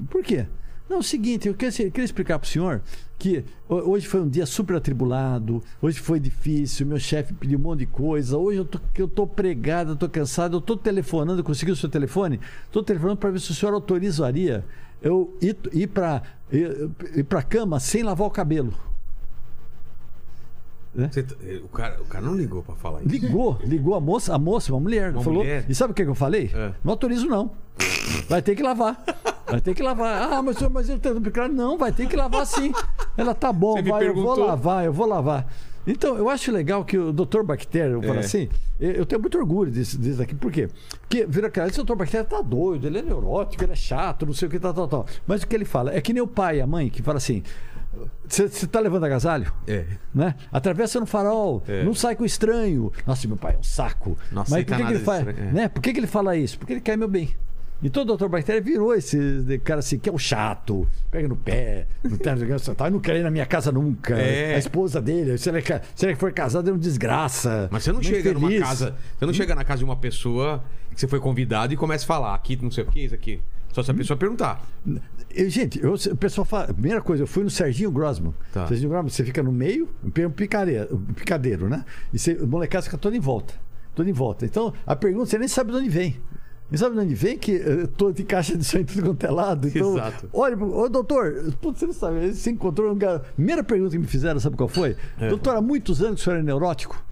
Por quê? Não, é o seguinte, eu queria, eu queria explicar para o senhor que ho- hoje foi um dia super atribulado, hoje foi difícil, meu chefe pediu um monte de coisa, hoje eu tô, eu tô pregado, eu tô cansado, eu tô telefonando, conseguiu o seu telefone? Tô telefonando para ver se o senhor autorizaria eu ir, ir para ir, ir a cama sem lavar o cabelo. Você tá- o, cara, o cara não ligou pra falar isso. Ligou, ligou a moça, a moça, uma mulher, Uma falou. mulher? E sabe o que eu falei? É. Não autorizo, não. Vai ter que lavar. Vai ter que lavar. Ah, mas, mas eu tenho claro, não, vai ter que lavar sim. Ela tá bom, Você vai, eu vou lavar, eu vou lavar. Então, eu acho legal que o Dr. Bactéria, eu É. assim, eu tenho muito orgulho disso, disso daqui. Por quê? Porque vira cara, esse Dr. Bactéria tá doido, ele é neurótico, ele é chato, não sei o que, tal, tal, tal. Mas o que ele fala? É que nem o pai a mãe que fala assim: você tá levando agasalho? É. né? Atravessa no farol, É. não sai com estranho. Nossa, meu pai é um saco. Não Mas por que, que ele de faz? estranho, é. Né? Por que, que ele fala isso? Porque ele quer meu bem. Então o doutor Bactéria virou esse cara assim, que é um chato, pega no pé, não, tá, tá, não quer ir na minha casa nunca. É. A esposa dele, se ele, quer- se ele for casado, é um desgraça. Mas você não muito chega numa infeliz. casa. Você não chega na casa de uma pessoa que você foi convidado e começa a falar aqui, não sei o que, isso aqui. Só se a pessoa perguntar. Eu, gente, eu, o pessoal fala. Primeira coisa, eu fui no Serginho Grossman. Tá. Serginho Grossman, você fica no meio, um picadeiro, um picadeiro né? E você, o molecado fica todo em volta. Todo em volta. Então, a pergunta, você nem sabe de onde vem. Nem sabe de onde vem, que eu tô de caixa de som em tudo quanto é lado. Então, Exato. olha, ô doutor, putz, você não sabe, você encontrou um cara. Primeira pergunta que me fizeram, sabe qual foi? É. Doutor, há muitos anos que o senhor é neurótico?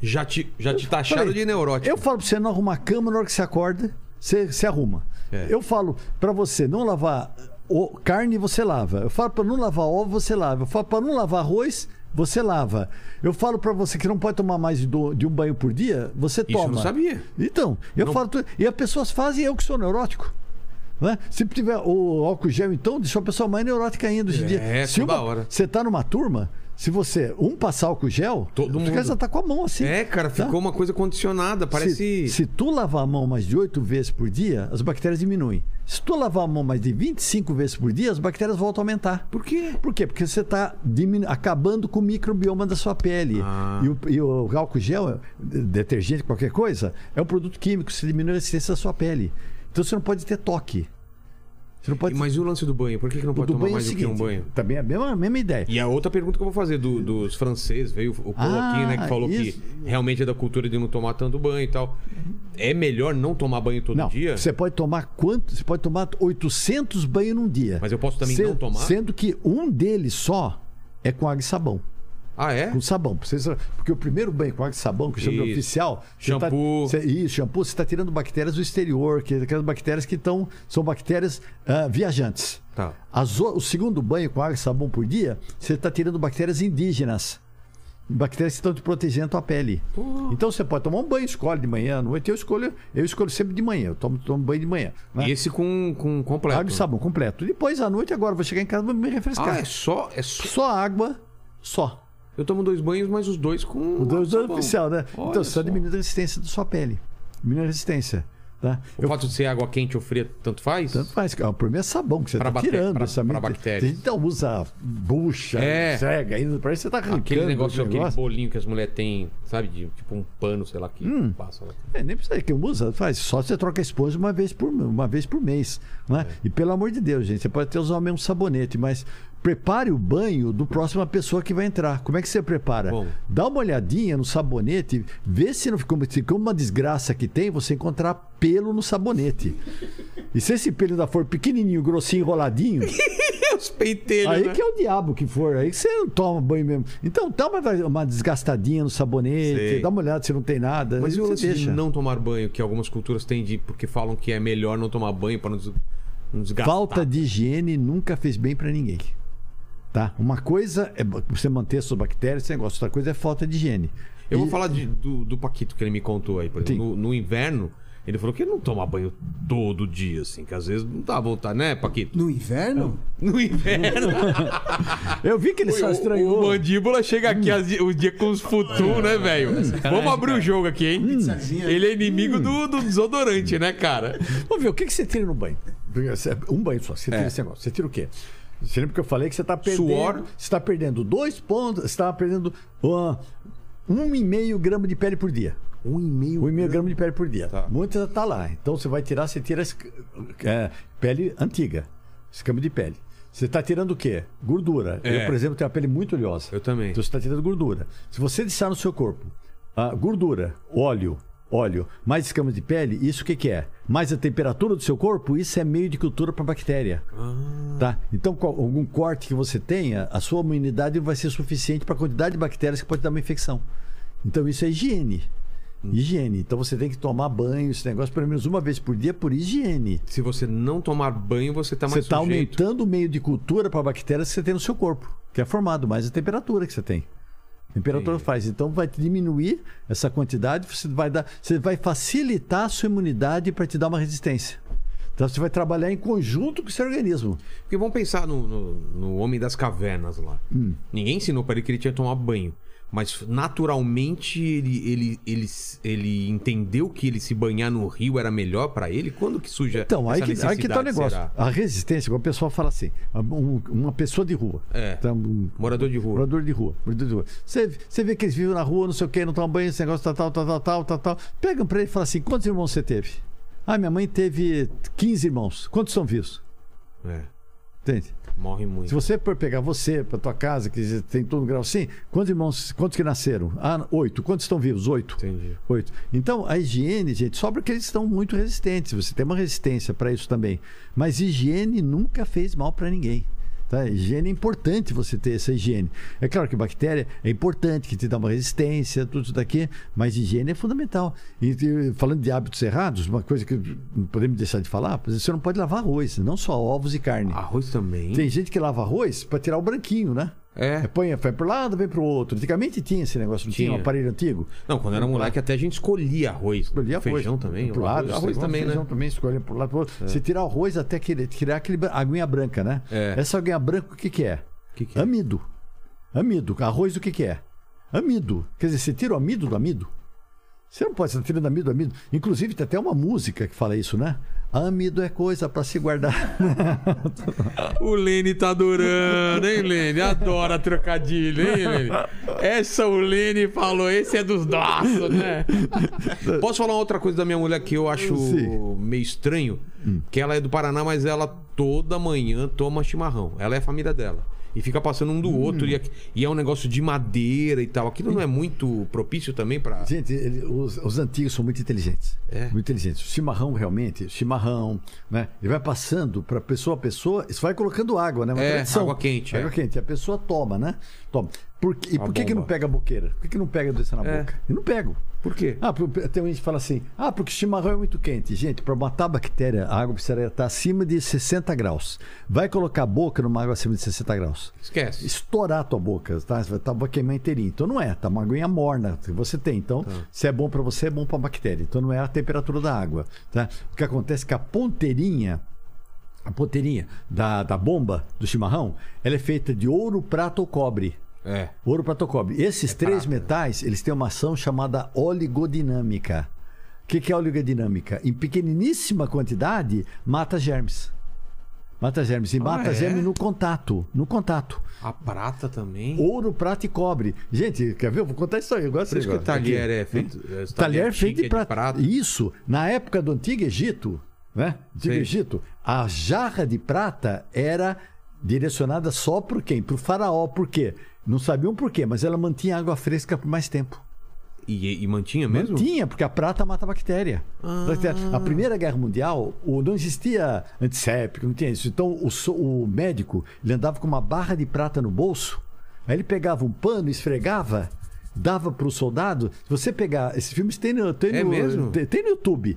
Já te, já te tacharam Falei, de neurótico. Eu falo pra você não arrumar a cama na hora que você acorda, você, você arruma. É. Eu falo pra você não lavar o, carne, você lava. Eu falo pra não lavar ovo, você lava. Eu falo pra não lavar arroz, você lava. Eu falo pra você que não pode tomar mais de, do- de um banho por dia, você eu toma. não sabia. Então, eu Não- falo. E as pessoas fazem, eu que sou neurótico. Né? Se tiver o álcool gel, então, deixa a pessoa mais neurótica ainda hoje em dia. É, Se toda uma- hora. Você tá numa turma, se você um passar álcool gel, Todo mundo. já tá com a mão assim. É, cara, tá? ficou uma coisa condicionada. Parece. Se, se tu lavar a mão mais de 8 vezes por dia, as bactérias diminuem. Se tu lavar a mão mais de 25 vezes por dia, as bactérias voltam a aumentar. Por quê? Por quê? Porque você está acabando com o microbioma da sua pele. Ah. E, o, e o álcool gel, é- detergente, qualquer coisa, é um produto químico, você diminui a resistência da sua pele. Então você não pode ter toque. Você não pode Mas e o lance do banho? Por que, que não pode tomar banho é mais do que um seguinte, banho? Também é a mesma, a mesma ideia. E a outra pergunta que eu vou fazer do- dos franceses, veio o Paul Ah, aqui, né, que falou isso. que realmente é da cultura de não tomar tanto banho e tal. É melhor não tomar banho todo Não, dia? você pode tomar quanto? Você pode tomar 800 banhos num dia. Mas eu posso também não tomar? Sendo que um deles só é com água e sabão. Ah, é? Com sabão. Precisa- Porque o primeiro banho com água e sabão, que chama de oficial. você Shampoo. Tá, isso, shampoo, você está tirando bactérias do exterior, que aquelas bactérias que estão. São bactérias ah, viajantes. Tá. As o, segundo banho com água e sabão por dia, você está tirando bactérias indígenas. Bactérias que estão te protegendo a tua pele. Então você pode tomar um banho, escolhe de manhã, à noite. Eu escolho, eu escolho sempre de manhã. Eu tomo, tomo banho de manhã. né? E esse com, com completo? Água e sabão completo. Depois à noite, agora eu vou chegar em casa e vou me refrescar. Ah, é só, é só. Só água, só. Eu tomo dois banhos, mas os dois com. O dois dois sabão. oficial, né? Olha então, você só. está diminuindo a resistência da sua pele. Diminuindo a resistência. Tá? O fato de ser água quente ou fria, tanto faz? Tanto faz. ah, O problema é sabão que você está tirando. pra- essa pra mente- bactérias. Então usa bucha, É. cega, ainda parece que você está arrancando. Aquele negócio, aquele negócio. bolinho que as mulheres têm, sabe? De, tipo um pano, sei lá, que Hum. passa lá. É, nem precisa que usa, faz. Só você troca a esponja uma vez por, uma vez por mês. Não é? E pelo amor de Deus, gente, você pode até usar o mesmo sabonete, mas prepare o banho do próxima pessoa que vai entrar. Como é que você prepara? Bom. Dá uma olhadinha no sabonete, vê se não ficou se ficou uma desgraça que tem, você encontrar pelo no sabonete. E se esse pelo ainda for pequenininho, grossinho, enroladinho, os pentelhos, Aí né? que é o diabo que for, aí que você não toma banho mesmo. Então dá uma, uma desgastadinha no sabonete, Sei. dá uma olhada se não tem nada. Mas e o você lance de não tomar banho, que algumas culturas têm de... Porque falam que é melhor não tomar banho para não, des... não desgastar. Falta de higiene nunca fez bem pra ninguém. Tá? Uma coisa é você manter suas bactérias, esse negócio. Outra coisa é falta de higiene. Eu vou E- falar de- do, do Paquito que ele me contou aí, por exemplo. No, no inverno, ele falou que ele não toma banho todo dia, assim, que às vezes não dá a voltar, né, Paquito? No inverno? No inverno. Eu vi que ele só o, estranhou. o mandíbula chega aqui as- o dia com os futum, né, velho? Vamos abrir o jogo aqui, hein? Pizzazinha. Ele é inimigo do, do desodorante, né, cara? Vamos ver, o que, que você tira no banho? Um banho só. Você tira É. esse negócio. Você tira o quê? Você lembra que eu falei que você está perdendo. Suor. Você está perdendo dois pontos. Você está perdendo uh, um e meio grama de pele por dia. Um e meio. Um e meio grama de pele por dia. Tá. Muita tá lá. Então você vai tirar, você tira é, pele antiga, escama de pele. Você está tirando o quê? Gordura. É. Eu, por exemplo, tenho a pele muito oleosa. Eu também. Então você está tirando gordura. Se você deixar no seu corpo ah, gordura, óleo, óleo, mais escama de pele, isso o que, que é? Mais a temperatura do seu corpo, isso é meio de cultura para bactéria. Tá? Então, algum corte que você tenha, a sua imunidade vai ser suficiente para a quantidade de bactérias que pode dar uma infecção. Então, isso é higiene. Higiene. Então, você tem que tomar banho, esse negócio, pelo menos uma vez por dia, por higiene. Se você não tomar banho, você tá Você mais está sujeito. aumentando o meio de cultura para bactérias que você tem no seu corpo, que é formado, mais a temperatura que você tem. Temperatura Entendi. faz. Então vai diminuir essa quantidade, você vai dar, você vai facilitar a sua imunidade para te dar uma resistência. Então você vai trabalhar em conjunto com o seu organismo. Porque vamos pensar no, no, no Homem das Cavernas lá. Hum. Ninguém ensinou pra ele que ele tinha que tomar banho. Mas naturalmente ele, ele, ele, ele entendeu que ele se banhar no rio era melhor pra ele? Quando que surge Então, aí que, aí que tá o negócio. será? A resistência, como o pessoal fala assim, um- uma pessoa de rua. É. tá, um- Morador de rua. Morador de rua. morador de rua. Você, você vê que eles vivem na rua, não sei o quê, não tomam banho, esse negócio, tal, tal, tal, tal, tal, tal, tal. Pegam pra ele e falam assim: quantos irmãos você teve? Ah, minha mãe teve 15 irmãos. Quantos são vivos? É, Entende? Morre muito. Se você for pegar você pra tua casa, que tem todo grau assim, quantos irmãos, quantos que nasceram? Ah, oito. Quantos estão vivos? Oito. Entendi. Oito. Então, a higiene, gente, só porque eles estão muito resistentes. Você tem uma resistência para isso também. Mas higiene nunca fez mal para ninguém. Tá? Higiene é importante você ter essa higiene. É claro que bactéria é importante, que te dá uma resistência, tudo isso daqui, mas higiene é fundamental. E falando de hábitos errados, uma coisa que não podemos deixar de falar, você não pode lavar arroz, não só ovos e carne. Arroz também. Tem gente que lava arroz para tirar o branquinho, né? É. Põe, vai pro lado, vem pro outro. Antigamente tinha esse negócio, não tinha, Tinha. um aparelho antigo. Não, quando era moleque até a gente escolhia arroz. Escolher arroz. Feijão também. Pro lado, arroz, arroz também, feijão né? também escolhe pro lado pro outro. Você tirar o arroz até que- tirar aquele aguinha branca, né? É. Essa aguinha branca, o que que é? Que que é? Amido. Amido. Arroz, o que que é? Amido. Quer dizer, você tira o amido do amido? Você não pode tirando amido do amido. Inclusive, tem até uma música que fala isso, né? Amido é coisa para se guardar. O Lene tá adorando, hein, Lene? Adora trocadilho, hein, Lene? Essa o Lene falou, esse é dos nossos, né? Posso falar outra coisa da minha mulher que eu acho Sim. meio estranho? Que ela é do Paraná, mas ela toda manhã toma chimarrão. Ela é a família dela. E fica passando um do outro. E, e é um negócio de madeira e tal. Aquilo não é muito propício também pra. Gente, ele- os, os antigos são muito inteligentes. É. Muito inteligentes. O chimarrão, realmente, chimarrão, né? Ele vai passando para pessoa a pessoa, isso vai colocando água, né? Uma É, tradição. água quente, Água é. quente. A pessoa toma, né? Toma. Por, e A por que, que não pega a boqueira? Por que, que não pega doença na É. boca? Eu não pego. Por quê? Ah, tem gente que fala assim: ah, porque o chimarrão é muito quente. Gente, para matar a bactéria, a água precisaria estar acima de 60 graus. Vai colocar a boca numa água acima de 60 graus Esquece. estourar a tua boca, tá? Tá, vai queimar inteirinho. Então não é, tá uma aguinha morna que você tem. Então, se é bom para você, é bom para a bactéria. Então não é a temperatura da água, tá? O que acontece é que a ponteirinha, a ponteirinha da, da bomba do chimarrão, ela é feita de ouro, prata ou cobre. É. Ouro, prata ou cobre. Esses três prata, né? metais, eles têm uma ação chamada oligodinâmica. O que, que é oligodinâmica? Em pequeniníssima quantidade, mata germes. Mata germes. E mata é? germes no contato. No contato. A prata também. Ouro, prata e cobre. Gente, quer ver? Eu vou contar isso aí. Eu gosto Por isso que o desse negócio. talher é feito. é, Talher feito de é prata. prata. Isso. Na época do Antigo Egito, né? Antigo Sei. Egito, a jarra de prata era direcionada só por quem? Para o faraó. Por quê? Não sabiam por quê, mas ela mantinha água fresca por mais tempo. E, e mantinha mesmo? Tinha, porque a prata mata a bactéria. A Primeira Guerra Mundial, o- não existia antisséptico, não tinha isso. Então, o, o médico, ele andava com uma barra de prata no bolso, aí ele pegava um pano, esfregava, dava para o soldado. Se você pegar, esses filmes tem no, tem É no, mesmo? Tem, tem no YouTube.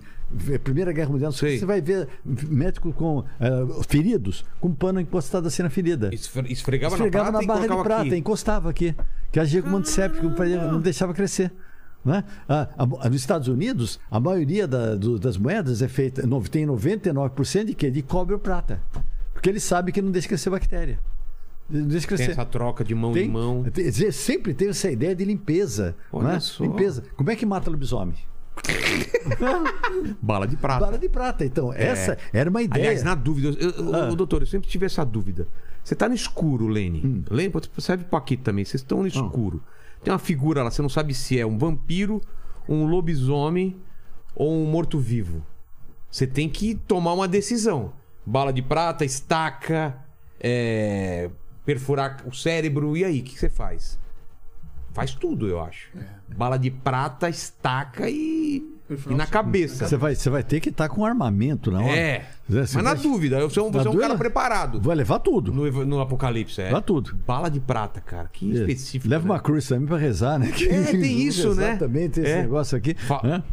Primeira Guerra Mundial, Sei. você vai ver médico com eh, feridos, com pano encostado assim na ferida. Esfre- Esfregava, Esfregava na prata na barra de prata, aqui. encostava aqui. Que agia como antisséptico, não deixava crescer. Né? Ah, a- nos Estados Unidos, a maioria da- do- das moedas é feita, tem 99% de quê? De cobre ou prata. Porque ele sabe que não deixa crescer bactéria. Não deixa Tem crescer. essa troca de mão em mão. tem- sempre teve essa ideia de limpeza. Olha né? só. Limpeza. Como é que mata lobisomem? Bala de prata. Bala de prata. Então, essa era uma ideia. É. Aliás, na dúvida, eu, eu- Ah. doutor, eu sempre tive essa dúvida. Você tá no escuro, Lene. Hum. Lene, serve pro Paquito também. Vocês estão no escuro. Tem uma figura lá, você não sabe se é um vampiro, um lobisomem ou um morto-vivo. Você tem que tomar uma decisão. Bala de prata, estaca, é, perfurar o cérebro. E aí, o que você faz? Faz tudo, eu acho. Bala de prata, estaca e, e na cabeça. Você vai, você vai ter que estar com armamento na hora. É. Você Mas vai- na dúvida, eu sou um, você é um cara preparado. Vai levar tudo. No, no Apocalipse, é. Leva tudo. Bala de prata, cara. Que específico. Leva né? uma cruz também pra rezar, né? É, tem isso, né? Exatamente, tem esse É. negócio aqui. Fa- né?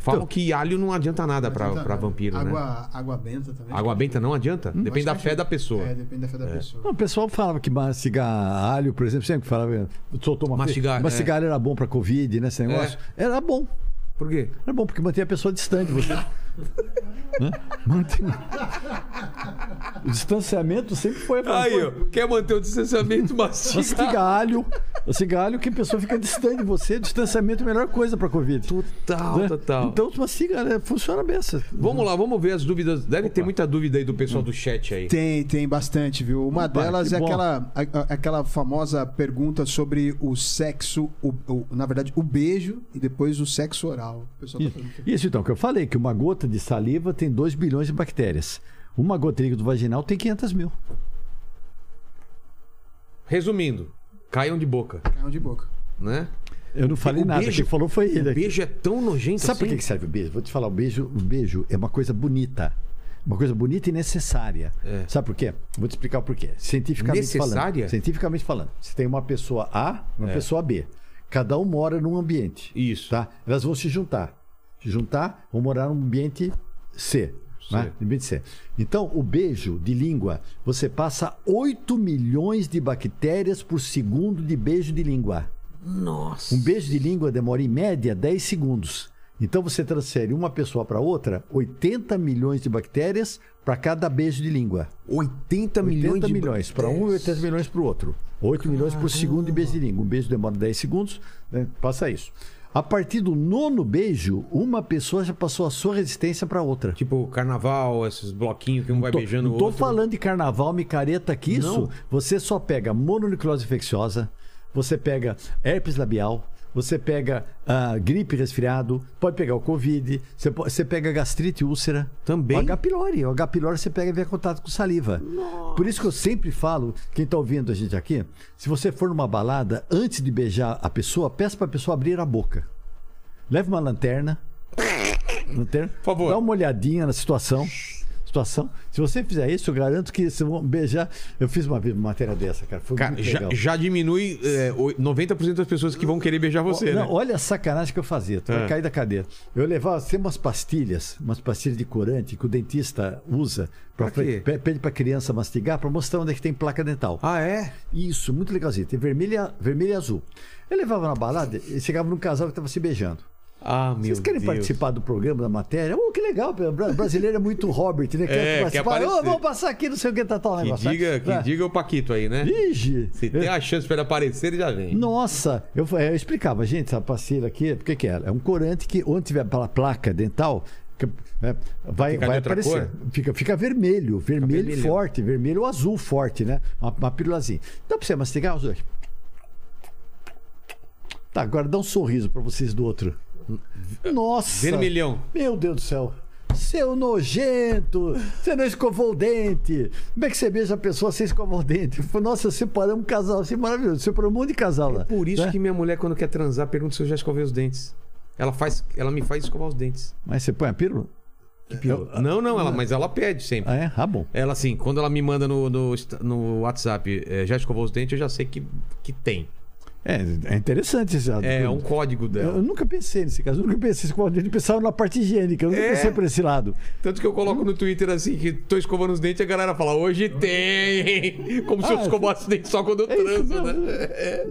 Falam que alho não adianta nada nada. vampiro, né? água, Água benta também. Água benta não adianta? Depende da fé que- da pessoa. É, depende da fé da pessoa. Não, o pessoal falava que mastigar alho, por exemplo, sempre falava, soltou uma Mastigar, é. mastigar alho era bom pra Covid, né? Esse negócio. Era bom. Por quê? Era bom, porque mantinha a pessoa distante. de Você. Né? Mantém- O distanciamento sempre foi a Aí, ó. Quer manter o distanciamento mastiga. Mastiga alho. Mastiga alho que a pessoa fica distante de você. Distanciamento é a melhor coisa pra Covid. Total, né? total. Então, mastiga, né? funciona bem. essa. Vamos lá, vamos ver as dúvidas. Deve ter muita dúvida aí do pessoal do chat aí. Tem, tem bastante, viu? Uma Opa, delas é bom. aquela, a- aquela famosa pergunta sobre o sexo, o- o- na verdade, o beijo e depois o sexo oral. O pessoal tá Isso, perguntando. Isso, então, que eu falei, que uma gota de saliva tem 2 bilhões de bactérias. Uma gota de líquido vaginal tem 500 mil. Resumindo, caiam de boca, Caiu de boca. né? Eu não falei O nada, beijo- quem falou foi ele. O aqui. beijo é tão nojento Sabe por assim? que que serve o beijo? Vou te falar, o beijo, o beijo é uma coisa bonita. Uma coisa bonita e necessária. É. Sabe por quê? Vou te explicar o porquê. Cientificamente Necessária? falando. Cientificamente falando. Você tem uma pessoa A e uma É. pessoa B. Cada um mora num ambiente. Isso. Tá? Elas vão se juntar. Juntar, vão morar num ambiente C. Né? Ambiente C. Então, o beijo de língua, você passa 8 milhões de bactérias por segundo de beijo de língua. Nossa. Um beijo de língua demora em média 10 segundos. Então você transfere uma pessoa para outra 80 milhões de bactérias para cada beijo de língua. 80 milhões 80 de milhões para um e 80 milhões para o outro. 8 milhões por segundo de beijo de língua. Um beijo demora 10 segundos, né? passa isso. A partir do nono beijo, uma pessoa já passou a sua resistência para outra. Tipo, carnaval, esses bloquinhos que um vai Tô- beijando o não tô outro. falando de carnaval, micareta que isso. Não. Você só pega mononucleose infecciosa, você pega herpes labial, você pega ah, gripe resfriado, pode pegar o covid, você, você pega gastrite úlcera. Também? O H. pylori. O H. pylori você pega via contato com saliva. Por isso que eu sempre falo, quem tá ouvindo a gente aqui, se você for numa balada, antes de beijar a pessoa, peça pra pessoa abrir a boca. Leve uma lanterna. lanterna Por favor. Dá uma olhadinha na situação. Situação. Se você fizer isso, eu garanto que vocês vão beijar. Eu fiz uma matéria dessa, cara. Foi Cara, já, legal. já diminui é, oi- 90% das pessoas que vão querer beijar você, Não, né? Olha a sacanagem que eu fazia. Tu É. vai cair da cadeira. Eu levava tem umas pastilhas, umas pastilhas de corante que o dentista usa. Pra, Pra pede pra criança mastigar para mostrar onde é que tem placa dental. Ah, é? Isso, muito legalzinho. Tem vermelho, e a- vermelho e azul. Eu levava na balada e chegava num casal que tava se beijando. Ah, Vocês querem Deus. participar do programa, da matéria? Oh, que legal. Brasileiro é muito Robert, né? Quer É, quer participar. aparecer. Ô, vamos passar aqui, não sei o que tá tal Que negócio. diga, que Ah, diga o Paquito aí, né? Ige. Se tem a chance pra ele aparecer, ele já vem. Nossa, eu, eu explicava, gente, essa pastilha aqui, o que, é? É um corante que, onde tiver pela placa dental, é, vai, vai aparecer. cor? Fica, fica vermelho, vermelho vermelhão. forte, vermelho ou azul forte, né? Uma, uma pílulazinha. Dá pra você mastigar os dois? Tá, agora dá um sorriso pra vocês do outro. Nossa! Vermelhão. Meu Deus do céu. Seu nojento! Você não escovou o dente! Como é que você beija a pessoa sem escovar o dente? Eu Nossa, eu separei um casal assim maravilhoso. Separou um monte de casal lá. Por isso né? que minha mulher, quando quer transar, pergunta se eu já escovei os dentes. Ela, faz, ela me faz escovar os dentes. Mas você põe a pílula? Não, não, ela, mas ela pede sempre. Ah, é? Ah, bom. Ela, assim, quando ela me manda no, no, no WhatsApp, eh, já escovou os dentes, eu já sei que, que tem. É, é interessante esse É, um código dela. eu nunca pensei nesse caso, eu nunca pensei nesse eu pensava na parte higiênica, eu nunca É. pensei por esse lado. Tanto que eu coloco no Twitter assim, que tô escovando os dentes e a galera fala, hoje tem! Como se eu Ah, escovasse os dentes só quando eu É isso transo, mesmo. né? É.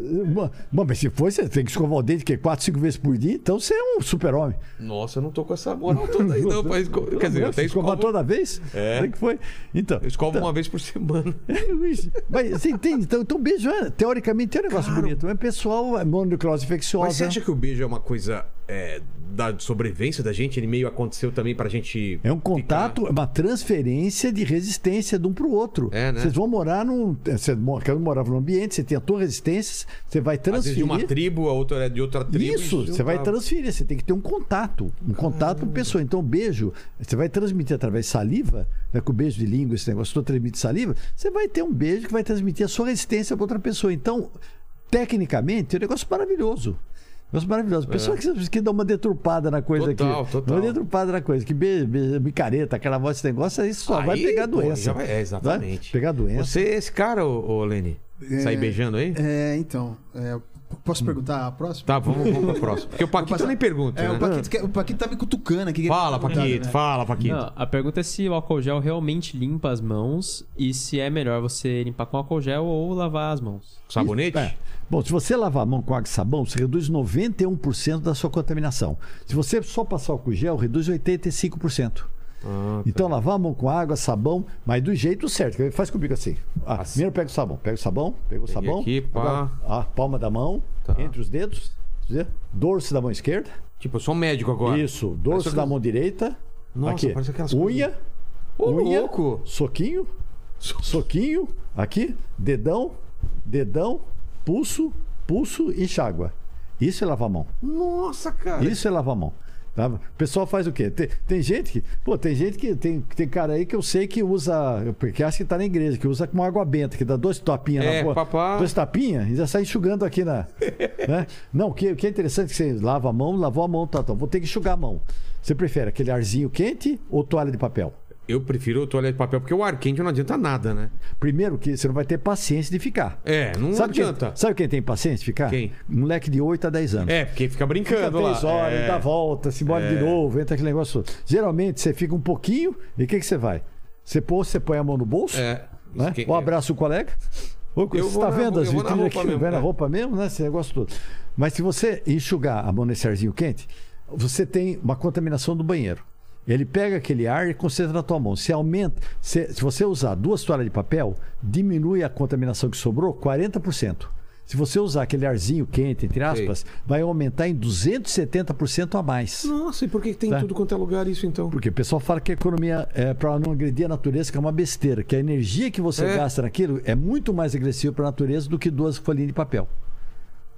Bom, mas se for, você tem que escovar o dente que é 4, 5 vezes por dia, então você é um super-homem. Nossa, eu não tô com essa moral toda aí, não. Mas, esco- quer dizer, eu até escovar escovo, toda vez? É. É que foi? Então, eu escovo uma vez por semana. Mas você entende? Então, então beijo, é, teoricamente, é um negócio Claro. bonito. É pessoal, é mononucleose infecciosa. Mas você acha que o beijo é uma coisa é, da sobrevivência da gente? Ele meio aconteceu também pra gente. É um contato, é uma transferência de resistência de um para o outro. É, né? Vocês vão morar num. Você cada um morava num ambiente, você tem a tua resistência, você vai Ficar, vezes de transferir. uma tribo, a outra é de outra tribo. Isso, você vai juntar. transferir, você tem que ter um contato. Um contato com a pessoa. Então, beijo, você vai transmitir através de saliva, né, com o beijo de língua, esse negócio todo transmite saliva, você vai ter um beijo que vai transmitir a sua resistência para outra pessoa. Então, tecnicamente, é um negócio maravilhoso. Um Negócio maravilhoso. Pessoa que, que dá uma deturpada na coisa É. Total, aqui. total. Uma deturpada na coisa. Que be, be, micareta, aquela voz, esse negócio, aí só vai Aí, pegar pô, doença. já vai- é, exatamente. Vai pegar doença. Você é esse cara, ô, ô Lene? Sair beijando aí? É, então. é, posso perguntar a próxima? Tá, vamos, vamos pro próximo. Porque o Paquito passar- nem pergunta, É, né? o Paquito, quer- o Paquito tá me cutucando aqui. Fala, Tá, Paquito, né? fala, Paquito. Não, a pergunta é se o álcool gel realmente limpa as mãos e se é melhor você limpar com álcool gel ou lavar as mãos. Sabonete? É. Bom, se você lavar a mão com água e sabão, você reduz 91% da sua contaminação. Se você só passar álcool gel, reduz 85%. Ah, tá. Então, mão com água, sabão, mas do jeito certo. Faz comigo assim. Ah, Assim. Primeiro pega o sabão. Pega o sabão, pega o Peguei sabão. aqui, pá. agora, a palma da mão, Tá. entre os dedos, dorso da mão esquerda. Tipo, eu sou médico agora. Isso, dorso Parece da aquelas- mão direita. Nossa, aqui. parece aquelas Unha, Ô, unha, louco! soquinho, soquinho, aqui, dedão, dedão, pulso, pulso e enxágua. Isso é lavar a mão. Nossa, cara. Isso é lavar a mão. Tá? O pessoal faz o quê? Tem, tem gente que. Pô, tem gente que. Tem, tem cara aí que eu sei que usa. Porque acha que tá na igreja, que usa com água benta, que dá dois tapinhas É, na boca. papá. Dois tapinhas e já sai enxugando aqui na. né? Não, o que, o que é interessante é que você lava a mão, lavou a mão, tá, tá. Vou ter que enxugar a mão. Você prefere aquele arzinho quente ou toalha de papel? Eu prefiro toalha de papel, porque o ar quente não adianta nada, né? Primeiro que você não vai ter paciência de ficar. É, não sabe adianta. Quem, sabe quem tem paciência de ficar? Quem? Moleque de 8 a 10 anos. É, porque fica Fica brincando lá. três horas, é. dá volta, se embora de novo, entra aquele negócio. Geralmente você fica um pouquinho e o que, que você vai? Você, pô, você põe a mão no bolso, É. né? Isso que- ou abraça o colega. Ou, Eu você está vendo as vitrines aqui, mesmo, vai na é. roupa mesmo, né? Esse negócio todo. Mas se você enxugar a mão nesse arzinho quente, você tem uma contaminação do banheiro. Ele pega aquele ar e concentra na tua mão. Se aumenta, se, se você usar duas toalhas de papel, diminui a contaminação que sobrou 40%. Se você usar aquele arzinho quente, entre aspas, vai aumentar em 270% a mais. Nossa, e por que que tem Tá. tudo quanto é lugar isso então? Porque o pessoal fala que a economia é para não agredir a natureza, que é uma besteira, que a energia que você É. gasta naquilo é muito mais agressiva para a natureza do que duas folhinhas de papel.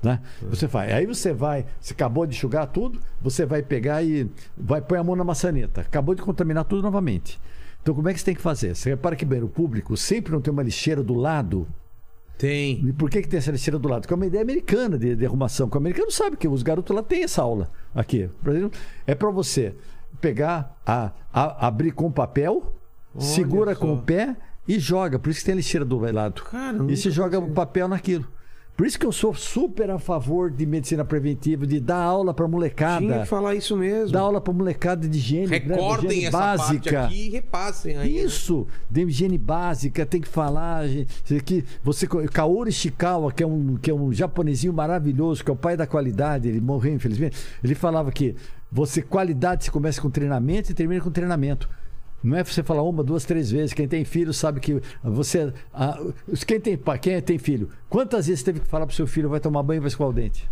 Né? Você faz. Aí você vai, você acabou de enxugar tudo, você vai pegar e vai pôr a mão na maçaneta. Acabou de contaminar tudo novamente. Então, como é que você tem que fazer? Você repara que banheiro público sempre não tem uma lixeira do lado. Tem. E por que, que tem essa lixeira do lado? Porque é uma ideia americana de, de arrumação. Porque o americano sabe que os garotos lá têm essa aula aqui. É para você pegar, a, a- abrir com papel, segura só. com o pé e joga. Por isso que tem a lixeira do lado. Cara, e se joga o papel naquilo. Por isso que eu sou super a favor de medicina preventiva, de dar aula para Tinha molecada. que falar isso mesmo. Dar aula para molecada de higiene, né, de Recordem higiene essa básica. parte aqui e repassem aí. né? Isso, de higiene básica, tem que falar. Que você, Kaori Ishikawa, que é, um, que é um japonesinho maravilhoso, que é o pai da qualidade, ele morreu infelizmente. Ele falava que você qualidade se começa com treinamento e termina com treinamento. Não é você falar uma, duas, três vezes. Quem tem filho sabe que você. ah, quem, tem, pai- quem tem filho, quantas vezes teve que falar pro seu filho vai tomar banho e vai escovar o dente?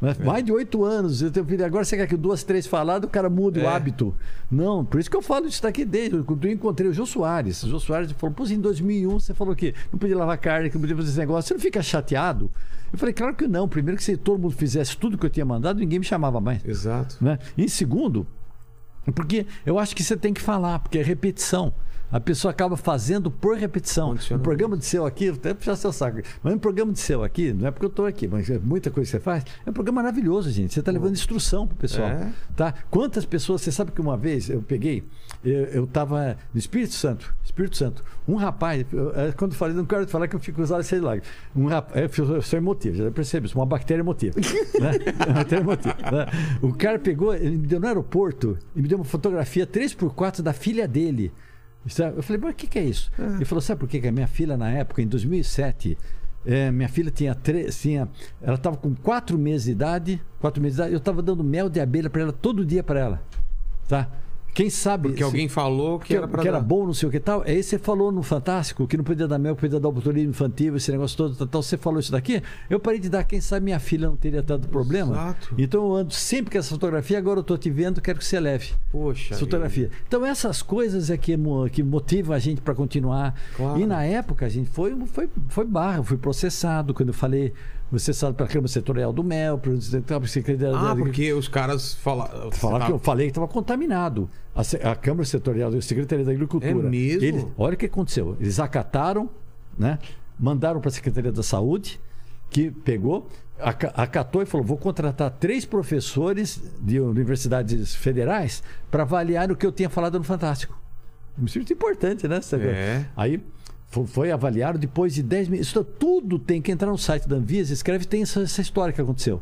Né? Mais de oito anos. Eu tenho filho, agora você quer que duas, três faladas, o cara muda o É. hábito. Não, por isso que eu falo isso daqui desde. Quando eu encontrei o Jô Soares. O Jô Soares falou: pô, em 2001 você falou que não podia lavar carne, que não podia fazer esse negócio. Você não fica chateado? Eu falei: claro que não. Primeiro, que se todo mundo fizesse tudo que eu tinha mandado, ninguém me chamava mais. Exato. Né? Em segundo, Porque eu acho que você tem que falar, porque é repetição. A pessoa acaba fazendo por repetição. Um programa de seu aqui, até puxar seu saco. Mas um programa de seu aqui, não é porque eu estou aqui, mas é muita coisa que você faz. É um programa maravilhoso, gente. Você está levando instrução pro pessoal. É. Tá? Quantas pessoas, você sabe que uma vez eu peguei, eu estava no Espírito Santo, Espírito Santo, um rapaz, é, quando eu falei, não quero falar que eu fico usando esse lá. Um rapaz, eu sou emotivo, já percebe isso, uma bactéria emotiva. né? Uma bactéria emotiva. né? O cara pegou, ele me deu no aeroporto e me deu uma fotografia 3x4 da filha dele. Sabe? Eu falei, mas o que, que é isso? Ele falou, sabe por quê? que a minha filha, na época, em 2007, é, minha filha tinha três, tinha, ela estava com quatro meses de idade, quatro meses de idade, eu estava dando mel de abelha para ela todo dia para ela, tá? Quem sabe Porque se- alguém falou que, que, era pra que era bom, não sei o que tal. Aí você falou no Fantástico que não podia dar mel, que podia dar o botulismo infantil, esse negócio todo, tal, tal. Você falou isso daqui. Eu parei de dar, quem sabe minha filha não teria tanto problema. Exato. Então eu ando sempre com essa fotografia, agora eu tô te vendo, quero que você leve. Poxa. essa fotografia. Então essas coisas é que, que motivam a gente para continuar. Claro. E na época, a gente foi, foi, foi barra, fui processado quando eu falei, processado pela Câmara Setorial do Mel, para a Secretaria Ah, porque os caras falaram. Falar que eu falei que estava contaminado. A, a Câmara Setorial da Secretaria da Agricultura. É mesmo? Eles, olha o que aconteceu. Eles acataram, né? mandaram para a Secretaria da Saúde, que pegou, aca- acatou e falou: vou contratar três professores de universidades federais para avaliar o que eu tinha falado no Fantástico. Um muito importante, né? É. Aí foi avaliado depois de 10 meses. Isso tudo tem que entrar no site da Anvisa, escreve, tem essa, essa história que aconteceu.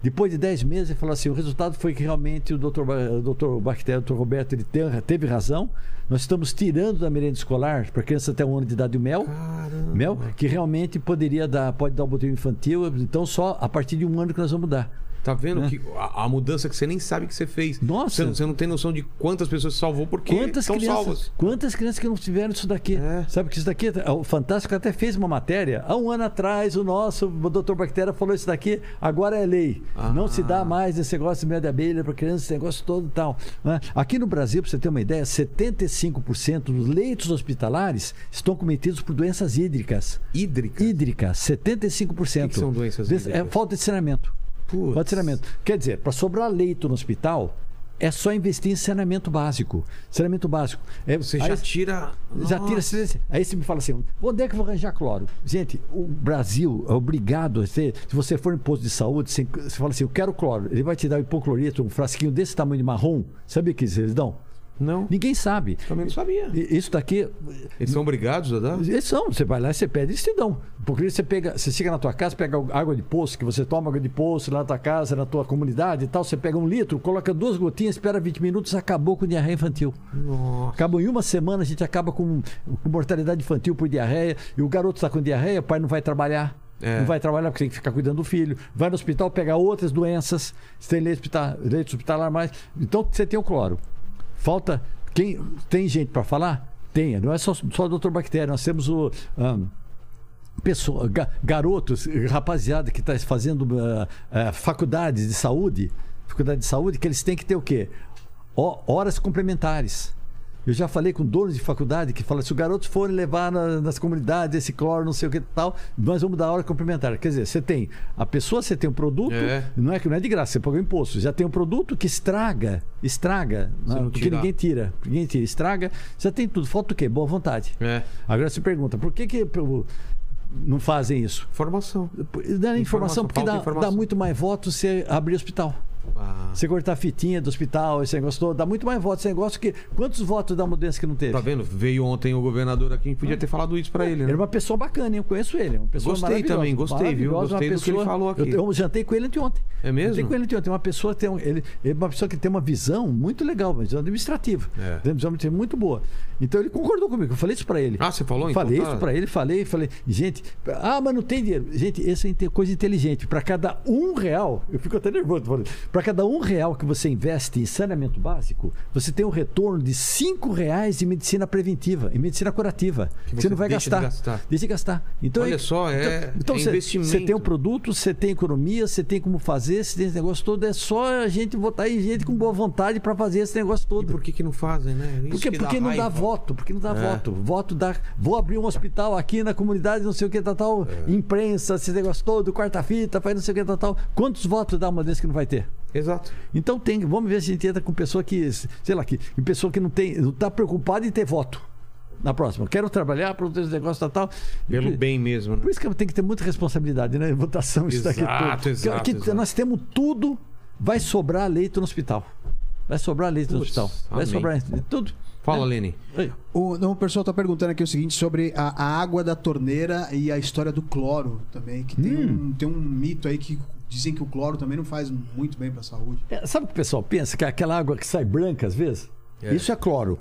Depois de 10 meses, ele falou assim: o resultado foi que realmente o doutor, o doutor Bactéria, o doutor Roberto, ele te- teve razão. Nós estamos tirando da merenda escolar para criança até um ano de idade o mel. Caramba. Mel, que realmente poderia dar, pode dar o botulismo infantil, então só a partir de um ano que nós vamos dar. Tá vendo Né? que a, a mudança que você nem sabe que você fez. Nossa. Você, não- você não tem noção de quantas pessoas salvou porque Quantas estão crianças, salvas. quantas crianças que não tiveram isso daqui? É. Sabe que isso daqui, o Fantástico até fez uma matéria. Há um ano atrás, o nosso o doutor Bactéria falou isso daqui, agora é lei. Ah. Não se dá mais esse negócio de mel de abelha para crianças, esse negócio todo e tal. né? Aqui no Brasil, para você ter uma ideia, 75% dos leitos hospitalares estão cometidos por doenças hídricas. Hídrica. Hídricas, 75%. O que que são doenças É hídricas? falta de saneamento. Putz. Falta de saneamento. Quer dizer, para sobrar leito no hospital, é só investir em saneamento básico. Saneamento básico. É, Você aí- já tira. já tira Nossa. Aí você me fala assim: onde é que eu vou arranjar cloro? Gente, o Brasil é obrigado a ser. Se você for em posto de saúde, você, você fala assim: eu quero cloro. Ele vai te dar hipoclorito, um frasquinho desse tamanho de marrom. Sabe o que eles dão? Não. Ninguém sabe. Também não sabia. Isso daqui. Eles são obrigados a dar? Eles são, você vai lá e você pede, eles te dão. Porque você pega, você chega na tua casa, pega água de poço, que você toma água de poço lá na tua casa, na tua comunidade e tal, você pega um litro, coloca duas gotinhas, espera 20 minutos, acabou com diarreia infantil. Nossa. Acabou em uma semana, a gente acaba com, com mortalidade infantil por diarreia, e o garoto está com diarreia, o pai não vai trabalhar. É. Não vai trabalhar porque tem que ficar cuidando do filho. Vai no hospital pegar outras doenças. Se tem leite hospitalar, leite hospitalar mais. Então você tem o cloro. Falta. Quem, tem gente para falar? Tem. Não é só, só o doutor Bactéria. Nós temos o. ahn, pessoa, ga- garotos, rapaziada que está fazendo ah, ah, faculdades de saúde, faculdade de saúde, que eles têm que ter o quê? Ho- horas complementares. Eu já falei com donos de faculdade que falam, se os garotos forem levar na- nas comunidades esse cloro, não sei o que e tal, nós vamos dar hora complementar. Quer dizer, você tem a pessoa, você tem um produto, É. não é que não é de graça, você paga o imposto. Já tem um produto que estraga, estraga, Se não, porque tirar. ninguém tira, ninguém tira, estraga. Já tem tudo. Falta o quê? Boa vontade. É. Agora você pergunta, por que, que não fazem isso? Formação. Dá informação, Informação, porque dá, informação. dá muito mais votos você abrir hospital. Ah, Você cortar a fitinha do hospital, esse negócio todo, dá muito mais votos. Esse negócio que. Quantos votos dá uma doença que não teve? tá vendo? Veio ontem o governador aqui, podia ter falado isso pra ele, né? É uma pessoa bacana, hein? eu conheço ele. Uma pessoa Gostei também, gostei, viu? Gostei uma do que ele falou aqui. Eu, eu jantei com ele anteontem. É mesmo? Jantei com ele anteontem. Uma pessoa tem, um- ele, ele é uma pessoa que tem uma visão muito legal, uma visão administrativa. É. Tem uma visão administrativa muito boa. Então ele concordou comigo. Eu falei isso pra ele. Ah, você falou? Então Falei tá. isso pra ele, falei, falei, gente, ah, mas não tem dinheiro. Gente, essa é coisa inteligente. Para cada um real, eu fico até nervoso falando, para cada um real que você investe em saneamento básico, você tem um retorno de cinco reais em medicina preventiva, em medicina curativa. Que você você não vai deixa de gastar. gastar. Deixa de gastar. Então, Olha aí- só, é- então, é você- investimento. Você tem um produto, você tem economia, você tem como fazer, você tem esse negócio todo. É só a gente votar aí gente com boa vontade para fazer esse negócio E todo. por que que não fazem, né? Isso Porque, que porque não dá raiva. voto, porque não dá É. voto. Voto dá. Vou abrir um hospital aqui na comunidade, não sei o que, tal, tal. É. Imprensa, esse negócio todo, quarta-fita, faz não sei o que, tal, tal. Quantos votos dá uma desse que não vai ter? Exato. Então tem, vamos ver se a gente entra com pessoa que, sei lá, que que pessoa que não tem, não tá preocupada em ter voto na próxima. Quero trabalhar para ter esse negócio tal, tal. Pelo bem mesmo, né? Por isso que tem que ter muita responsabilidade, né? Votação, isso daqui Exato, tudo. exato, Porque exato. Nós temos tudo, vai sobrar leito no hospital. Vai sobrar leito no Putz, hospital. Vai amém. sobrar tudo. Fala, É. Lene. O, não, o pessoal tá perguntando aqui o seguinte sobre a, a água da torneira e a história do cloro também. Que tem, Hum. um, tem um mito aí que dizem que o cloro também não faz muito bem pra saúde. É, sabe o que o pessoal pensa? Que é aquela água que sai branca às vezes? É. Isso é cloro.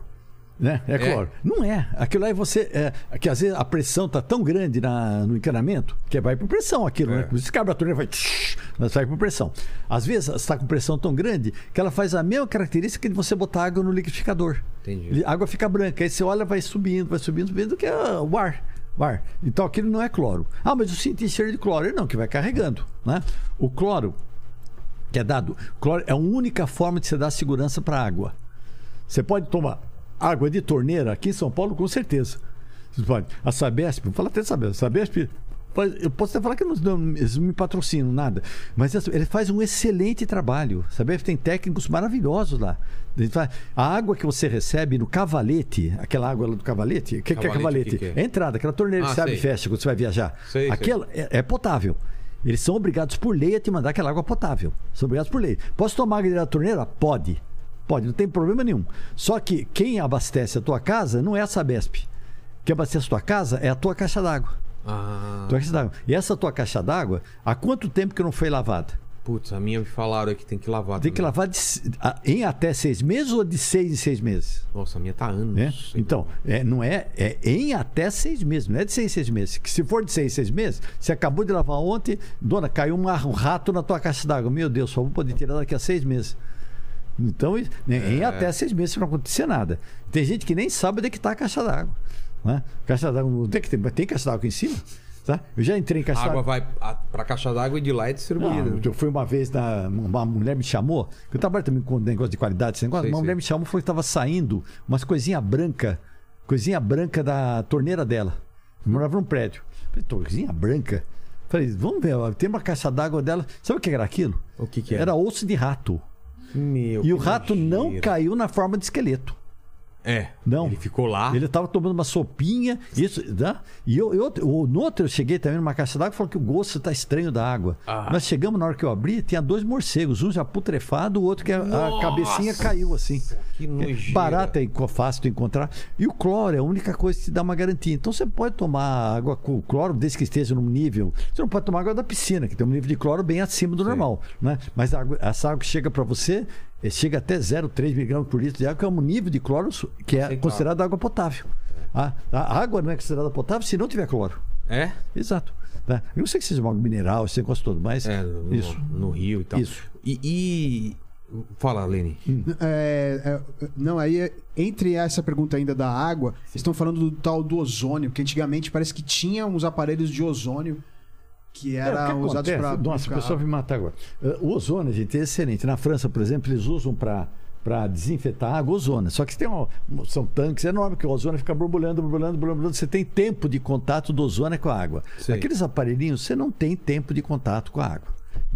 Né? É cloro. Não é. Aquilo aí você. É, que às vezes a pressão tá tão grande na, no encanamento que vai por pressão aquilo, É. né? Você a torneira vai. tsh, Mas sai por pressão. Às vezes está com pressão tão grande que ela faz a mesma característica de você botar água no liquidificador. Entendi. A água fica branca. Aí você olha, vai subindo, vai subindo, subindo, que é o ar. O ar. Então aquilo não é cloro. Ah, mas eu senti cheiro de cloro. Ele Não, que vai carregando. Né? O cloro que é dado. Cloro é a única forma de você dar segurança para a água. Você pode tomar água de torneira aqui em São Paulo, com certeza. Você pode. A Sabesp, vou falar até Sabesp. Sabesp, eu posso até falar que não, não- eles não me patrocinam nada, mas ele faz um excelente trabalho. Sabesp tem técnicos maravilhosos lá. A água que você recebe no cavalete, aquela água lá do cavalete, o que, que é Cavalete, que que é? É a entrada, aquela torneira Ah, que você abre e sei. fecha quando você vai viajar. Sei, sei. Aquela é, é potável. Eles são obrigados por lei a te mandar aquela água potável. São obrigados por lei. Posso tomar água da torneira? Pode. Pode, não tem problema nenhum. Só que quem abastece a tua casa não é a Sabesp. Quem abastece a tua casa é a tua caixa d'água. Ah, Tua caixa d'água. E essa tua caixa d'água, há quanto tempo que não foi lavada? Putz, a minha me falaram que tem que lavar. Tem que também. lavar de em até seis meses ou de seis em seis meses? Nossa, a minha tá anos. né? Então, é, não é, é em até seis meses, não é de seis em seis meses. Que se for de seis em seis meses, você acabou de lavar ontem, dona, caiu um, rato na tua caixa d'água. Meu Deus, só vou poder tirar daqui a seis meses. Então, né, em até seis meses não acontecer nada. Tem gente que nem sabe onde é que está a caixa d'água. Né? Caixa d'água, é que tem, tem caixa d'água aqui em cima? Tá? Eu já entrei em A caixa água d'água. vai a, pra caixa d'água e de lá é distribuída. Não, eu fui uma vez, na, uma mulher me chamou, eu trabalho também com negócio de qualidade, esse negócio, Sei, uma sei. mulher me chamou e falou que estava saindo umas coisinha branca, coisinha branca da torneira dela. Eu morava num prédio. Falei, coisinha branca? Falei, vamos ver, tem uma caixa d'água dela. Sabe o que era aquilo? O que que era? Era osso de rato. Meu, E o rato não nojeira. caiu na forma de esqueleto. É. Não. Ele ficou lá. Ele estava tomando uma sopinha, isso, né? E eu, eu, eu- no outro eu cheguei também numa caixa d'água e falou que o gosto está estranho da água. Ah. Nós chegamos na hora que eu abri, tinha dois morcegos, um já putrefado, o outro que a, a cabecinha caiu assim. Que nojeira. Barato é enco- fácil de encontrar. E o cloro é a única coisa que te dá uma garantia. Então você pode tomar água com cloro, desde que esteja num nível. Você não pode tomar água da piscina, que tem um nível de cloro bem acima do normal. Né? Mas a água- essa água que chega para você, chega até 0,3 miligramas por litro de água, que é um nível de cloro que é Aceitável. considerado água potável. A, a água não é considerada potável se não tiver cloro. É? Exato. Tá? Eu não sei que seja uma água mineral, esse negócio todo, mas. É, no, Isso. no Rio e tal. Isso. E. e- Fala, Lene. É, é, não, aí entre essa pergunta ainda da água, vocês estão falando do tal do ozônio, que antigamente parece que tinha uns aparelhos de ozônio que É, o que eram usados acontece? para. Nossa, o pessoal vai me matar agora. Uh, O ozônio, gente, é excelente. Na França, por exemplo, eles usam para para desinfetar água ozônio. Só que tem um, são tanques enormes que o ozônio fica borbulhando, borbulhando, borbulhando. Você tem tempo de contato do ozônio com a água. Sei. Aqueles aparelhinhos, você não tem tempo de contato com a água.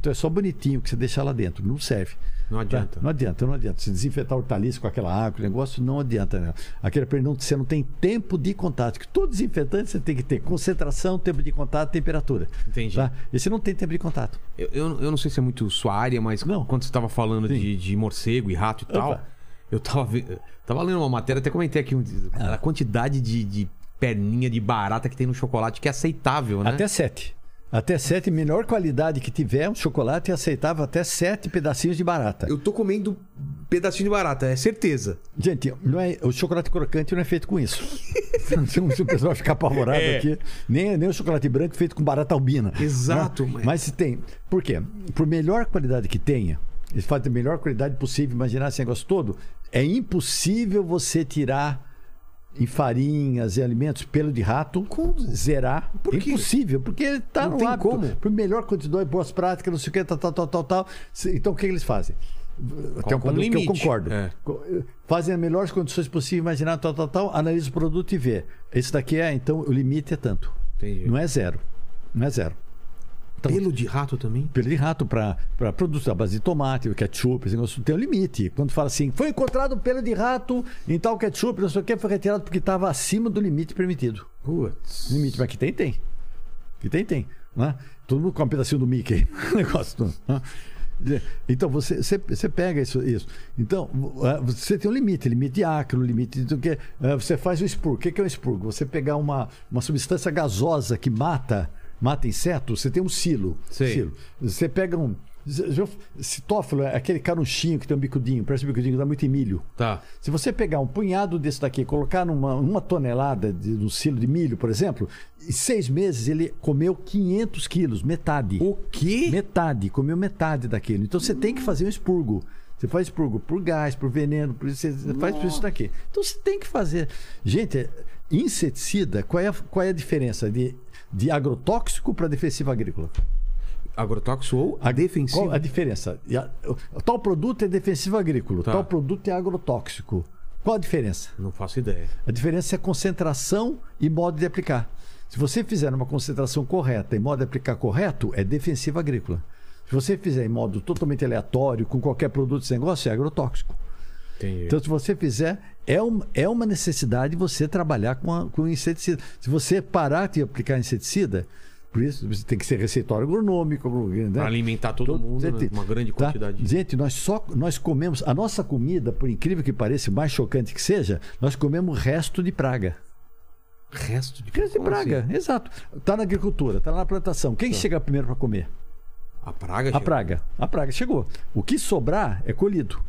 Então é só bonitinho que você deixa lá dentro, não serve. Não adianta. Tá? Não adianta, não adianta. Se desinfetar hortaliça com aquela água, o negócio não adianta. Né? Aquele não, você não tem tempo de contato. Que todo desinfetante você tem que ter concentração, tempo de contato, temperatura. Entendi. Tá? Esse não tem tempo de contato. Eu, eu, eu não sei se é muito sua área, mas Não. quando você estava falando de, de morcego e rato e tal, Opa. eu tava, ve- tava lendo uma matéria, até comentei aqui a quantidade de, de perninha de barata que tem no chocolate, que é aceitável, né? Até sete. Até sete, melhor qualidade que tiver, um chocolate aceitável até sete pedacinhos de barata. Eu tô comendo pedacinho de barata, é certeza. Gente, não é, o chocolate crocante não é feito com isso. Se o pessoal ficar apavorado É. aqui. Nem, nem o chocolate branco feito com barata albina. Exato, Né? mas- Mas se tem. Por quê? Por melhor qualidade que tenha, eles fazem a melhor qualidade possível, imaginar esse negócio todo, é impossível você tirar em farinhas e alimentos pelo de rato, zerar. Por é impossível, porque ele está no tem hábito. como. Por melhor quantidade, boas práticas, não sei o que, tal, tal, tal, tal, tal. Então o que eles fazem? Tem um com padrão que eu limite. concordo. É. Fazem as melhores condições possíveis, imaginar tal, tal, tal, analisa o produto e vê. Esse daqui é, então, o limite é tanto. Entendi. Não é zero. Não é zero. Então, Pelo de rato também? pelo de rato para produtos à base de tomate, o ketchup, esse negócio tem um limite. Quando fala assim, foi encontrado pelo de rato em tal ketchup, não sei o que, foi retirado porque estava acima do limite permitido. Putz. Limite, mas que tem, tem. Que tem, tem. Né? Todo mundo com um pedacinho do Mickey. negócio. Né? Então, você, você, você pega isso, isso. Então, eh, você tem um limite, limite de acro, limite do que. eh, Você faz o expurgo. O que que é o expurgo? Você pegar uma, uma substância gasosa que mata, mata insetos, você tem um silo. Sei. silo. Você pega um. Citófilo é aquele carunchinho que tem um bicudinho, parece um bicudinho que dá muito em milho. Tá. Se você pegar um punhado desse daqui e colocar numa uma tonelada de, um silo de milho, por exemplo, em seis meses ele comeu 500 quilos, metade. O quê? Metade, comeu metade daquilo. Então você tem que fazer um expurgo. Você faz expurgo por gás, por veneno, por isso, você faz por isso daqui. Então você tem que fazer. Gente, é- inseticida, qual é a, qual é a diferença de, de agrotóxico para defensivo agrícola? Agrotóxico ou a defensivo? Qual a diferença? A- Tal produto é defensivo agrícola, Tá. tal produto é agrotóxico. Qual a diferença? Não faço ideia. A diferença é concentração e modo de aplicar. Se você fizer uma concentração correta e modo de aplicar correto, é defensivo agrícola. Se você fizer em modo totalmente aleatório, com qualquer produto desse negócio, é agrotóxico. Entendi. Então, se você fizer, é, um, é uma necessidade você trabalhar com, a, com inseticida. Se você parar de aplicar inseticida, por isso você tem que ser receituário agronômico, né? Pra alimentar todo mundo, né? Gente, uma grande tá? quantidade. Gente, nós só nós comemos a nossa comida, por incrível que pareça, mais chocante que seja, nós comemos resto de praga. Resto de Resto de praga, assim? exato. Tá na agricultura, tá na plantação. Quem chega primeiro para comer? A praga? A chega? praga. A praga chegou. O que sobrar é colhido.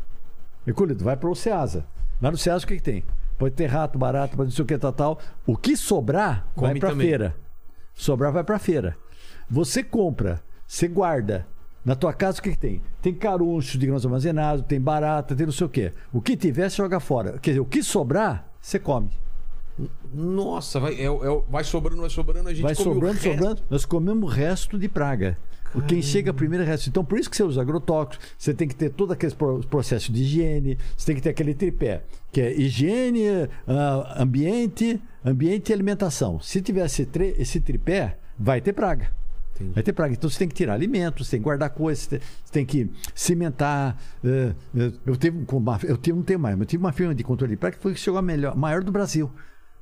É colhido, vai para o Ceasa. Lá no Ceasa o que, que tem? Pode ter rato, barato, pode não sei o que, tal, tal. O que sobrar vai Come para também. feira. Sobrar vai para feira. Você compra, você guarda. Na tua casa o que, que tem? Tem caruncho de grãos armazenados, tem barata, tem não sei o quê. O que tiver, você joga fora. Quer dizer, o que sobrar, você come. Nossa, vai, é, é- vai sobrando, vai sobrando, a gente Vai come o sobrando, resto. sobrando. Nós comemos o resto de praga. Quem chega primeiro é resto. Então, por isso que você usa agrotóxicos, você tem que ter todo aquele pro- processo de higiene, você tem que ter aquele tripé, que é higiene, ah, ambiente, ambiente e alimentação. Se tiver esse, tri- esse tripé, vai ter praga. Entendi. Vai ter praga. Então você tem que tirar alimentos, você tem que guardar coisas, você tem, que cimentar. eh, eh, eu, uma- eu não tenho mais, mas eu tive uma firma de controle de praga que foi que chegou a melhor, maior do Brasil.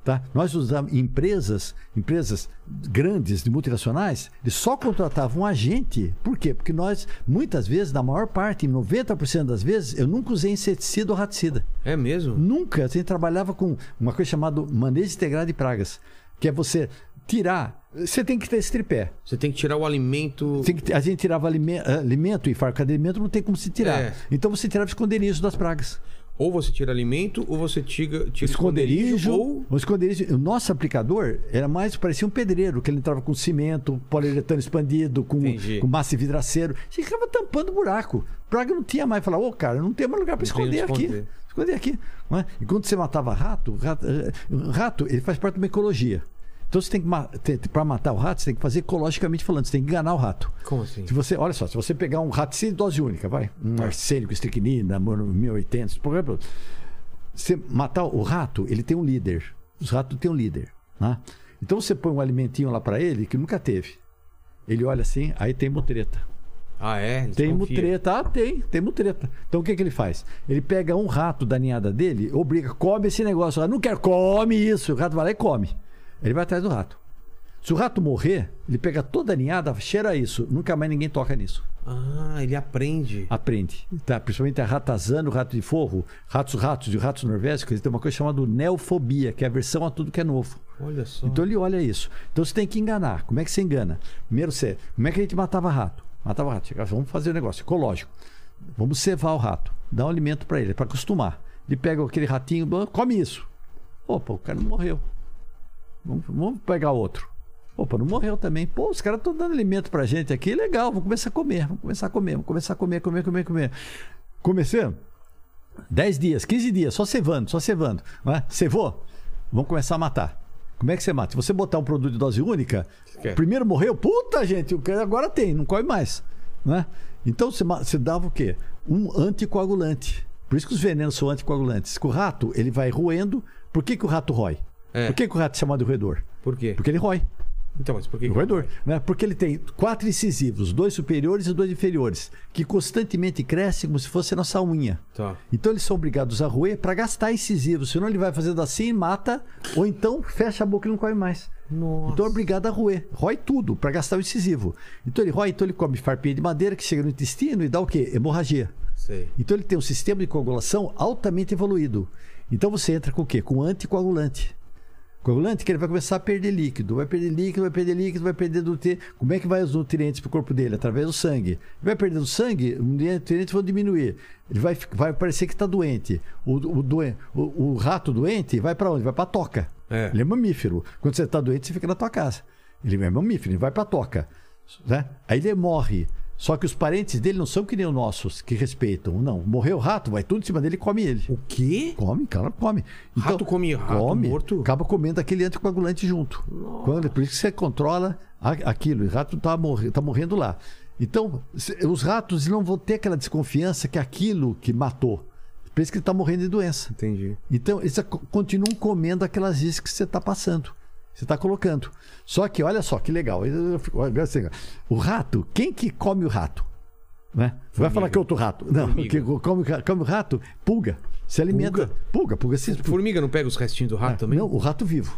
Tá? Nós usamos empresas, empresas grandes, de multinacionais, eles só contratavam um agente. Por quê? Porque nós, muitas vezes, na maior parte, em 90% das vezes, eu nunca usei inseticida ou raticida. É mesmo? Nunca. A gente trabalhava com uma coisa chamada manejo integrado de pragas, que é você tirar. Você tem que ter esse tripé. Você tem que tirar o alimento. Tem que- a gente tirava alime- alimento e farca de alimento, não tem como se tirar. É. Então você tirava esconderijo das pragas. Ou você tira alimento, ou você tira, tira Esconderijo. ou O esconderijo. O nosso aplicador era mais, parecia um pedreiro, que ele entrava com cimento, poliuretano expandido, com, Entendi. com massa e vidraceiro. Você ficava tampando buraco. Praga não tinha mais. Falava, ô cara, não tem mais lugar para esconder aqui. esconder. Esconder aqui. é? E quando você matava rato, rato, eh, rato, ele faz parte de uma ecologia. Então você tem que para matar o rato, você tem que fazer ecologicamente falando, você tem que enganar o rato. Como assim? Se você, olha só, se você pegar um raticida de dose única, vai, um arsênico, estricnina, mono- 1080, por exemplo, você matar o rato, ele tem um líder. Os ratos têm um líder, né? Então você põe um alimentinho lá para ele que nunca teve. Ele olha assim, aí tem mutreta. Ah, é? Eles Tem confiam. mutreta, ah, tem, tem mutreta. Então o que, que ele faz? Ele pega um rato da ninhada dele, obriga, come esse negócio. Ah, não quero, come isso. O rato vai lá e come. Ele vai atrás do rato. Se o rato morrer, ele pega toda a ninhada, cheira isso. Nunca mais ninguém toca nisso. Ah, ele aprende. Aprende. Tá? Principalmente a ratazana, o rato de forro, ratos ratos e ratos norvésicos, eles têm uma coisa chamada neofobia, que é a aversão a tudo que é novo. Olha só. Então ele olha isso. Então você tem que enganar. Como é que você engana? Primeiro você, como é que a gente matava rato? Matava rato. Chegava, vamos fazer um negócio ecológico. Vamos cevar o rato, dar um alimento para ele, para acostumar. Ele pega aquele ratinho, "Ah, come isso. Opa, o cara não morreu. Vamos, vamos pegar outro. Opa, não morreu também. Pô, os caras estão dando alimento pra gente aqui, legal, vamos começar a comer, vamos começar a comer, vamos começar a comer, comer, comer, comer. Comecei 10 dias, 15 dias, só cevando, só cevando. Não é? Cevou? Vamos começar a matar. Como é que você mata? Se você botar um produto de dose única, primeiro morreu, puta gente, o cara agora tem, não come mais. Não é? Então você, você dava o quê? Um anticoagulante. Por isso que os venenos são anticoagulantes. O rato, ele vai roendo. Por que, que o rato rói? É. Por que, que o rato é chamado de roedor? Por quê? Porque ele rói. Então, mas por que O roedor, né? Porque ele tem quatro incisivos, dois superiores e dois inferiores, que constantemente crescem como se fosse a nossa unha. Tá. Então eles são obrigados a roer para gastar incisivos, senão ele vai fazendo assim, mata, ou então fecha a boca e não come mais. Nossa. Então é obrigado a roer. Rói tudo para gastar o incisivo. Então ele rói, então ele come farpinha de madeira que chega no intestino e dá o quê? Hemorragia. Sei. Então ele tem um sistema de coagulação altamente evoluído. Então você entra com o quê? Com anticoagulante. Coagulante que ele vai começar a perder líquido, vai perder líquido, vai perder líquido, vai perder nutrientes. Como é que vai os nutrientes para o corpo dele? Através do sangue. Ele vai perdendo sangue, os nutrientes vão diminuir. Ele vai, vai parecer que está doente. O, o, doen- o- o rato doente vai para onde? Vai para a toca. É. Ele é mamífero. Quando você está doente, você fica na tua casa. Ele é mamífero, ele vai para a toca. Né? Aí ele morre. Só que os parentes dele não são que nem os nossos, que respeitam. Não. Morreu o rato, vai tudo em cima dele e come ele. O quê? Come, cara, come. Então, Rato come rato morto? Acaba comendo aquele anticoagulante junto. Quando, por isso que você controla aquilo. E o rato está tá morrendo lá. Então, os ratos não vão ter aquela desconfiança que aquilo que matou. Por isso que ele está morrendo de doença. Entendi. Então, eles co- continuam comendo aquelas iscas que você está passando. Você está colocando. Só que, olha só, que legal. Assim, O rato, quem que come o rato? Né? Vai falar que é outro rato. Não, Formiga. que come, come o rato, pulga. Se alimenta. Pulga, pulga. se, Formiga não pega os restinhos do rato também? Não, o rato vivo.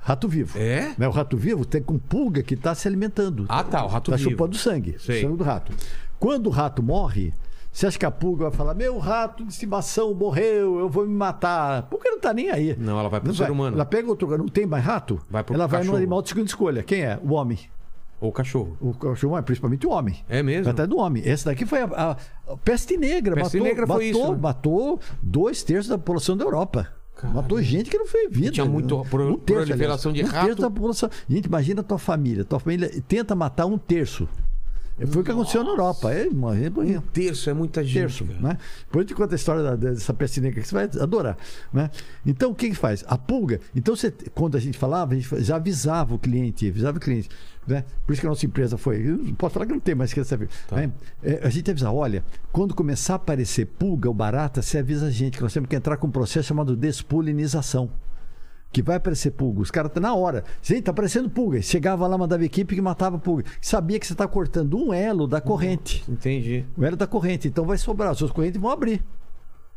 Rato vivo. É? Né, O rato vivo tem com pulga que está se alimentando. Ah, tá, o rato Está vivo. chupando sangue. Sei. Sangue do rato. Quando o rato morre, você acha que a pulga vai falar: Meu rato de estimação morreu, eu vou me matar? Pulga não está nem aí. Não, ela vai pro Não ser humano. Ela pega outro. Não tem mais rato? Vai pro ela vai no cachorro. animal de segunda escolha. Quem é? O homem. Ou cachorro. O cachorro é principalmente o homem. É mesmo? Vai atrás do homem. Esse daqui foi a, a- a peste negra. Peste matou, negra foi matou, isso, né? matou dois terços da população da Europa. Matou gente que não foi vida. Tinha muito pro- proliferação de um rato. terço da população. Gente, imagina a tua família. Tua família tenta matar um terço. Foi o que aconteceu na Europa. É, morreu, Um terço é muita gente. terço, cara. né? Depois eu te conto a história da- dessa peste negra que você vai adorar, né? Então o que que faz? A pulga. Então você, quando a gente falava, a gente já avisava o cliente, avisava o cliente, né? Por isso que a nossa empresa foi. eu Posso falar que não tem, mas quer saber? Tá. né? É, a gente avisa, olha, quando começar a aparecer pulga ou barata, você avisa a gente que nós temos que entrar com um processo chamado despolinização. Que vai aparecer pulga. Os caras estão na hora. Gente, tá aparecendo pulga. Chegava lá, mandava equipe que matava pulga. Sabia que você está cortando um elo da corrente. Entendi. O elo da corrente. Então vai sobrar. Os seus correntes vão abrir.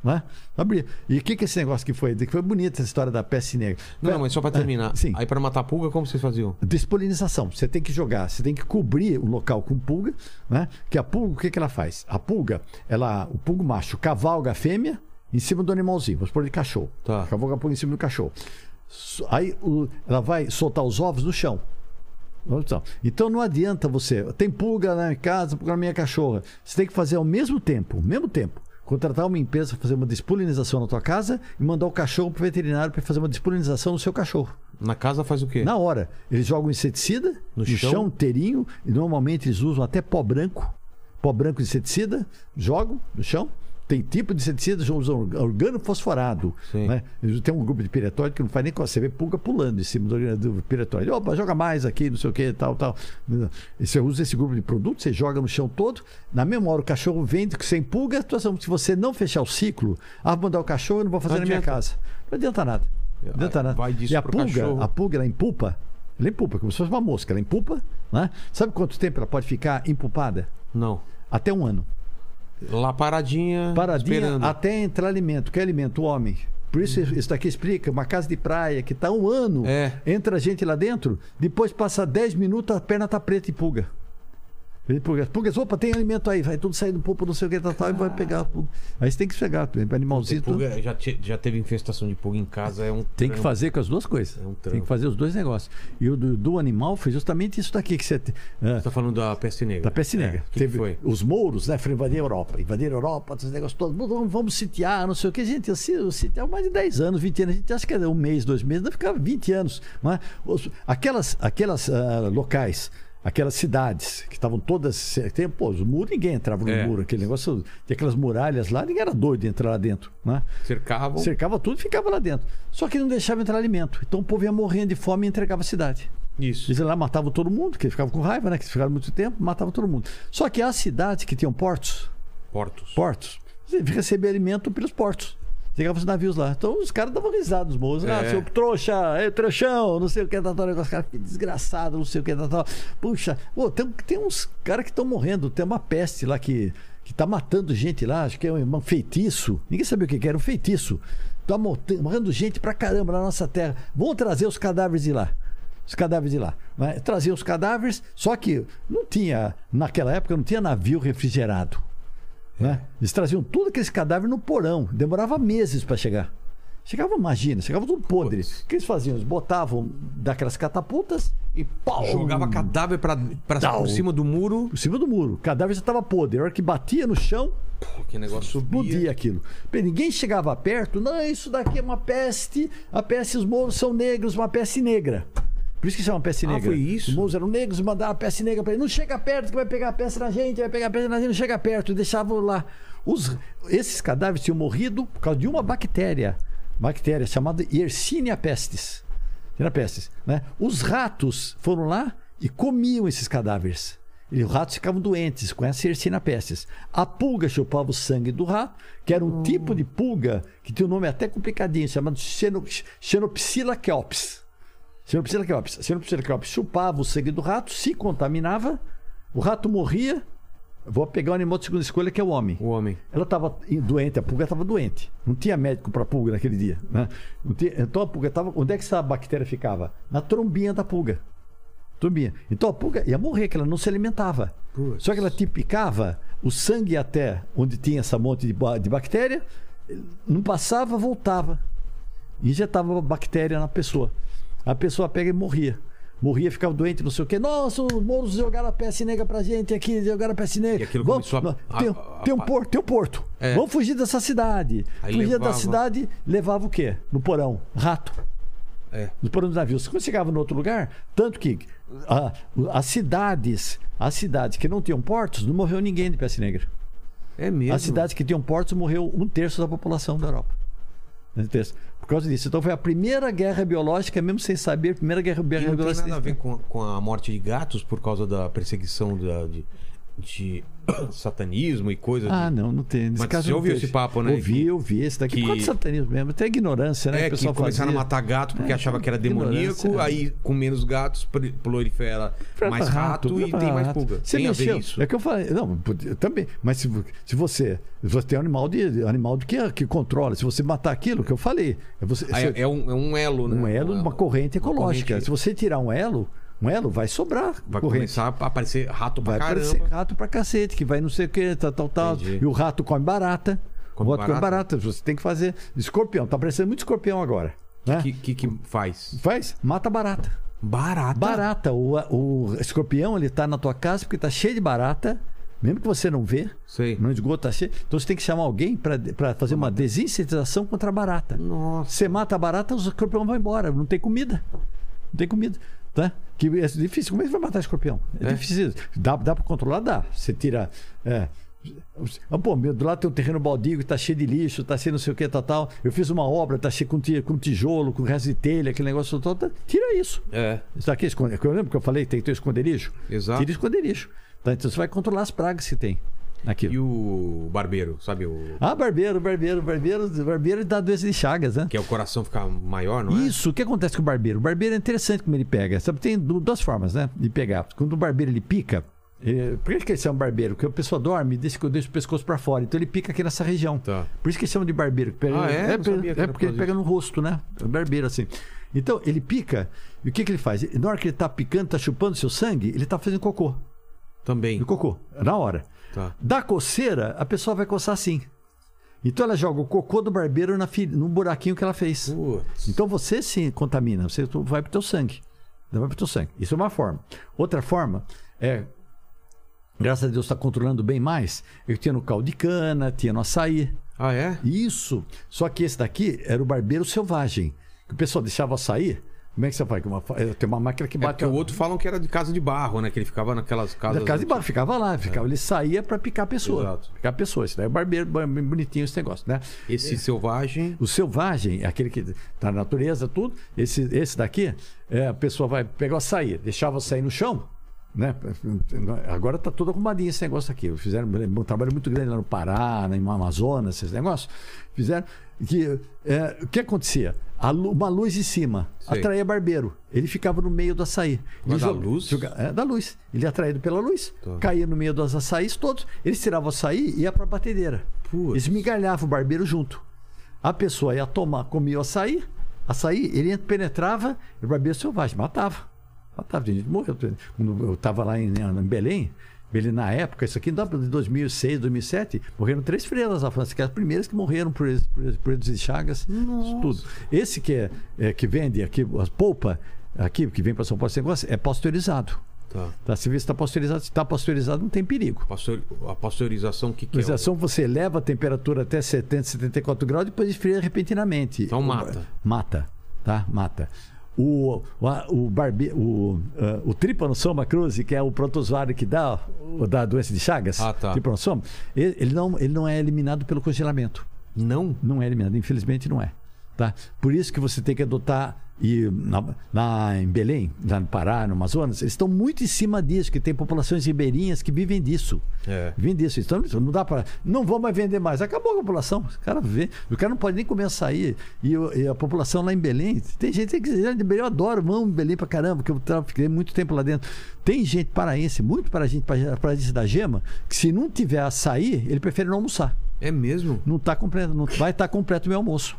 Né? Abrir. E o que, que esse negócio que foi? Que foi bonita essa história da peste negra. Não, mas só pra terminar. É, sim. Aí pra matar pulga, como vocês faziam? Despolinização. Você tem que jogar, você tem que cobrir o local com pulga, né? Que a pulga, o que, que ela faz? A pulga, ela, o pulgo macho cavalga a fêmea em cima do animalzinho. Vamos pôr de cachorro. Tá. Cavalga a pulga em cima do cachorro. Aí o- ela vai soltar os ovos no chão. Então, Então não adianta você. Tem pulga na minha casa, pulga na minha cachorra. Você tem que fazer ao mesmo tempo, ao mesmo tempo. Contratar uma empresa para fazer uma despolinização na tua casa e mandar o cachorro para o veterinário para fazer uma despolinização no seu cachorro. Na casa faz o quê? Na hora. Eles jogam inseticida No no, chão? chão? inteirinho. E normalmente eles usam até pó branco. Pó branco de inseticida. Jogam no chão. Tem tipo de inseticida, eles usam organo. Sim. Né? Têm um grupo de piretóide que não faz nem coisa. Você vê pulga pulando em cima do, do piretóide. Opa, joga mais aqui, não sei o que, tal, tal. E você usa esse grupo de produto, você joga no chão todo. Na mesma hora o cachorro vem sem pulga. situação, Se você não fechar o ciclo, ah, vou mandar o cachorro, eu não vou fazer Não na minha casa. Não adianta nada. Não adianta nada. Vai disso e a pulga, cachorro. a pulga, ela empupa. Ela empupa, como se fosse uma mosca. Ela empupa, né? Sabe quanto tempo ela pode ficar empupada? Não. Até um ano. Lá paradinha, Paradinha esperando. até entrar alimento. Que alimento? O homem. Por isso, isso daqui explica, uma casa de praia que está um ano, É. entra gente lá dentro, depois passa 10 minutos, a perna tá preta e pulga. E pulgas, opa, tem alimento aí, vai tudo sair do popo, não sei o que, tal, tal, e vai pegar. Aí você tem que pegar, animalzinho. Pulga, já, te- já teve infestação de pulga em casa, é um Tem que trampo. fazer com as duas coisas. É um tem que fazer os dois negócios. E o do, do animal foi justamente isso daqui que você. é, Você tá falando da peste negra. da peste negra. É, que Teve que foi? os mouros, né? Foram invadir a Europa. Invadir a Europa, esses negócios todos. Vamos, vamos sitiar, não sei o que. Gente, eu, eu sitiava mais de 10 anos, 20 anos. A gente acha que era um mês, dois meses, não ficava 20 anos. É? Os- aquelas aquelas ah, locais. Aquelas cidades que estavam todas. Tem, pô, os muros, ninguém entrava no É. muro. Aquele negócio. Tinha aquelas muralhas lá, ninguém era doido de entrar lá dentro. Né? Cercavam. Cercava tudo e ficava lá dentro. Só que não deixava entrar alimento. Então o povo ia morrendo de fome e entregava a cidade. Isso. Eles lá matavam todo mundo, porque eles ficavam com raiva, né? Que ficaram muito tempo, matavam todo mundo. Só que as cidades que tinham portos, Portos. portos, você recebia alimento pelos portos. Chegava os navios lá. Então os caras davam risada, os moços. Ah, É. seu trouxa, é trouxão, não sei o que, tal, tal negócio. Cara, que desgraçado, não sei o que, tal, tal. Puxa, pô, tem, tem uns caras que estão morrendo. Tem uma peste lá que, que tá matando gente lá. Acho que é um, um feitiço. Ninguém sabia o que, que era, um feitiço. Tá mo- morrendo gente pra caramba na nossa terra. Vão trazer os cadáveres de lá. Os cadáveres de lá. Vai trazer os cadáveres, só que não tinha, naquela época, não tinha navio refrigerado. Né? Eles traziam tudo aqueles cadáveres no porão. Demorava meses para chegar. Chegava, imagina, chegava tudo podre. O que eles faziam? Eles botavam daquelas catapultas e pau! Jogava cadáver pra, pra, Tal. por cima do muro. Por cima do muro. O cadáver já estava podre. A hora que batia no chão, Pô, que negócio explodia aquilo. Ninguém chegava perto. Não, isso daqui é uma peste. A peste, os morros são negros, uma peste negra. Por isso que chama peste Ah, negra. foi isso? Os morros eram negros, mandaram a peste negra para ele. Não chega perto que vai pegar a peste na gente, vai pegar a peste na gente, não chega perto. E deixavam lá. Os, esses cadáveres tinham morrido por causa de uma bactéria. Bactéria chamada Yersinia pestis. Yersinia pestis, né? Os ratos foram lá e comiam esses cadáveres. E os ratos ficavam doentes com essa Yersinia pestis. A pulga chupava o sangue do rato, que era um tipo de pulga que tinha um nome até complicadinho, chamado Xeno- Xenopsila kelpis. Kelpis. Xenopsila kelpis chupava o sangue do rato, se contaminava, o rato morria. Vou pegar o animal de segunda escolha, que é o homem. O homem. Ela estava doente, a pulga estava doente. Não tinha médico para pulga naquele dia. Né? Não tinha- então a pulga estava. Onde é que essa bactéria ficava? Na trombinha da pulga. Trombinha. Então a pulga ia morrer, que ela não se alimentava. Putz. Só que ela te picava, o sangue até onde tinha essa monte de, de bactéria, não passava, voltava. E injetava bactéria na pessoa. A pessoa pega e morria. Morria, ficava doente, não sei o quê. Nossa, os moros jogaram a peste negra pra gente aqui, jogaram a peste negra. E aquilo Vamos- começou a- tem, a- a- tem um a- porto, tem um porto. É. Vamos fugir dessa cidade. Aí Fugia levava- da cidade, levava o quê? No porão? Rato. É. No porão dos navios. Quando chegava no outro lugar, tanto que ah, as cidades, as cidades que não tinham portos, não morreu ninguém de peste negra. É mesmo. As cidades que tinham portos morreu um terço da população da Europa. Um terço. Por causa disso. Então foi a primeira guerra biológica, mesmo sem saber, a primeira guerra E não tem biológica. nada a ver com, com a morte de gatos por causa da perseguição da- de, de satanismo e coisas. Ah, não, não tem. Nesse Mas caso você ouviu esse papo, né? Ouvi, ouvi. Esse daqui Que- por causa do satanismo mesmo. Até ignorância, né? É, que pessoal começaram fazia. a matar gato porque É, achava que era demoníaco, é. aí com menos gatos prolifera mais rato, e pra tem mais rato. pulga. Você tem a ver mexeu. isso? É que eu falei. Não, também. Mas se, se você. Você tem um animal de animal de que, que controla, se você matar aquilo que eu falei, é você, Ah, você- é, é um, é um elo, né? um elo, uma corrente ecológica. corrente. Se você tirar um elo, elo vai sobrar Vai corrente. começar a aparecer rato pra Vai caramba. aparecer rato pra cacete, que vai não sei o que, tal, tal, tal. Entendi. E o rato come barata. Come o rato come barata? Você tem que fazer. Escorpião, tá aparecendo muito escorpião agora. Né? O que, que, que faz? Faz? Mata barata. Barata. Barata. O, o escorpião, ele tá na tua casa porque tá cheio de barata. Mesmo que você não vê, Sei. no esgoto tá cheio. Então você tem que chamar alguém para fazer uma desinsetização contra a barata. Nossa. Você mata a barata, o escorpião vai embora. Não tem comida. Não tem comida. Tá? Que é difícil. Como é que você vai matar escorpião? É, É. difícil. Dá, dá para controlar? Dá. Você tira. É. Ah, pô, meu, do lado tem um terreno baldio que tá cheio de lixo, tá cheio não sei o que, tal, tal. Eu fiz uma obra, tá cheio com, com tijolo, com resto de telha, aquele negócio tal, tal. Tira isso. É. Isso aqui, esconde... eu lembro que eu falei, tem que ter esconderijo? Exato. Tira esconderijo. Tá? Então você vai controlar as pragas que tem. E o barbeiro, sabe? O... Ah, barbeiro, barbeiro, barbeiro, barbeiro dá doença de chagas, né? Que é o coração ficar maior, não é? Isso, o que acontece com o barbeiro? O barbeiro é interessante como ele pega. Sabe, tem du- duas formas, né? De pegar. Quando o barbeiro ele pica, eh, por que ele chama barbeiro? Porque a pessoa dorme e deixa, deixa o pescoço pra fora. Então ele pica aqui nessa região. Tá. Por isso que eles chamam de barbeiro. Ah, é? É, é porque por ele pega no rosto, né? É barbeiro assim. Então ele pica, e o que, que ele faz? Na hora que ele tá picando, tá chupando seu sangue, ele tá fazendo cocô. Também. No cocô, na hora. Tá. Da coceira, a pessoa vai coçar assim. Então ela joga o cocô do barbeiro na fi- no buraquinho que ela fez. Putz. Então você se contamina, você vai pro teu sangue. Vai pro teu sangue. Isso é uma forma. Outra forma é. Graças a Deus está controlando bem mais. Eu tinha no caldo de cana, tinha no açaí. Ah, é? Isso. Só que esse daqui era o barbeiro selvagem. Que o pessoal deixava açaí. Como é que você faz? Uma fa- Tem uma máquina que É bate. porque o outro falam que era de casa de barro, né? Que ele ficava naquelas casas. Da casa de barro, ficava lá, ficava, ele saía para picar a pessoa. Exato. Picar pessoa. Isso daí é barbeiro, bonitinho esse negócio, né? Esse selvagem. O selvagem, é aquele que tá na natureza, tudo. Esse, esse daqui, é, a pessoa vai pegar o açaí, deixava açaí no chão, Né? Agora está todo arrumadinho esse negócio aqui. Fizeram um trabalho muito grande lá no Pará, no Amazonas, esses negócios. Fizeram que é, o que acontecia? Uma luz em cima Sei. atraía barbeiro. Ele ficava no meio do açaí. Mas da luz? joga- é, da luz. Ele é atraído pela luz, Tá. caía no meio dos açaís todos. Eles tiravam o açaí e ia para a batedeira. Putz. Esmigalhava o barbeiro junto. A pessoa ia tomar, comia o açaí, açaí, ele penetrava e o barbeiro selvagem matava. Matava, gente morreu. Quando eu estava lá em, em Belém, Belém na época, isso aqui dá para 2006, 2007, morreram três freiras na França, que as primeiras que morreram por, por, por esses chagas, isso tudo. Esse que, é, é, que vende aqui, as polpa, aqui, que vem para São Paulo, esse negócio, é pasteurizado. Tá. Tá? Você vê se está pasteurizado. Se está pasteurizado, não tem perigo. Pasteur- A pasteurização, o que, que é? Pasteurização, você eleva a temperatura até 70, 74 graus e depois esfria repentinamente. Então mata. Mata, tá? Mata. O, o, o, barbe, o, ah, o cruzi, que é o protozoário que dá, o- dá a doença de Chagas, Ah, tá. Ele, ele não, ele não é eliminado pelo congelamento. Não? Não é eliminado, infelizmente não é. Tá? Por isso que você tem que adotar. E na- lá em Belém, lá no Pará, no Amazonas, eles estão muito em cima disso, que tem populações ribeirinhas que vivem disso. É. Vivem disso. Então não dá para. Não vão mais vender mais. Acabou a população. O cara, vê, o cara não pode nem comer açaí. E, e a população lá em Belém. Tem gente que de Belém, eu adoro, amo Belém pra caramba, porque eu fiquei muito tempo lá dentro. Tem gente paraense, muito para gente, paraense da Gema, que se não tiver açaí, ele prefere não almoçar É mesmo? não tá completo, não vai estar completo o meu almoço.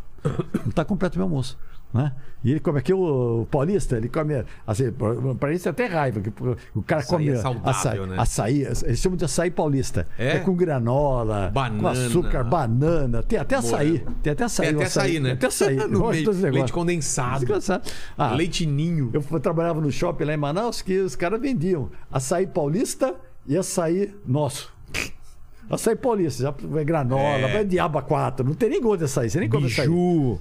Não está completo o meu almoço. Né? E ele come aqui o, paulista, ele come assim, para isso é até raiva, que o cara Açaí come é saudável, açaí, né? açaí, eles chamam de açaí paulista. É? com granola, com Banana. açúcar, banana, tem até açaí, tem até açaí, Tem até açaí, né? Tem até açaí. No meio, leite condensado. Ah, Leite ninho. eu trabalhava no shopping lá em Manaus que os caras vendiam açaí paulista e açaí nosso. Açaí paulista, já vai granola, É. vai diaba 4. Não tem nem gosto de açaí, você nem come açaí.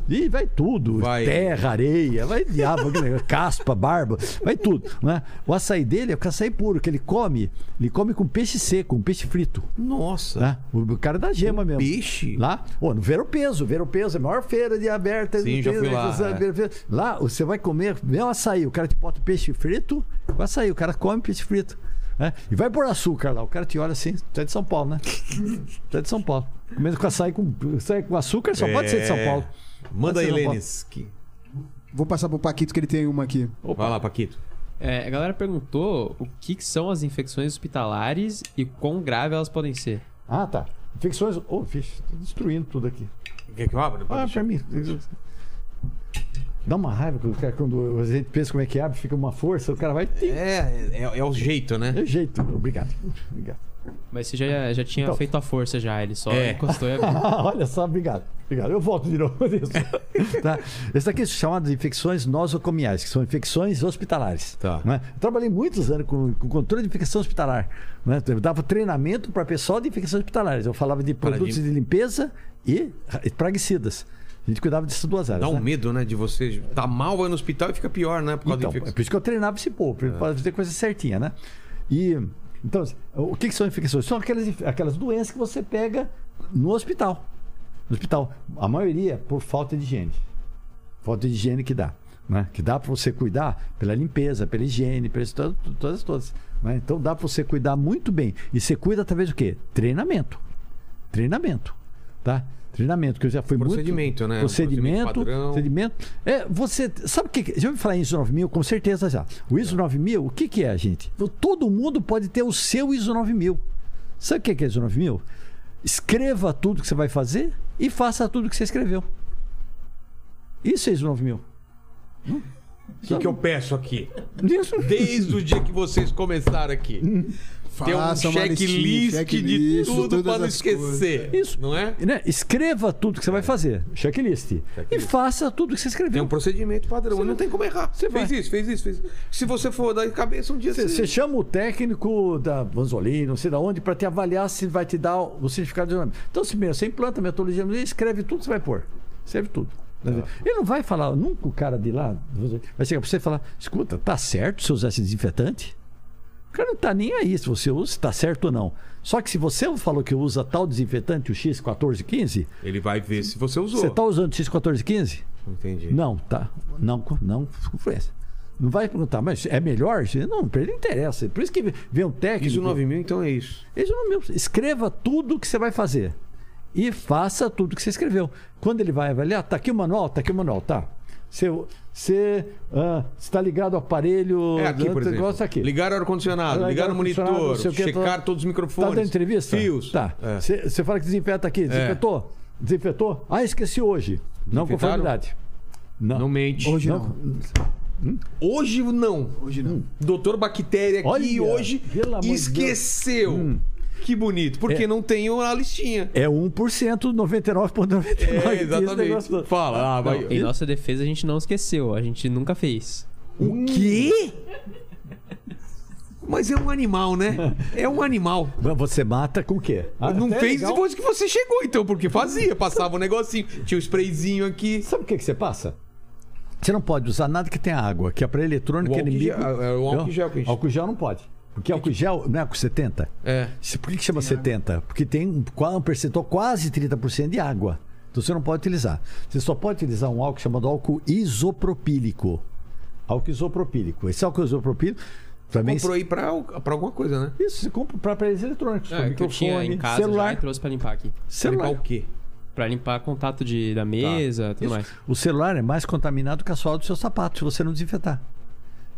E vai tudo. Vai. Terra, areia, vai diabo, caspa, barba, vai tudo. Né? O açaí dele é o açaí puro, que ele come, ele come com peixe seco, com peixe frito. Nossa. Né? O, o cara da gema mesmo. Peixe? Lá, ô, no Ver o Peso, Ver o Peso é a maior feira de aberta. Sim, já peso, fui lá, é. Lá, você vai comer, um açaí, o cara te bota peixe frito, o açaí, o cara come peixe frito. Né? E vai pôr açúcar lá, o cara te olha assim, tu é de São Paulo, né? tu é de São Paulo. Comendo com açaí com, açaí com açúcar, só pode ser de São É. Paulo. Manda aí. Lênis. que- Vou passar pro Paquito que ele tem uma aqui. Vai lá, Paquito. É, a galera perguntou o que, que são as infecções hospitalares e quão grave elas podem ser. Ah, tá. Infecções. Ô, vixe, tô destruindo tudo aqui. Quer que eu abra? Ah, deixar. pra mim. Dá uma raiva quando, o cara- quando a gente pensa como é que abre, fica uma força, o cara vai. É, É, é, o jeito, né? é jeito. Obrigado. Obrigado. Mas você já, já tinha Então. feito a força já, ele só É. encostou e abriu. Olha só, obrigado. Obrigado. Eu volto de novo nisso. tá? Esse aqui é chamado de infecções nosocomiais, que são infecções hospitalares. Tá. né? Eu trabalhei muitos anos com, com controle de infecção hospitalar. né? Eu dava treinamento para pessoal de infecções hospitalares. Eu falava de produtos Paradigma. de limpeza e praguicidas. A gente cuidava dessas duas áreas. Dá um né? medo, né? De você tá mal, vai no hospital e fica pior, né? Por causa Então, é por isso que eu treinava esse povo, para fazer coisa certinha, né? E então, o que, que são infecções? São aquelas, aquelas doenças que você pega no hospital. No hospital. A maioria por falta de higiene. Falta de higiene que dá. Né? Que dá para você cuidar pela limpeza, pela higiene, pelas todas, todas, todas. né? Então dá para você cuidar muito bem. E você cuida através do quê? Treinamento. Treinamento. Tá? Treinamento, que eu já fui Procedimento, muito... né? Procedimento, procedimento procedimento. É, você... Sabe o que... Já ouviu falar em ISO 9000? Com certeza já. O ISO 9000, o que que é, gente? Todo mundo pode ter o seu ISO 9000. Sabe o que é ISO 9000? Escreva tudo que você vai fazer e faça tudo que você escreveu. Isso é ISO 9000. O que, que eu peço aqui? Desde o dia que vocês começaram aqui. Tem um checklist de checklist, tudo pra não esquecer. Isso. Não é? Né? Escreva tudo que você vai fazer. Checklist. E faça tudo que você escreveu. Tem um procedimento padrão. e não tem como errar. Você fez vai. isso, fez isso, fez isso. Se você for dar de cabeça um dia, Você, você... você chama o técnico da Vanzolini, não sei da onde, para te avaliar se vai te dar o certificado de nome. Então, se primeiro você implanta a metodologia, escreve tudo que você vai pôr. Escreve tudo. Ele não vai falar, nunca o cara de lá vai chegar para você e falar: escuta, tá certo se usar esse desinfetante? O cara não tá nem aí se você usa, se tá certo ou não. Só que se você falou que usa tal desinfetante, o X1415, Ele vai ver se você usou. você tá usando o X1415? Entendi. Não, tá. Não, não influência. Não vai perguntar, mas é melhor? Não, pra ele não interessa. Por isso que vem um técnico. ISO 9000, então é isso. ISO 9000. Escreva tudo que você vai fazer. E faça tudo que você escreveu. Quando ele vai avaliar, tá aqui o manual, tá aqui o manual, tá. Você, você ah, está ligado ao aparelho. É aqui, por outro exemplo. aqui. Ligar o ar-condicionado, Ligar ligar o monitor, não checar tá- todos os microfones. dando entrevista? Fios. Tá. É. Você você fala que desinfeta aqui. Desinfetou? Desinfetou? Ah, esqueci hoje. Não conformidade. Não. Não mente. Hoje não. Hoje não. Hoje não. Doutor Bactéria aqui Olha, hoje esqueceu. Que bonito, porque É. não tem a listinha. É 1%, 99,99. É, Esse negócio exatamente. Fala, ah, vai. Em nossa defesa, a gente não esqueceu. A gente nunca fez. O quê? Mas é um animal, né? É um animal. Você mata com o quê? Ah, não fez legal. depois que você chegou, então, porque fazia, passava um negocinho, tinha o sprayzinho aqui. Sabe o que, que você passa? Você não pode usar nada que tenha água, que é para eletrônico, O é inimigo. gel, é o álcool gel que a gente- Álcool gel não pode. Porque álcool gel não é álcool 70? É. Se- Por que, que chama 70? Porque tem um, um percentual quase 30% de água. Então você não pode utilizar. Você só pode utilizar um álcool chamado álcool isopropílico. Álcool isopropílico. Esse álcool isopropílico também. Comprou aí pra, pra alguma coisa, né? Isso, você compra para aparelhos eletrônicos, para É, que eu tinha microfone, em casa já celular. e trouxe pra limpar aqui. Pra celular. limpar o quê? Pra limpar contato de, da mesa, tudo Isso. mais. O celular é mais contaminado que a sola do seu sapato, se você não desinfetar.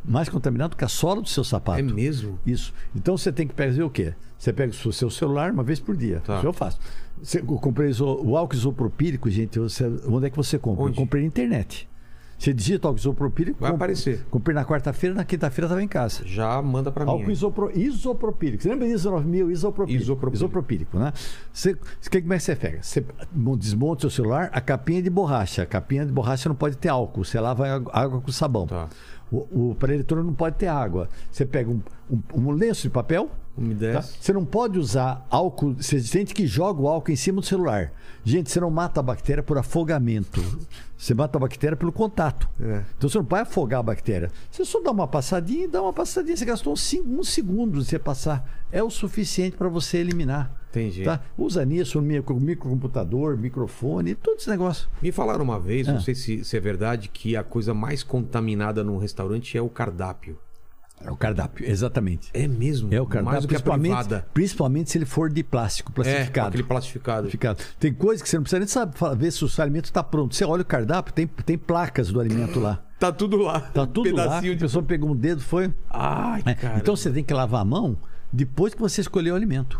Mais contaminado que a sola do seu sapato. É mesmo? Isso. Então você tem que fazer o quê? Você pega o seu celular uma vez por dia. Tá. Isso eu faço. Você, eu comprei o álcool isopropílico, gente. você- onde é que você compra? Onde? Eu comprei na internet. Você digita álcool isopropílico. Vai aparecer. Comprei na quarta-feira, na quinta-feira estava em casa. Já manda pra mim. Álcool isopro, isopropílico. Você lembra ISO 9000? Isopropílico. Isopropílico. Isopropílico, né? Você, você- como é que você pega? Você desmonta o seu celular, a capinha é de borracha. A capinha de borracha não pode ter álcool. Você lava água- água com sabão. Tá. O, o aparelho eletrônico não pode ter água. Você pega um, um- um lenço de papel. Tá? Você não pode usar álcool. Você sente que joga o álcool em cima do celular. Gente, você não mata a bactéria por afogamento. Você mata a bactéria pelo contato. É. Então você não pode afogar a bactéria. Você só dá uma passadinha e dá uma passadinha. Você gastou cin- um segundo de você passar. É o suficiente para você eliminar. Entendi. Tá? Usa nisso, micro- microcomputador, microfone, todo esse negócio. Me falaram uma vez, Ah. não sei se, se é verdade, que a coisa mais contaminada num restaurante é o cardápio. É o cardápio, exatamente. É mesmo? É o cardápio, principalmente, principalmente se ele for de plástico, É, plastificado. aquele plastificado. Plastificado. Tem coisa que você não precisa nem saber ver se o seu alimento está pronto. Você olha o cardápio, tem, tem placas do alimento lá. Tá tudo lá. Tá tudo lá. Pedacinho A de... pessoa pegou um dedo, foi. Ai, É, cara. Então você tem que lavar a mão depois que você escolheu o alimento.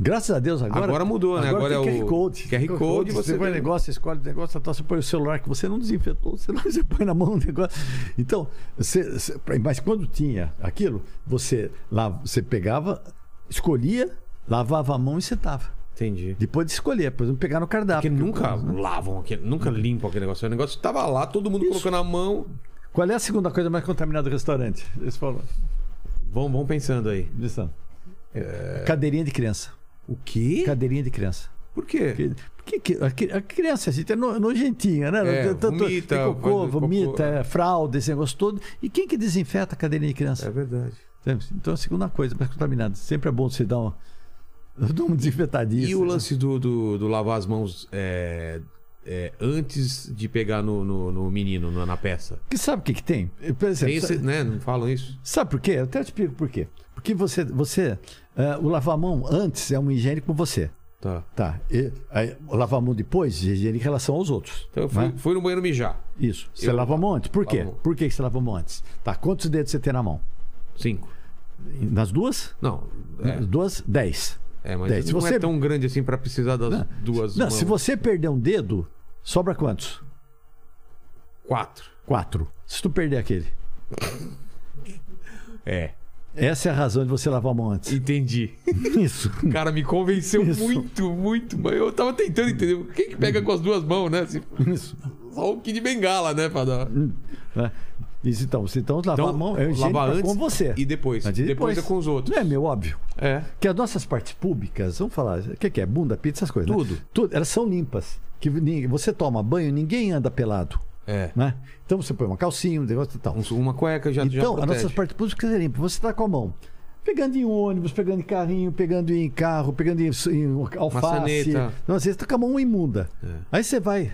Graças a Deus agora. Agora mudou, né? Agora tem é o QR Code. QR Code, Você você põe o negócio, você escolhe o negócio, tá, você põe o celular que você não desinfetou, você, não, você põe na mão o negócio. Então, você, você- mas quando tinha aquilo, você, lá, você pegava, escolhia, lavava a mão e setava. Entendi. Depois de escolher, depois não pegar no cardápio. Porque nunca né? lavam aquele, nunca limpam aquele negócio. O negócio tava lá, todo mundo Isso. colocando a mão. Qual é a segunda coisa mais contaminada do restaurante? Eles falam. Vão, vão pensando aí. Listen. É. Cadeirinha de criança. O quê? Cadeirinha de criança. Por quê? Porque, porque a cri- a criança, a gente é no- nojentinha, né? É, Tem- tem- tem vomita, cocô, faz cocô. vomita, é, fralda, esse negócio todo. E quem que desinfeta a cadeirinha de criança? É verdade. Então, a segunda coisa, mais contaminada. Sempre é bom você dar uma, uma desinfetadinha. E o lance do, do, do lavar as mãos é, é, antes de pegar no, no, no menino, na, peça? Que sabe o que, que tem? Por exemplo, Tem esse, né? Não falam isso? Sabe por quê? Eu até te explico por quê. Porque você, você eh, o lavar mão antes é um higiene com você. Tá. Tá. E, aí, o lavar a mão depois é higiene em relação aos outros. Então eu fui, né? fui no banheiro mijar. Isso. Você Eu- lava a mão antes. Por quê? Lavo. Por que você lava a mão antes? Tá. Quantos dedos você tem na mão? Cinco. Nas duas? Não. É, Nas duas, dez. é mas Dez. Se não você- é tão grande assim pra precisar das Não, duas Não, mãos. se você perder um dedo, sobra quantos? Quatro. Quatro. Se tu perder aquele. É. Essa é a razão de você lavar a mão antes. Entendi. Isso. Cara, me convenceu Isso. muito, muito. Mas eu tava tentando entender. Quem que pega com as duas mãos, né? Assim, Isso. Só o Kid Bengala, né? Pra dar... Né? Isso, então, você então lavar Então, a mão é higiene lavar antes com você. e depois. Antes e Depois é com os outros. Não é meu óbvio. É. Que as nossas partes públicas, vamos falar, o que, que é? Bunda, pizza, essas coisas. né? Tudo. Tudo. Elas são limpas. Que você toma banho, ninguém anda pelado. É. Né? Então você põe uma calcinha, um negócio e tal. Um- Uma cueca já, já Então, as protege. nossas partes públicas é limpa. Você está com a mão. Pegando em ônibus, pegando em carrinho, pegando em carro, pegando em, em alface. Maçaneta. Então, você está com a mão imunda. É. Aí você vai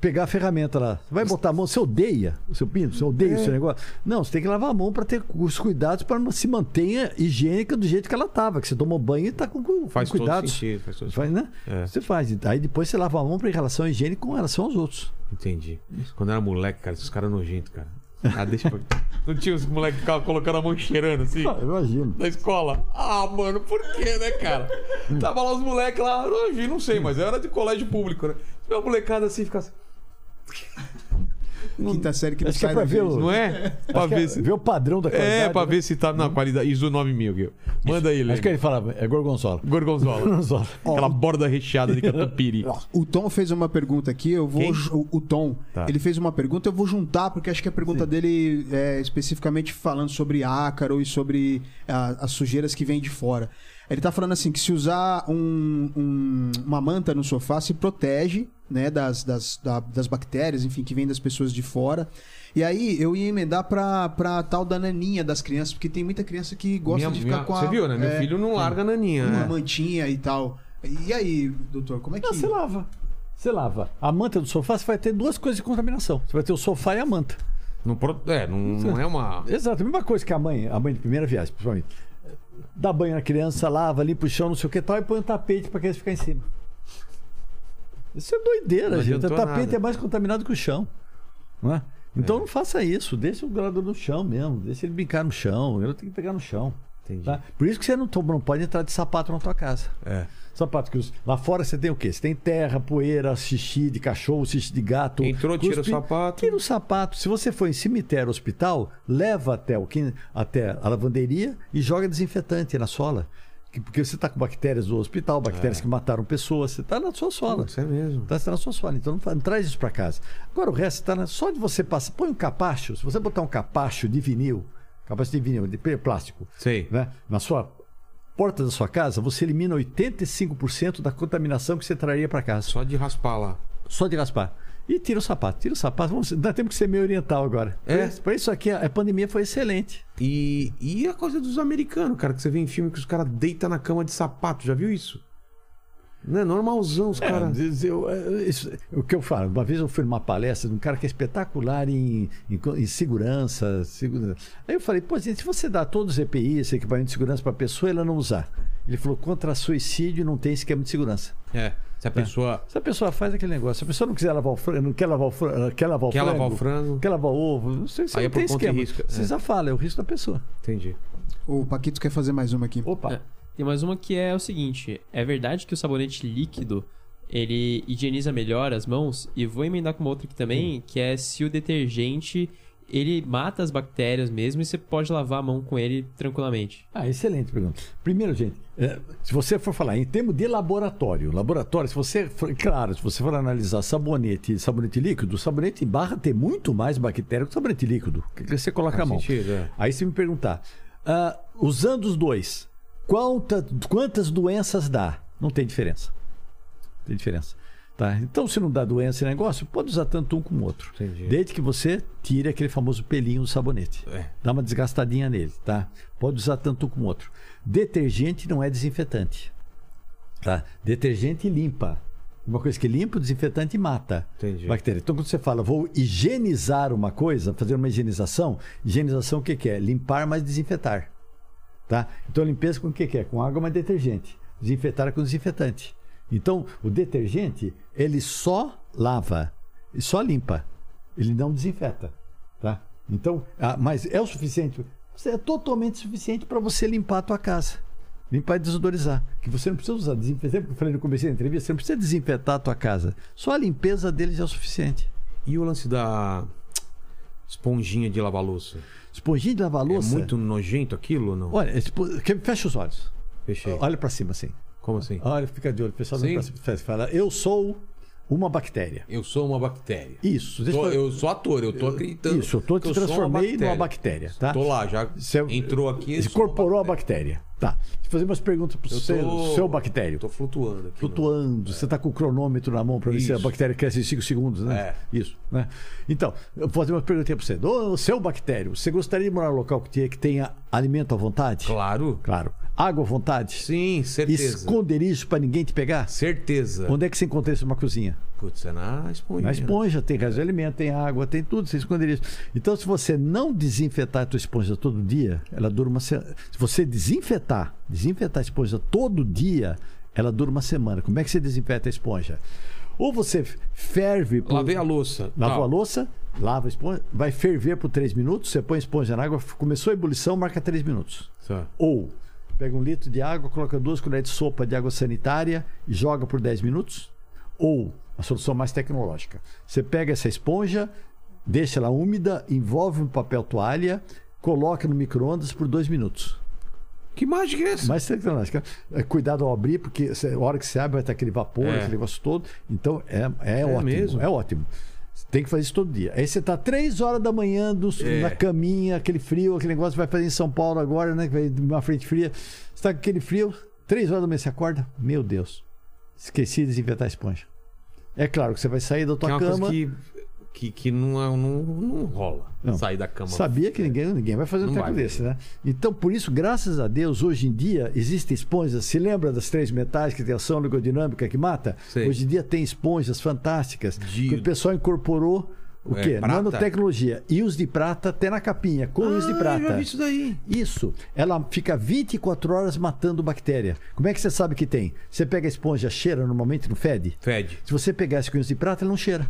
pegar a ferramenta lá. Você vai botar a mão, você odeia o seu pinto, você odeia É. o seu negócio. Não, você tem que lavar a mão para ter os cuidados para se mantenha higiênica do jeito que ela tava, que você tomou banho e tá com, com Faz todo cuidados. sentido. Faz todo Faz, né? É. Você faz. Aí depois você lava a mão pra em relação à higiene com relação aos outros. Entendi. Quando era moleque, cara, esses caras nojentos, cara. Ah, deixa eu... Não tinha os moleques que ficavam colocando a mão cheirando assim? imagino. Na escola? Ah, mano, por quê, né, cara? Tava lá os moleques lá, hoje não sei, mas era de colégio público, né? Uma molecada assim fica assim. Quinta série que não Acho que é sai pra da ver vez. o- Não é? Pra Acho que ver é, se. ver o padrão da qualidade. É, pra né? ver se tá na qualidade. ISO 9000, Gil. Manda aí, Acho que ele falava, é gorgonzola. Gorgonzola. Gorgonzola. Aquela borda recheada de catupiry. O Tom fez uma pergunta aqui, eu vou. Quem? ju- O, o Tom, Tá. ele fez uma pergunta, eu vou juntar, porque acho que a pergunta dele é especificamente falando sobre ácaro e sobre ah, as sujeiras que vêm de fora. Ele tá falando assim: que se usar um- um- uma manta no sofá, se protege né, das, das, da- das bactérias, enfim, que vêm das pessoas de fora. E aí eu ia emendar pra, pra tal da naninha das crianças, porque tem muita criança que gosta Minha- de ficar minha- com a. Você viu, né? Meu é, filho não larga a naninha. Uma né? mantinha e tal. E aí, doutor, como é que. Não, você lava. Você lava. A manta do sofá, você vai ter duas coisas de contaminação. Você vai ter o sofá e a manta. Não, é, não, não é uma. Exato, a mesma coisa que a mãe, a mãe de primeira viagem, principalmente. Dá banho na criança, lava, limpa o chão, não sei o que tal, e põe um tapete pra criança ficar em cima. Isso é doideira, Não gente. O tapete nada. é mais contaminado que o chão. Não é? Então não faça isso, deixa o grador no chão mesmo, deixa ele brincar no chão, ele tem que pegar no chão. Tá? Por isso que você não, não pode entrar de sapato na tua casa. É. Sapato que os- lá fora você tem o quê? Você tem terra, poeira, xixi de cachorro, xixi de gato. Entrou, tira o sapato. Tira o sapato. Se você for em cemitério, hospital, leva até, o, até a lavanderia e joga desinfetante na sola. Que- Porque você está com bactérias do hospital, bactérias que mataram pessoas, você está na sua sola. Putz, é mesmo. Tá, você tá na sua sola, então não, não traz isso para casa. Agora o resto está na, só de você passar. Põe um capacho, se você botar um capacho de vinil, capacho de vinil, de plástico, Sei. né, na sua porta da sua casa, você elimina 85% da contaminação que você traria para casa. Só de raspar lá. Só de raspar. E tira o sapato, tira o sapato. Vamos, nós temos que ser meio oriental agora. É. Para isso aqui, a, a pandemia foi excelente. E, e a coisa dos americanos, cara, que você vê em filme que os caras deitam na cama de sapato. Já viu isso? Não é normalzão os caras. É, eu- é, isso- o que eu falo, uma vez eu fui numa palestra de um cara que é espetacular em, em em segurança, segurança. Aí eu falei, pô, gente, se você dá todos os EPI, esse equipamento de segurança para a pessoa, ela não usar. Ele falou, contra suicídio não tem esquema de segurança. É. Se a pessoa Se a pessoa faz aquele negócio, se a pessoa não quiser lavar o frango, não quer lavar o frango, quer lavar o quer frango, lavar o frango. quer lavar o ovo, não sei se Aí não é tem esquema. risco, Você é. já fala, é o risco da pessoa. Entendi. O Paquito quer fazer mais uma aqui. Opa. É. Tem mais uma que é o seguinte: é verdade que o sabonete líquido ele higieniza melhor as mãos? E vou emendar com uma outra aqui também, que é se o detergente ele mata as bactérias mesmo e você pode lavar a mão com ele tranquilamente. Ah, excelente pergunta. Primeiro, gente, é, se você for falar em termos de laboratório, laboratório, se você for, claro, se você for analisar sabonete, sabonete líquido, sabonete em barra tem muito mais bactéria que sabonete líquido. Que você coloca Faz a mão? sentido, é. Aí se me perguntar, ah, usando os dois, quanta- quantas doenças dá? Não tem diferença. Tem diferença. Tá? Então, se não dá doença e negócio, pode usar tanto um como o outro. Entendi. Desde que você tire aquele famoso pelinho do sabonete. É. Dá uma desgastadinha nele, tá? Pode usar tanto um como o outro. Detergente não é desinfetante. Tá? Detergente limpa. Uma coisa que limpa, o desinfetante mata Entendi. bactéria. Então, quando você fala, vou higienizar uma coisa, fazer uma higienização, higienização o que, que é? Limpar, mas desinfetar. Tá? Então, limpeza com o que, que é? Com água, mas detergente. Desinfetar com desinfetante. Então, o detergente, ele só lava, e só limpa. Ele não desinfeta. Tá? Então, ah, mas é o suficiente? É totalmente suficiente para você limpar a tua casa. Limpar e desodorizar. Que você não precisa usar desinfetante, porque eu falei no começo da entrevista, você não precisa desinfetar a tua casa. Só a limpeza dele já é o suficiente. E o lance da esponjinha de lavar louça? Esponjinha de lavar É louça. muito nojento aquilo ou não? Olha, fecha os olhos. Fechei. Olha para cima assim. Como assim? Olha, fica de olho. O pessoal Sim. pra cima. fala, eu sou uma bactéria. Eu sou uma bactéria. Isso. Tô- eu- eu sou ator, eu tô acreditando. Isso, eu tô te sou uma transformei numa bactéria, tá? Tô lá, já Você entrou aqui. Incorporou a bactéria. Tá. Fazer umas perguntas pro Eu seu, tô- seu bactério. Tô flutuando aqui. Flutuando, você está com o cronômetro na mão para ver se a bactéria cresce em 5 segundos, né? É. Isso, né? Então, eu vou fazer uma pergunta para você. Ô, seu bactério, você gostaria de morar num local que tenha, que tenha alimento à vontade? Claro. Claro. Água à vontade? Sim, certeza. Esconderijo para ninguém te pegar? Certeza. Onde é que você encontra isso numa cozinha? Putz, é na esponja. Na esponja, tem gás de alimento, tem água, tem tudo, você esconderia isso. Então, se você não desinfetar a tua esponja todo dia, ela dura uma semana. Se você desinfetar, desinfetar a esponja todo dia, ela dura uma semana. Como é que você desinfeta a esponja? Ou você ferve. por- Lavei a louça. Lavou a louça, lava a esponja, vai ferver por 3 minutos, você põe a esponja na água, começou a ebulição, marca 3 minutos. Tá. Ou pega um litro de água, coloca duas colheres de sopa de água sanitária e joga por 10 minutos. Ou a solução mais tecnológica. Você pega essa esponja, deixa ela úmida, envolve um papel toalha, coloca no micro-ondas por 2 minutos. Que mágica é essa? Mais tecnológica. É, Cuidado ao abrir, porque a hora que você abre vai ter aquele vapor, É. aquele negócio todo. Então é, é, ótimo. mesmo? É ótimo. Tem que fazer isso todo dia. Aí você tá três horas da manhã do- É. na caminha, aquele frio, aquele negócio que vai fazer em São Paulo agora, né? Que vai uma frente fria. Você tá com aquele frio, três horas da manhã você acorda. Meu Deus, esqueci de desinfetar a esponja. É claro que você vai sair da é tua uma cama. que, que, que não, é- não, não rola. Não. Sair da cama. Sabia que ninguém, ninguém vai fazer um Não treco vai. desse, né? Então, por isso, graças a Deus, hoje em dia, existem esponjas. Se lembra das três metais que tem ação ligodinâmica que mata? Sei. Hoje em dia tem esponjas fantásticas. De- Que o pessoal incorporou o É, quê? prata? Nanotecnologia. Íons de prata até na capinha, com íons de Ah, prata. eu já vi isso daí. Isso, ela fica 24 horas matando bactéria. Como é que você sabe que tem? Você pega a esponja, cheira normalmente, não fede? Fede. Se você pegar esse com íons de prata, ela não cheira.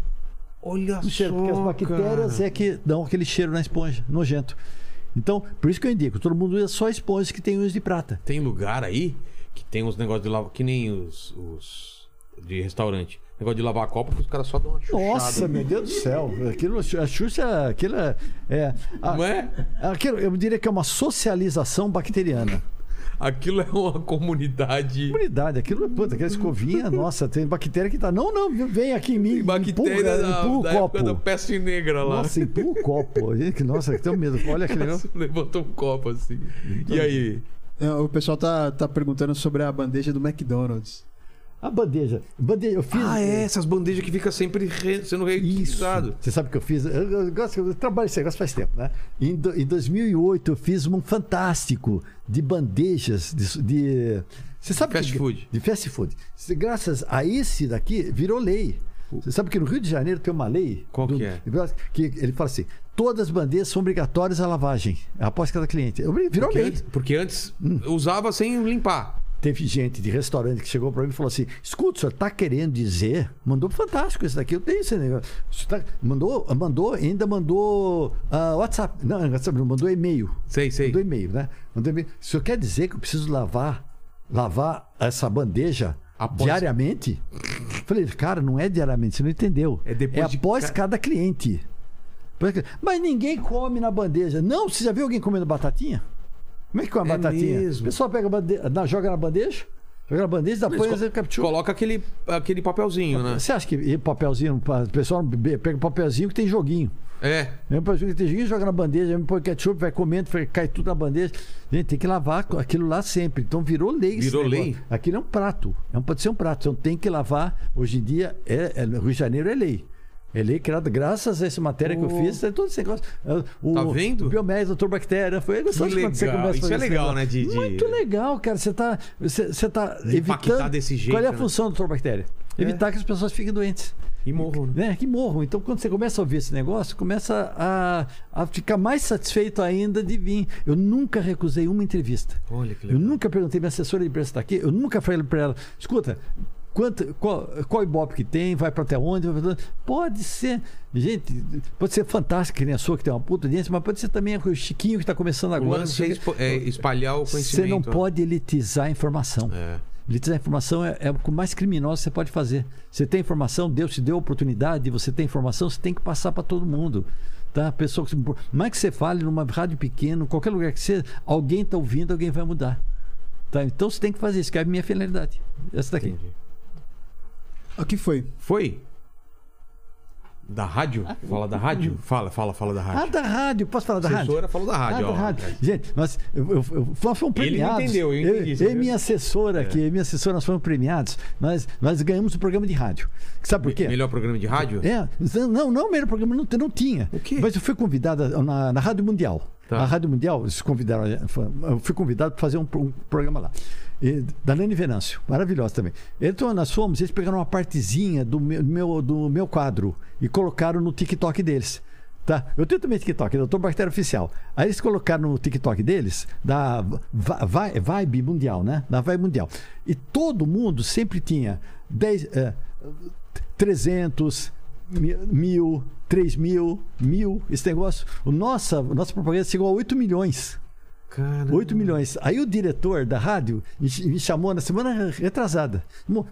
Olha Não cheira, só, porque as bactérias cara. é que dão aquele cheiro na esponja, nojento. Então, por isso que eu indico, todo mundo usa só esponjas que tem íons de prata. Tem lugar aí que tem uns negócios de lavar... Que nem os, os de restaurante. Negócio de lavar copo que os caras só dão uma chuchada. Nossa, meu Deus do céu. Aquilo, a Xuxa, aquilo é. é a- Não é? aquilo, eu diria que é uma socialização bacteriana. Aquilo é uma comunidade... Comunidade, aquilo, puta, aquela escovinha, nossa, tem bactéria que tá. Não, não, vem aqui em mim. Tem bactéria empurra, da, empurra o da copo. da peste negra lá. Nossa, empurra o copo. Que- Nossa, que tenho medo. Olha aquele negócio. Levantou um copo assim. E aí? É, O pessoal tá, tá perguntando sobre a bandeja do McDonald's. A bandeja. bandeja eu fiz. Ah, é, essas bandejas que fica sempre re- sendo requisitado. Você sabe o que eu fiz? Eu, eu, gosto- eu trabalho esse negócio faz tempo, né? Em, do- em 2008 eu fiz um fantástico de bandejas de. de- você sabe Fast que, food. De fast food. Graças a esse daqui, virou lei. Você sabe que no Rio de Janeiro tem uma lei. Qual que é? Que ele fala assim: todas as bandejas são obrigatórias à lavagem após cada cliente. Virou Porque lei. antes, porque antes usava sem limpar. Teve gente de restaurante que chegou para mim e falou assim: escuta, o senhor está querendo dizer? Mandou fantástico isso daqui, eu tenho esse negócio. Tá- mandou, mandou, ainda mandou ah, WhatsApp. Não, WhatsApp não, mandou e-mail. Sei, sei. Mandou e-mail, né? Mandou e-mail. O senhor quer dizer que eu preciso lavar, lavar essa bandeja Após- diariamente? Falei, cara, não é diariamente, você não entendeu. É depois de após ca- cada cliente. Mas ninguém come na bandeja. Não, você já viu alguém comendo batatinha? Como é que come É batatinha? mesmo. O pessoal pega bandeja, não, joga na bandeja, joga na bandeja, depois Mas captura. Coloca aquele, aquele papelzinho, né? Você acha que papelzinho, o pessoal pega um papelzinho que tem joguinho. É. Mesmo papelzinho que tem joguinho, joga na bandeja, mesmo põe ketchup, vai comendo, cai tudo na bandeja. Gente, tem que lavar aquilo lá sempre. Então virou lei. Virou lei? Aquilo é um prato. Não pode ser um prato. Então tem que lavar. Hoje em dia, é, é, Rio de Janeiro é lei. É lei criada graças a essa matéria que eu fiz. É todo esse negócio. É, O, Tá vendo? O biomédio, doutor Bactéria. Foi gostoso Que quando você legal. começa Isso é legal, né, de- Muito legal, cara. Você tá, você, você tá De evitando. desse jeito, Qual é a né? função do doutor Bactéria? Evitar que as pessoas fiquem doentes E morro, né? né, que morram. Então, quando você começa a ouvir esse negócio, começa a, a ficar mais satisfeito ainda de vir. Eu nunca recusei uma entrevista. Olha que Eu legal. nunca perguntei, minha assessora de imprensa está aqui, eu nunca falei para ela, escuta, quanto, qual, qual ibope que tem, vai para até onde? vai pra onde?" Pode ser, gente, pode ser fantástico, que nem a sua, que tem uma puta audiência, mas pode ser também o Chiquinho que está começando agora. lance é, não o expo- é espalhar o Você conhecimento. não né? pode elitizar a informação. É. Elitizar a informação é, é o mais criminoso que você pode fazer. Você tem informação, Deus te deu a oportunidade, você tem informação, você tem que passar para todo mundo. Tá? Pessoa que, mais que você fale numa rádio pequena, qualquer lugar que você, alguém está ouvindo, alguém vai mudar. Tá? Então você tem que fazer isso, que é a minha finalidade. Essa daqui. Entendi. O que foi? Foi? Da rádio? Fala da rádio? Fala, fala, fala da Ah, rádio. da rádio. Posso falar da a rádio? assessora falou da rádio, Ah, da ó. rádio. Gente, nós, eu, eu, eu, nós fomos Ele premiados. entendeu, eu entendi, Eu, eu e? É. minha assessora aqui, minha assessora, nós fomos premiados. Nós, nós ganhamos o programa de rádio. Sabe por quê? Melhor programa de rádio? É, não, não, o melhor programa não, não tinha. O quê? Mas eu fui convidada na, na Rádio Mundial. Tá. A Rádio Mundial, eles convidaram, eu fui convidado para fazer um, um programa lá. E, da Nani Venâncio, maravilhosa também. Então nós fomos, eles pegaram uma partezinha do meu, do meu quadro e colocaram no TikTok deles. Tá? Eu tenho também TikTok, Doutor Bactéria Oficial. Aí eles colocaram no TikTok deles, da Vibe Mundial, né? Da Vibe Mundial. E todo mundo sempre tinha 10, eh, 300, mi- mil, 3 mil, mil, esse negócio. Nossa, nossa propaganda chegou a 8 milhões. Cara. 8 milhões. Aí o diretor da rádio me ch- me chamou na semana retrasada.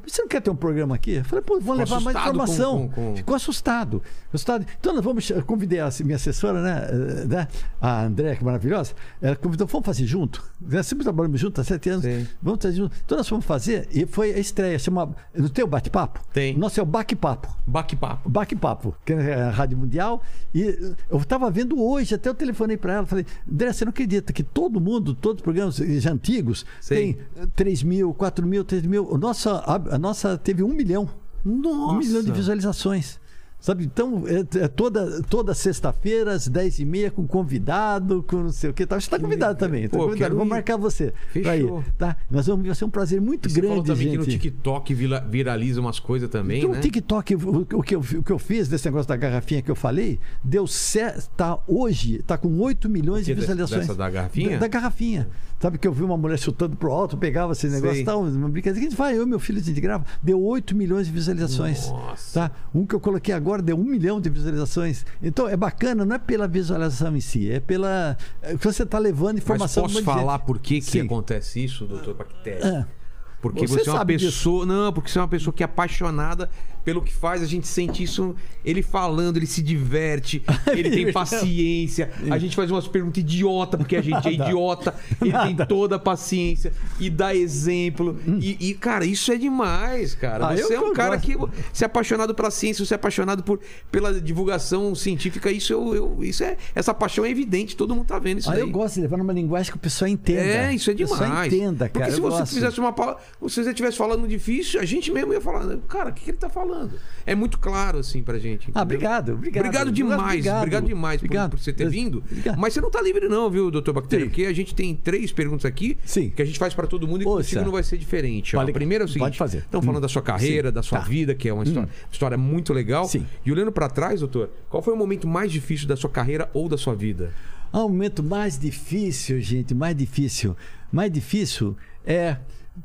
Você não quer ter um programa aqui? Eu falei, pô, vou levar mais assustado com- informação. com- com- Ficou assustado. assustado. Então nós vamos. Eu convidei a minha assessora, né? eh, né, A André, que é maravilhosa. Ela convidou, vamos fazer junto. Nós sempre trabalhamos junto há sete anos. Sim. Vamos fazer junto. Então nós fomos fazer e foi a estreia. Chama, não tem o bate-papo? Tem. Nosso é o bate-papo. Baque-papo. Baque-papo, que é a Rádio Mundial. E eu estava vendo hoje, até eu telefonei para ela, falei, André, você não acredita que todo mundo, todos os programas antigos, Sim. tem eh, 3 mil, 4 mil, 3 mil. O nossa, a, a nossa teve um milhão. Nossa. Um milhão de visualizações. Sabe, então, é, é toda, toda sexta-feira, às 10h30, com convidado, com não sei o que. Tá. Você está convidado também. Tá Pô, convidado. quero Vou ir. marcar você. Fechou. ir, tá? Vamos, vai ser um prazer muito Você falou grande, também que no gente. TikTok vira- viraliza umas coisas também, Então, né? o TikTok, o, o que eu, o que eu fiz desse negócio da garrafinha que eu falei, deu certo. Tá, hoje, tá com 8 milhões de visualizações. Dessa da garrafinha? Da, da garrafinha. Sabe que eu vi uma mulher chutando pro alto, pegava esse negócio e tal, uma brincadeira. Gente vai, eu meu filho, a gente grava. Deu 8 milhões de visualizações. Nossa. Tá? Um que eu coloquei agora deu 1 milhão de visualizações. Então é bacana, não é pela visualização em si, é pela. é que você está levando Mas informação posso monte de falar gente. por que, que Sim. acontece isso, doutor Bactéria? Ah. Porque Você você, é uma sabe disso. pessoa. Não, porque você é uma pessoa que é apaixonada pelo que faz. A gente sente isso. Ele falando, ele se diverte, ele tem paciência. A gente faz umas perguntas idiota, porque a gente é idiota. Ele tem toda a paciência e dá exemplo. E, e, cara, isso é demais, cara. Hum. Ah, você é um cara gosto. que se é apaixonado pela ciência, você é apaixonado por, pela divulgação científica. Isso, eu, eu- isso é. Essa paixão é evidente, todo mundo tá vendo isso Ah, aí. eu gosto de levar numa linguagem que o pessoal entenda. É, isso é demais. entenda, cara. Porque se eu você gosto. fizesse uma palavra. Se você estivesse falando difícil, a gente mesmo ia falar, cara, o que, que ele tá falando? É muito claro, assim, pra gente. Ah, entendeu? obrigado, obrigado. Obrigado demais, obrigado, demais por- Obrigado. Por, você ter vindo. Obrigado. Mas você não tá livre, não, viu, doutor Bactéria? Sim. Porque a gente tem três perguntas aqui Sim. que a gente faz pra todo mundo e contigo não vai ser diferente. Ó. A primeira é o seguinte: pode fazer. Estamos falando Hum. da sua carreira, Sim. da sua Tá. vida, que é uma história, história muito legal. Sim. E olhando pra trás, doutor, qual foi o momento mais difícil da sua carreira ou da sua vida? Ah, o momento mais difícil, gente, mais difícil. Mais difícil é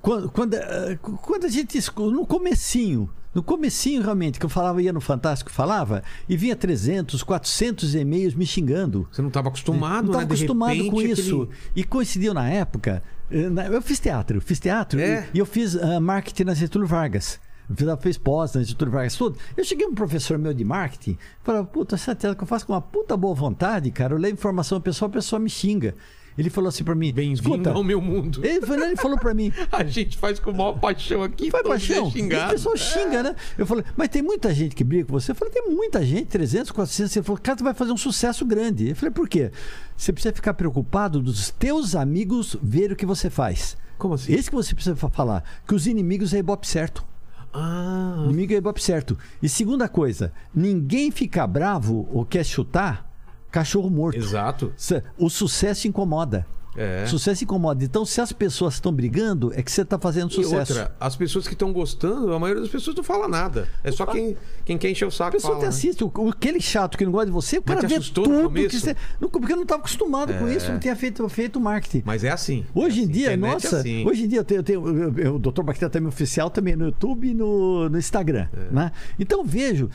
quando, quando, eh, quando a gente no comecinho, no comecinho realmente, que eu falava, ia no Fantástico, falava, e vinha 300, 400 e-mails me xingando. Você não estava acostumado, não estava né? Acostumado repente, com aquele- isso. E coincidiu na época. eh, Eu fiz teatro, fiz teatro É? e, e eu fiz ah, marketing na Getúlio Vargas. Eu fiz, fez pós na Getúlio Vargas, tudo. Eu cheguei um professor meu de marketing, falava, puta, essa tela que eu faço com uma puta boa vontade, cara. Eu leio informação ao pessoal, o pessoal me xinga. Ele falou assim pra mim, Bem-vindo ao meu mundo. ele, falou- ele falou pra mim, A gente faz com maior paixão aqui, todo paixão. xingado. O pessoal xinga, né? Eu falei, mas tem muita gente que briga com você. Eu falei, tem muita gente, 300, 400. Ele falou, cara, tu vai fazer um sucesso grande. Eu falei, por quê? Você precisa ficar preocupado dos teus amigos verem o que você faz. Como assim? Esse que você precisa fa- falar. Que os inimigos é ibope certo. Ah, Inimigo é ibope certo. E segunda coisa, ninguém fica bravo ou quer chutar cachorro morto. exato. O sucesso incomoda. É. Sucesso incomoda. Então, se as pessoas estão brigando, é que você está fazendo E sucesso. outra, as pessoas que estão gostando, a maioria das pessoas não fala nada. É só quem, quem quer encher o A saco pessoa fala. te né? assiste, o, o- aquele chato que não gosta de você, o cara vê no tudo começo? que você. Não, porque eu não estava acostumado com isso, não tinha feito, feito marketing. Mas é assim. Hoje É em assim, dia, internet é nossa, assim. hoje em dia eu tenho, eu tenho eu- eu- o Dr. Bactéria também oficial também no YouTube e no, no Instagram, É. né? Então vejo,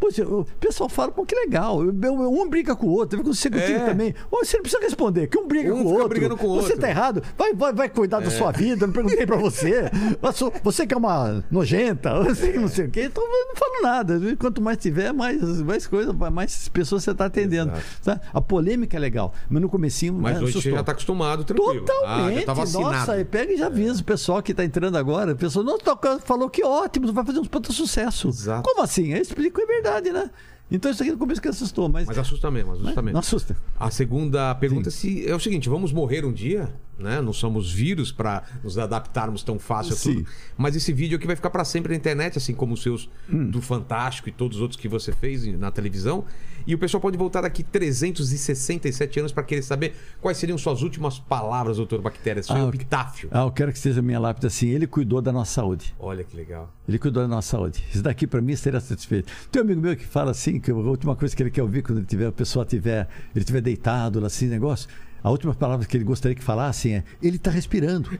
poxa, o pessoal fala, pô, que legal, um briga com o outro, com o executivo É. também. Ô, você não precisa responder, que um briga Um com o outro. Brigando com o Você outro. tá errado, vai, vai, vai cuidar da sua vida, não perguntei pra você. Você- Você que é uma nojenta, você que não sei o quê, então eu não falo nada. Quanto mais tiver, mais, mais coisa, mais pessoas você tá atendendo. Tá? A polêmica é legal, mas no comecinho Mas né, hoje você assustou. já tá acostumado, tranquilo. Totalmente. Ah, já vacinado. Nossa, pega e já avisa o pessoal que tá entrando agora. O pessoal, não, falou que ótimo, vai fazer um puta sucesso. Exato. Como assim? Eu explico, é verdade, né? Então isso aqui no começo que assustou, mas. Mas assusta mesmo, assusta mesmo. Não assusta. A segunda pergunta se, é o seguinte: vamos morrer um dia? Né? Não somos vírus para nos adaptarmos tão fácil a Sim. tudo. Mas esse vídeo aqui vai ficar para sempre na internet, assim como os seus Hum. do Fantástico e todos os outros que você fez na televisão. E o pessoal pode voltar daqui 367 anos para querer saber quais seriam suas últimas palavras, doutor Bactéria, seu Ah, epitáfio. Ah, eu quero que seja minha lápide assim. Ele cuidou da nossa saúde. Olha que legal. Ele cuidou da nossa saúde. Isso daqui para mim seria satisfeito. Tem um amigo meu que fala assim, que a última coisa que ele quer ouvir quando ele tiver, a pessoa tiver, ele tiver deitado, assim, negócio. A última palavra que ele gostaria que falasse é: ele está respirando.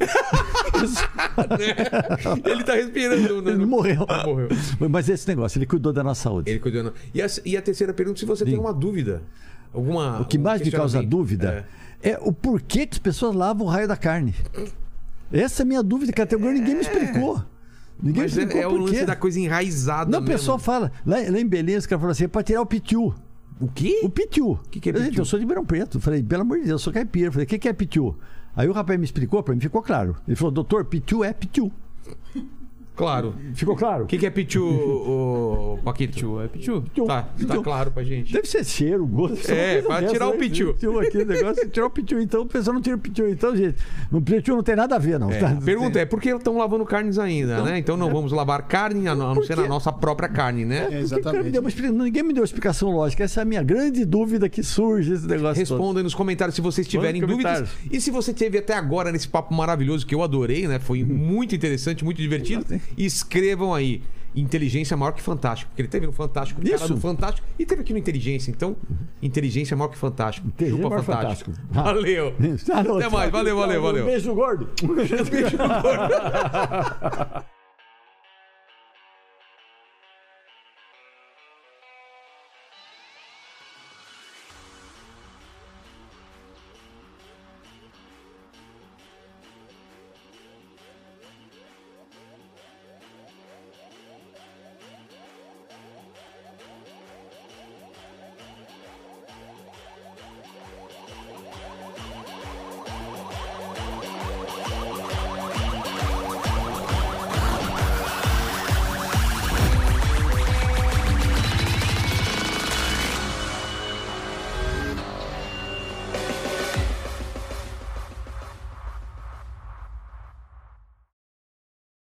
Ele tá respirando. né? ele morreu. Morreu. Mas esse negócio, ele cuidou da nossa saúde. Ele cuidando. E a, e a terceira pergunta, se você tem uma dúvida. Alguma, O que mais me causa dúvida é. o porquê que as pessoas lavam o raio da carne. Essa é a minha dúvida, que até agora ninguém me explicou. Ninguém Mas me é, explicou é o lance da coisa enraizada Não, o pessoal fala. Lá, lá em Beleza, o cara falou assim: é pra tirar o pitiu. O quê? O pitiu. que que é Gente, pitiu? Eu sou de Ribeirão Preto. Falei, pelo amor de Deus, eu sou caipira. Falei, o que, que é pitiu? Aí o rapaz me explicou, pra mim ficou claro. Ele falou, doutor, pitiu é pitiu. Claro. Ficou claro? O que, que é pichu, o Paquito? Pichu, é Pichu. Tá, tá Pichu. claro pra gente. Deve ser cheiro, gosto. É, pra dessa, tirar o pitiu. Pitiu aqui, o negócio é tirar o pitiu. Então, o pessoal não tira o pitiu. Então, gente, o pitiu não tem nada a ver, não. É, tá? a pergunta é por que estão lavando carnes ainda, né? Então não vamos lavar carne, a não ser na nossa própria carne, né? É, me exatamente. deu uma Ninguém me deu uma explicação lógica. Essa é a minha grande dúvida que surge esse negócio. todo. Respondem nos comentários se vocês tiverem dúvidas. E se você teve até agora nesse papo maravilhoso que eu adorei, né? Foi muito interessante, muito divertido. Escrevam aí. Inteligência maior que fantástico. Porque ele teve no Fantástico, o cara Isso. do Fantástico, e teve aqui no Inteligência. Então, inteligência maior que fantástico. Inteligência Chupa maior fantástico. fantástico. Valeu. Não, Até mais. Valeu, valeu, Um valeu. beijo gordo. Beijo no gordo.